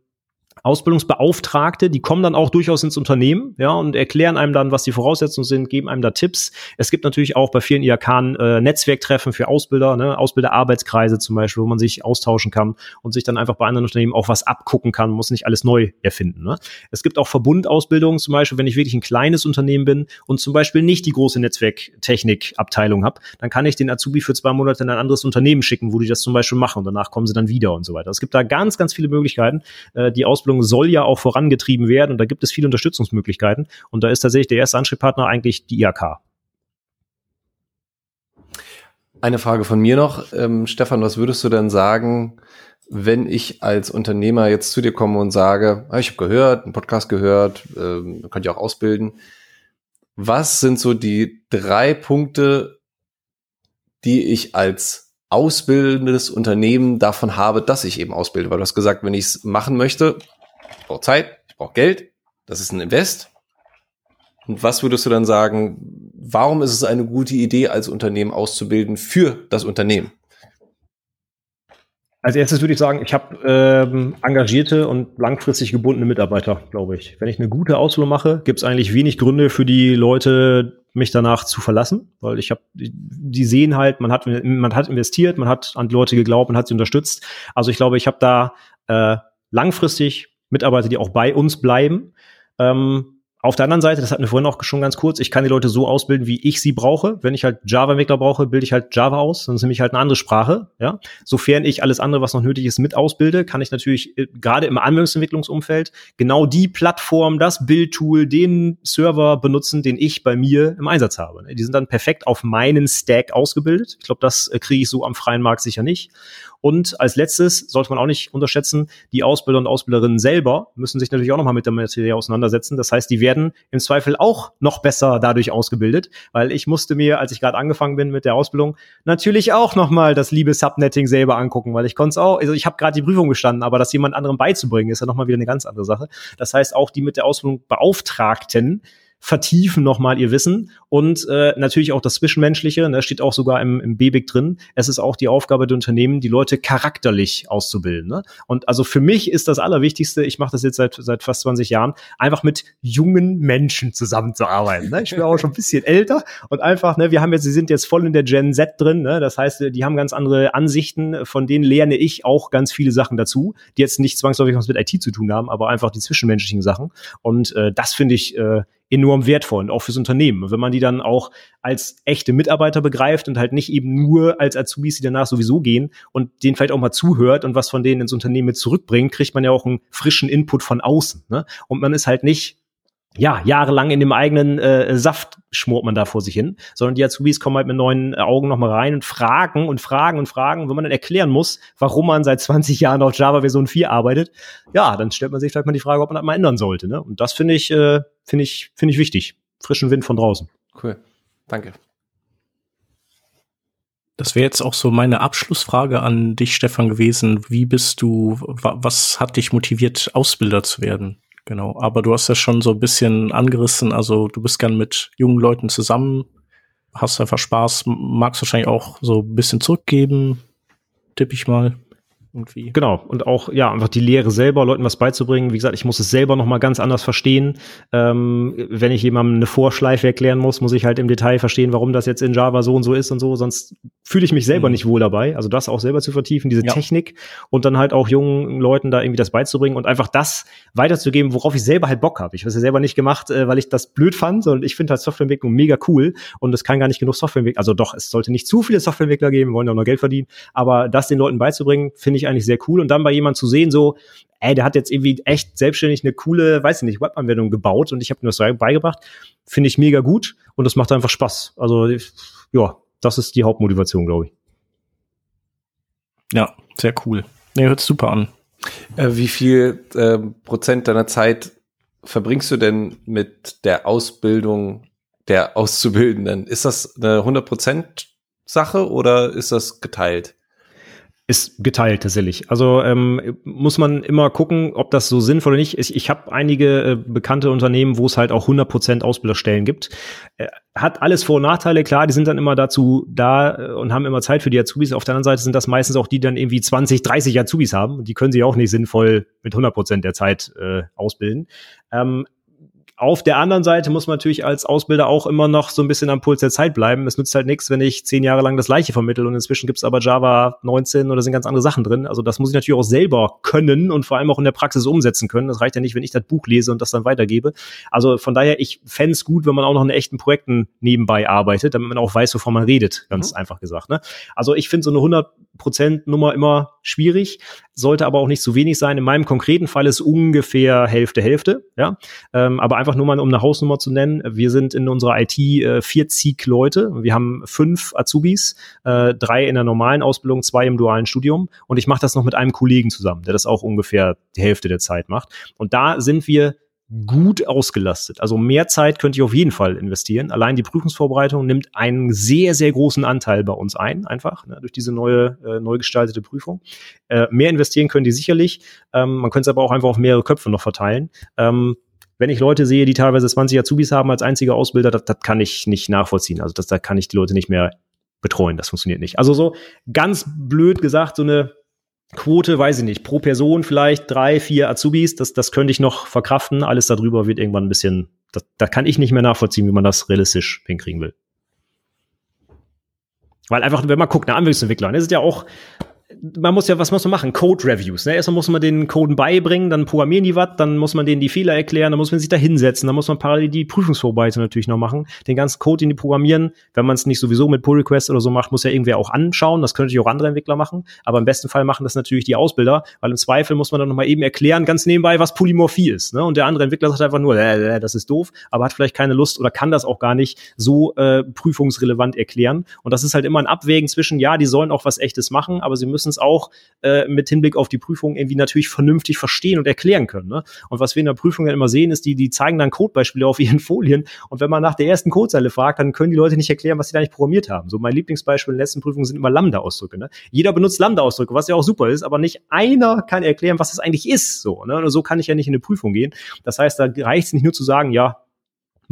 Ausbildungsbeauftragte, die kommen dann auch durchaus ins Unternehmen, ja, und erklären einem dann, was die Voraussetzungen sind, geben einem da Tipps. Es gibt natürlich auch bei vielen IHK äh, Netzwerktreffen für Ausbilder, ne, Ausbilderarbeitskreise zum Beispiel, wo man sich austauschen kann und sich dann einfach bei anderen Unternehmen auch was abgucken kann, muss nicht alles neu erfinden. Ne? Es gibt auch Verbundausbildungen, zum Beispiel, wenn ich wirklich ein kleines Unternehmen bin und zum Beispiel nicht die große Netzwerktechnik-Abteilung habe, dann kann ich den Azubi für zwei Monate in ein anderes Unternehmen schicken, wo die das zum Beispiel machen und danach kommen sie dann wieder und so weiter. Es gibt da ganz, ganz viele Möglichkeiten, äh, die Ausbildung Ausbildung soll ja auch vorangetrieben werden und da gibt es viele Unterstützungsmöglichkeiten. Und da ist tatsächlich der erste Ansprechpartner eigentlich die IAK. Eine Frage von mir noch. Ähm, Stefan, was würdest du denn sagen, wenn ich als Unternehmer jetzt zu dir komme und sage, ah, ich habe gehört, einen Podcast gehört, ähm, könnt ihr auch ausbilden. Was sind so die drei Punkte, die ich als ausbildendes Unternehmen davon habe, dass ich eben ausbilde? Weil du hast gesagt, wenn ich es machen möchte, ich brauche Zeit, ich brauche Geld, das ist ein Invest. Und was würdest du dann sagen, warum ist es eine gute Idee, als Unternehmen auszubilden für das Unternehmen? Als erstes würde ich sagen, ich habe ähm, engagierte und langfristig gebundene Mitarbeiter, glaube ich. Wenn ich eine gute Ausbildung mache, gibt es eigentlich wenig Gründe für die Leute, mich danach zu verlassen, weil ich habe, die sehen halt, man hat, man hat investiert, man hat an die Leute geglaubt, man hat sie unterstützt. Also ich glaube, ich habe da äh, langfristig Mitarbeiter, die auch bei uns bleiben. Ähm, auf der anderen Seite, das hatten wir vorhin auch schon ganz kurz, ich kann die Leute so ausbilden, wie ich sie brauche. Wenn ich halt Java-Entwickler brauche, bilde ich halt Java aus, dann nehme ich halt eine andere Sprache. Ja? Sofern ich alles andere, was noch nötig ist, mit ausbilde, kann ich natürlich äh, gerade im Anwendungsentwicklungsumfeld genau die Plattform, das Bildtool, den Server benutzen, den ich bei mir im Einsatz habe. Die sind dann perfekt auf meinen Stack ausgebildet. Ich glaube, das äh, kriege ich so am freien Markt sicher nicht. Und als letztes sollte man auch nicht unterschätzen, die Ausbilder und Ausbilderinnen selber müssen sich natürlich auch nochmal mit der Materie auseinandersetzen. Das heißt, die werden im Zweifel auch noch besser dadurch ausgebildet, weil ich musste mir, als ich gerade angefangen bin mit der Ausbildung, natürlich auch nochmal das liebe Subnetting selber angucken, weil ich konnte es auch, also ich habe gerade die Prüfung bestanden, aber das jemand anderem beizubringen, ist ja nochmal wieder eine ganz andere Sache. Das heißt, auch die mit der Ausbildung Beauftragten vertiefen nochmal ihr Wissen und äh, natürlich auch das Zwischenmenschliche, ne, steht auch sogar im, im BBIC drin. Es ist auch die Aufgabe der Unternehmen, die Leute charakterlich auszubilden. Ne? Und also für mich ist das Allerwichtigste, ich mache das jetzt seit, seit fast 20 Jahren, einfach mit jungen Menschen zusammenzuarbeiten. Ne? Ich bin auch schon ein bisschen älter und einfach, ne, wir haben jetzt, sie sind jetzt voll in der Gen Z drin, ne? das heißt, die haben ganz andere Ansichten, von denen lerne ich auch ganz viele Sachen dazu, die jetzt nicht zwangsläufig was mit IT zu tun haben, aber einfach die zwischenmenschlichen Sachen. Und äh, das finde ich äh, enorm wertvoll und auch fürs Unternehmen. wenn man die dann auch als echte Mitarbeiter begreift und halt nicht eben nur als Azubis, die danach sowieso gehen und denen vielleicht auch mal zuhört und was von denen ins Unternehmen mit zurückbringt, kriegt man ja auch einen frischen Input von außen. Ne? Und man ist halt nicht ja, jahrelang in dem eigenen äh, Saft schmort man da vor sich hin, sondern die Azubis kommen halt mit neuen Augen nochmal rein und fragen und fragen und fragen. wenn man dann erklären muss, warum man seit 20 Jahren auf Java Version 4 arbeitet, ja, dann stellt man sich vielleicht mal die Frage, ob man das mal ändern sollte. Ne? Und das finde ich, äh, finde ich, finde ich wichtig. Frischen Wind von draußen. Cool. Danke. Das wäre jetzt auch so meine Abschlussfrage an dich, Stefan, gewesen. Wie bist du, was hat dich motiviert, Ausbilder zu werden? Genau, aber du hast ja schon so ein bisschen angerissen, also du bist gern mit jungen Leuten zusammen, hast einfach Spaß, magst wahrscheinlich auch so ein bisschen zurückgeben, tippe ich mal irgendwie. Genau. Und auch, ja, einfach die Lehre selber, Leuten was beizubringen. Wie gesagt, ich muss es selber noch mal ganz anders verstehen. Ähm, wenn ich jemandem eine Vorschleife erklären muss, muss ich halt im Detail verstehen, warum das jetzt in Java so und so ist und so. Sonst fühle ich mich selber mhm. nicht wohl dabei. Also das auch selber zu vertiefen, diese ja. Technik und dann halt auch jungen Leuten da irgendwie das beizubringen und einfach das weiterzugeben, worauf ich selber halt Bock habe. Ich habe es ja selber nicht gemacht, äh, weil ich das blöd fand, sondern ich finde halt Softwareentwicklung mega cool und es kann gar nicht genug Softwareentwickler, also doch, es sollte nicht zu viele Softwareentwickler geben, wir wollen ja auch noch Geld verdienen, aber das den Leuten beizubringen, finde ich ich eigentlich sehr cool. Und dann bei jemandem zu sehen, so, ey, der hat jetzt irgendwie echt selbstständig eine coole, weiß ich nicht, Webanwendung gebaut und ich habe mir das beigebracht, finde ich mega gut und das macht einfach Spaß. Also, ja, das ist die Hauptmotivation, glaube ich. Ja, sehr cool. Nee, hört super an. Äh, wie viel äh, Prozent deiner Zeit verbringst du denn mit der Ausbildung der Auszubildenden? Ist das eine 100 Prozent Sache oder ist das geteilt? Ist geteilt tatsächlich. Also ähm, muss man immer gucken, ob das so sinnvoll oder nicht ist. Ich habe einige äh, bekannte Unternehmen, wo es halt auch 100% Ausbilderstellen gibt. Äh, hat alles Vor- und Nachteile, klar, die sind dann immer dazu da äh, und haben immer Zeit für die Azubis. Auf der anderen Seite sind das meistens auch die, die dann irgendwie 20, 30 Azubis haben. Die können sie auch nicht sinnvoll mit 100% der Zeit äh, ausbilden. Ähm, auf der anderen Seite muss man natürlich als Ausbilder auch immer noch so ein bisschen am Puls der Zeit bleiben. Es nützt halt nichts, wenn ich zehn Jahre lang das gleiche vermittel und inzwischen gibt's aber Java 19 oder sind ganz andere Sachen drin. Also das muss ich natürlich auch selber können und vor allem auch in der Praxis umsetzen können. Das reicht ja nicht, wenn ich das Buch lese und das dann weitergebe. Also von daher, ich fände gut, wenn man auch noch in echten Projekten nebenbei arbeitet, damit man auch weiß, wovon man redet, ganz mhm. einfach gesagt. Ne? Also ich finde so eine 100% Nummer immer schwierig, sollte aber auch nicht zu wenig sein. In meinem konkreten Fall ist ungefähr Hälfte, Hälfte. Ja, ähm, aber einfach einfach nur mal, um eine Hausnummer zu nennen. Wir sind in unserer IT äh, 40 Leute. Wir haben fünf Azubis, äh, drei in der normalen Ausbildung, zwei im dualen Studium. Und ich mache das noch mit einem Kollegen zusammen, der das auch ungefähr die Hälfte der Zeit macht. Und da sind wir gut ausgelastet. Also mehr Zeit könnte ich auf jeden Fall investieren. Allein die Prüfungsvorbereitung nimmt einen sehr, sehr großen Anteil bei uns ein, einfach ne, durch diese neue, äh, neu gestaltete Prüfung. Äh, mehr investieren können die sicherlich. Ähm, man könnte es aber auch einfach auf mehrere Köpfe noch verteilen. Ähm, wenn ich Leute sehe, die teilweise 20 Azubis haben als einziger Ausbilder, das, das kann ich nicht nachvollziehen. Also das, da kann ich die Leute nicht mehr betreuen. Das funktioniert nicht. Also so ganz blöd gesagt, so eine Quote, weiß ich nicht, pro Person vielleicht drei, vier Azubis, das, das könnte ich noch verkraften. Alles darüber wird irgendwann ein bisschen, da kann ich nicht mehr nachvollziehen, wie man das realistisch hinkriegen will. Weil einfach, wenn man guckt, eine Anwendungsentwickler, das ist ja auch man muss ja, was muss man machen? Code Reviews. Ne? Erstmal muss man den Coden beibringen, dann programmieren die was, dann muss man denen die Fehler erklären, dann muss man sich da hinsetzen, dann muss man parallel die Prüfungsvorbereitung natürlich noch machen. Den ganzen Code, den die programmieren, wenn man es nicht sowieso mit Pull Request oder so macht, muss ja irgendwer auch anschauen. Das könnte auch andere Entwickler machen. Aber im besten Fall machen das natürlich die Ausbilder, weil im Zweifel muss man dann nochmal eben erklären, ganz nebenbei, was Polymorphie ist. Ne? Und der andere Entwickler sagt einfach nur, äh, äh, das ist doof, aber hat vielleicht keine Lust oder kann das auch gar nicht so äh, prüfungsrelevant erklären. Und das ist halt immer ein Abwägen zwischen, ja, die sollen auch was Echtes machen, aber sie müssen es auch äh, mit Hinblick auf die Prüfung irgendwie natürlich vernünftig verstehen und erklären können. Ne? Und was wir in der Prüfung dann immer sehen, ist, die, die zeigen dann Codebeispiele auf ihren Folien und wenn man nach der ersten Codezeile fragt, dann können die Leute nicht erklären, was sie da nicht programmiert haben. So mein Lieblingsbeispiel in den letzten Prüfungen sind immer Lambda-Ausdrücke. Ne? Jeder benutzt Lambda-Ausdrücke, was ja auch super ist, aber nicht einer kann erklären, was das eigentlich ist. So, ne? Und so kann ich ja nicht in eine Prüfung gehen. Das heißt, da reicht es nicht nur zu sagen, ja,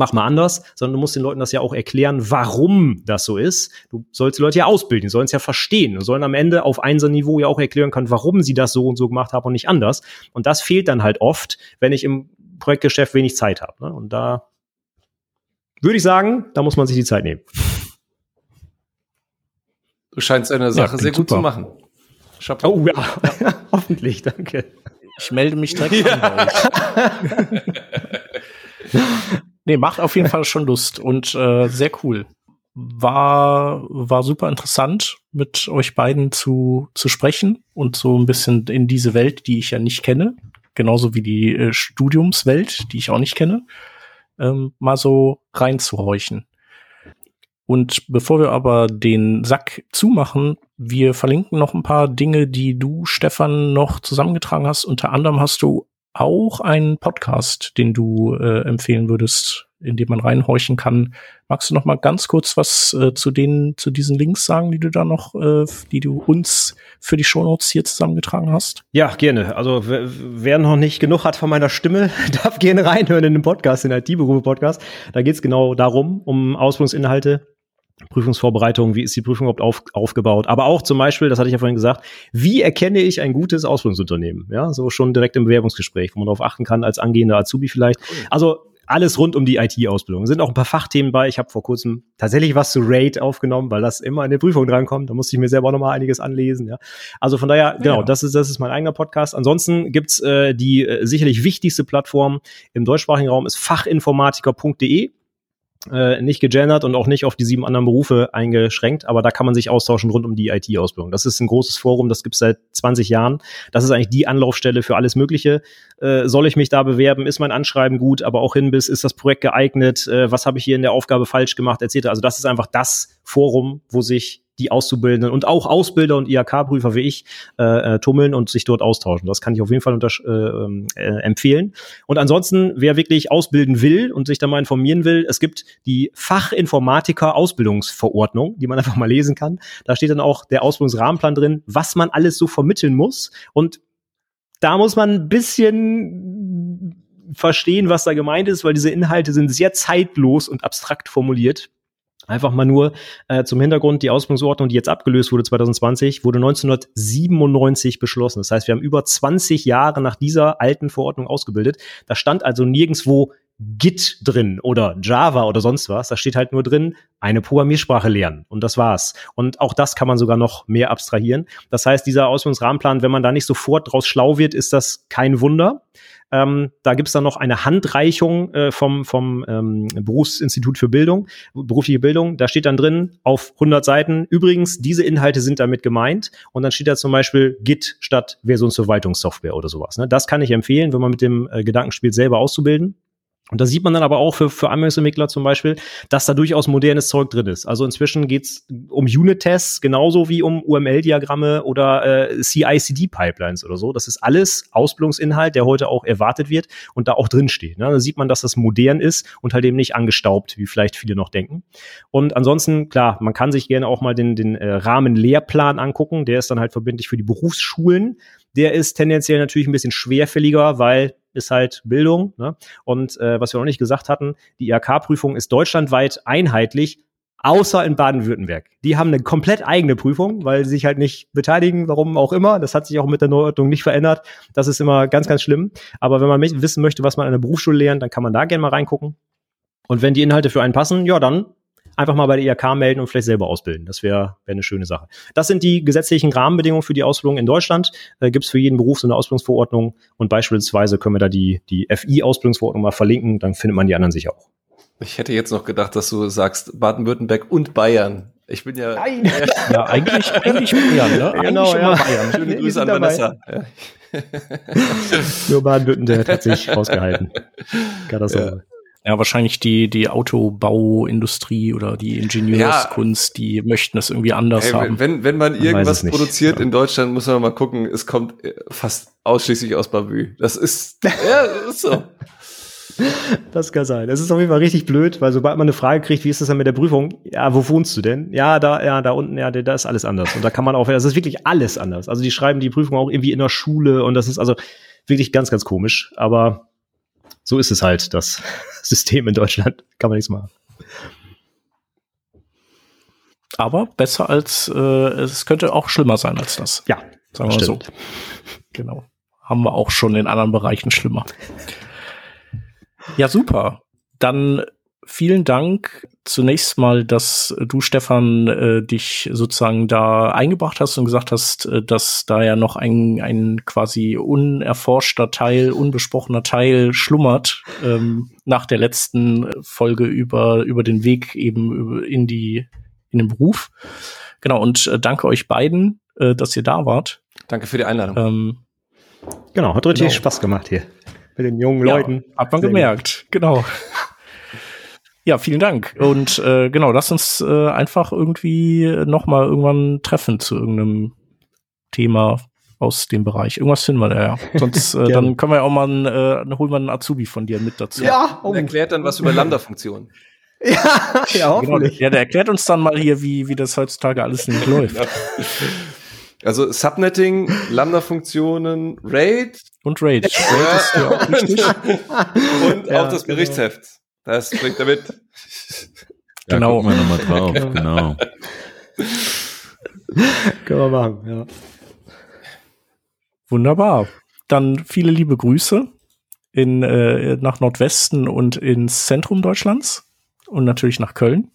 mach mal anders, sondern du musst den Leuten das ja auch erklären, warum das so ist. Du sollst die Leute ja ausbilden, die sollen es ja verstehen und sollen am Ende auf Einser-Niveau ja auch erklären können, warum sie das so und so gemacht haben und nicht anders. Und das fehlt dann halt oft, wenn ich im Projektgeschäft wenig Zeit habe. Ne? Und da würde ich sagen, da muss man sich die Zeit nehmen. Du scheinst eine Sache ja, sehr gut super. zu machen. Chapeau. Oh ja, hoffentlich, danke. Ich melde mich direkt ja. an. Nee, macht auf jeden Fall schon Lust und äh, sehr cool. War, war super interessant, mit euch beiden zu, zu sprechen und so ein bisschen in diese Welt, die ich ja nicht kenne, genauso wie die äh, Studiumswelt, die ich auch nicht kenne, ähm, mal so reinzuhorchen. Und bevor wir aber den Sack zumachen, wir verlinken noch ein paar Dinge, die du, Stefan, noch zusammengetragen hast. Unter anderem hast du auch einen Podcast, den du äh, empfehlen würdest, in dem man reinhorchen kann. Magst du noch mal ganz kurz was äh, zu den zu diesen Links sagen, die du da noch, äh, die du uns für die Shownotes hier zusammengetragen hast? Ja, gerne. Also wer noch nicht genug hat von meiner Stimme, darf gerne reinhören in den Podcast, in den IT-Berufe-Podcast. Da geht's genau darum, um Ausbildungsinhalte Prüfungsvorbereitung, wie ist die Prüfung überhaupt auf, aufgebaut, aber auch zum Beispiel, das hatte ich ja vorhin gesagt, wie erkenne ich ein gutes Ausbildungsunternehmen? Ja, so schon direkt im Bewerbungsgespräch, wo man darauf achten kann, als angehender Azubi vielleicht. Also alles rund um die IT-Ausbildung. Sind auch ein paar Fachthemen bei. Ich habe vor kurzem tatsächlich was zu RAID aufgenommen, weil das immer in der Prüfung drankommt. Da musste ich mir selber auch noch mal einiges anlesen. Ja. Also von daher, genau, ja. das ist das ist mein eigener Podcast. Ansonsten gibt's äh, die äh, sicherlich wichtigste Plattform im deutschsprachigen Raum ist fachinformatiker.de äh, nicht gegendert und auch nicht auf die sieben anderen Berufe eingeschränkt, aber da kann man sich austauschen rund um die IT-Ausbildung. Das ist ein großes Forum, das gibt's seit 20 Jahren. Das ist eigentlich die Anlaufstelle für alles Mögliche. Äh, soll ich mich da bewerben? Ist mein Anschreiben gut? Aber auch hin bis, ist das Projekt geeignet? Äh, was habe ich hier in der Aufgabe falsch gemacht? Etc. Also das ist einfach das Forum, wo sich die Auszubildenden und auch Ausbilder und IHK-Prüfer wie ich äh, äh, tummeln und sich dort austauschen. Das kann ich auf jeden Fall äh, ähm, äh, empfehlen. Und ansonsten, wer wirklich ausbilden will und sich da mal informieren will, es gibt die Fachinformatiker-Ausbildungsverordnung, die man einfach mal lesen kann. Da steht dann auch der Ausbildungsrahmenplan drin, was man alles so vermitteln muss. Und da muss man ein bisschen verstehen, was da gemeint ist, weil diese Inhalte sind sehr zeitlos und abstrakt formuliert. Einfach mal nur äh, zum Hintergrund, die Ausbildungsordnung, die jetzt abgelöst wurde 2020, wurde 1997 beschlossen. Das heißt, wir haben über 20 Jahre nach dieser alten Verordnung ausgebildet. Da stand also nirgendswo Git drin oder Java oder sonst was. Da steht halt nur drin, eine Programmiersprache lernen. Und das war's. Und auch das kann man sogar noch mehr abstrahieren. Das heißt, dieser Ausbildungsrahmenplan, wenn man da nicht sofort draus schlau wird, ist das kein Wunder. Ähm, da gibt's dann noch eine Handreichung äh, vom, vom ähm, Berufsinstitut für Bildung, berufliche Bildung. Da steht dann drin auf 100 Seiten, übrigens, diese Inhalte sind damit gemeint. Und dann steht da zum Beispiel Git statt Versionsverwaltungssoftware oder sowas. Ne? Das kann ich empfehlen, wenn man mit dem äh, Gedanken spielt, selber auszubilden. Und da sieht man dann aber auch für, für Anwendungsentwickler zum Beispiel, dass da durchaus modernes Zeug drin ist. Also inzwischen geht's um Unit-Tests genauso wie um UML-Diagramme oder äh, CI-CD-Pipelines oder so. Das ist alles Ausbildungsinhalt, der heute auch erwartet wird und da auch drin steht. Ne? Da sieht man, dass das modern ist und halt eben nicht angestaubt, wie vielleicht viele noch denken. Und ansonsten, klar, man kann sich gerne auch mal den, den äh, Rahmenlehrplan angucken. Der ist dann halt verbindlich für die Berufsschulen. Der ist tendenziell natürlich ein bisschen schwerfälliger, weil ist halt Bildung. Ne? Und äh, was wir noch nicht gesagt hatten, die IHK-Prüfung ist deutschlandweit einheitlich, außer in Baden-Württemberg. Die haben eine komplett eigene Prüfung, weil sie sich halt nicht beteiligen, warum auch immer. Das hat sich auch mit der Neuordnung nicht verändert. Das ist immer ganz, ganz schlimm. Aber wenn man wissen möchte, was man an der Berufsschule lernt, dann kann man da gerne mal reingucken. Und wenn die Inhalte für einen passen, ja, dann einfach mal bei der IHK melden und vielleicht selber ausbilden. Das wäre wär eine schöne Sache. Das sind die gesetzlichen Rahmenbedingungen für die Ausbildung in Deutschland. Äh, Gibt es für jeden Beruf so eine Ausbildungsverordnung und beispielsweise können wir da die, die FI-Ausbildungsverordnung mal verlinken, dann findet man die anderen sicher auch. Ich hätte jetzt noch gedacht, dass du sagst Baden-Württemberg und Bayern. Ich bin ja. Nein. ja, eigentlich, eigentlich Bayern, ne? Genau, eigentlich ja. Bayern. Schöne Grüße an Vanessa. Ja. Nur Baden-Württemberg hat sich rausgehalten. Katastrophe. Ja. Ja, wahrscheinlich die, die Autobauindustrie oder die Ingenieurskunst, ja. die möchten das irgendwie anders hey, haben. Wenn, wenn man, man irgendwas produziert ja. in Deutschland, muss man mal gucken, es kommt äh, fast ausschließlich aus Bavü. Das ist, ja, das ist so. Das kann sein. Es ist auf jeden Fall richtig blöd, weil sobald man eine Frage kriegt, wie ist das denn mit der Prüfung? Ja, wo wohnst du denn? Ja, da, ja, da unten, ja, da ist alles anders. Und da kann man auch, das ist wirklich alles anders. Also die schreiben die Prüfung auch irgendwie in der Schule und das ist also wirklich ganz, ganz komisch. Aber so ist es halt, das System in Deutschland. Kann man nichts machen. Aber besser als, äh, es könnte auch schlimmer sein als das. Ja, sagen wir stimmt. so. Genau. Haben wir auch schon in anderen Bereichen schlimmer. Ja, super. Dann vielen Dank zunächst mal, dass du, Stefan, äh, dich sozusagen da eingebracht hast und gesagt hast, äh, dass da ja noch ein, ein quasi unerforschter Teil, unbesprochener Teil schlummert ähm, nach der letzten Folge über, über den Weg eben in die, in den Beruf. Genau, und äh, danke euch beiden, äh, dass ihr da wart. Danke für die Einladung. Ähm, Genau, hat richtig Genau. Spaß gemacht hier. Mit den jungen Ja, Leuten. Hat man Sehr gemerkt, genau. Ja, vielen Dank. Und äh, genau, lass uns äh, einfach irgendwie noch mal irgendwann treffen zu irgendeinem Thema aus dem Bereich. Irgendwas finden wir da ja. Sonst äh, dann können wir ja auch mal einen, äh, dann holen wir einen Azubi von dir mit dazu. Ja, Und erklärt dann was über Lambda-Funktionen. ja, ja, Genau, hoffentlich. ja, der erklärt uns dann mal hier, wie, wie das heutzutage alles nicht läuft. Also Subnetting, Lambda-Funktionen, RAID Und Rage. Rage ist ja auch und Ja, auch das genau. Das bringt er mit. Da Genau. gucken wir nochmal drauf, genau. Können wir machen, ja. Wunderbar. Dann viele liebe Grüße in, äh, nach Nordwesten und ins Zentrum Deutschlands und natürlich nach Köln.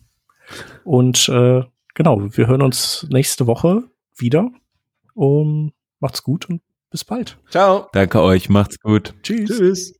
Und äh, genau, wir hören uns nächste Woche wieder. Um, macht's gut und bis bald. Ciao. Danke euch, macht's gut. Tschüss. Tschüss.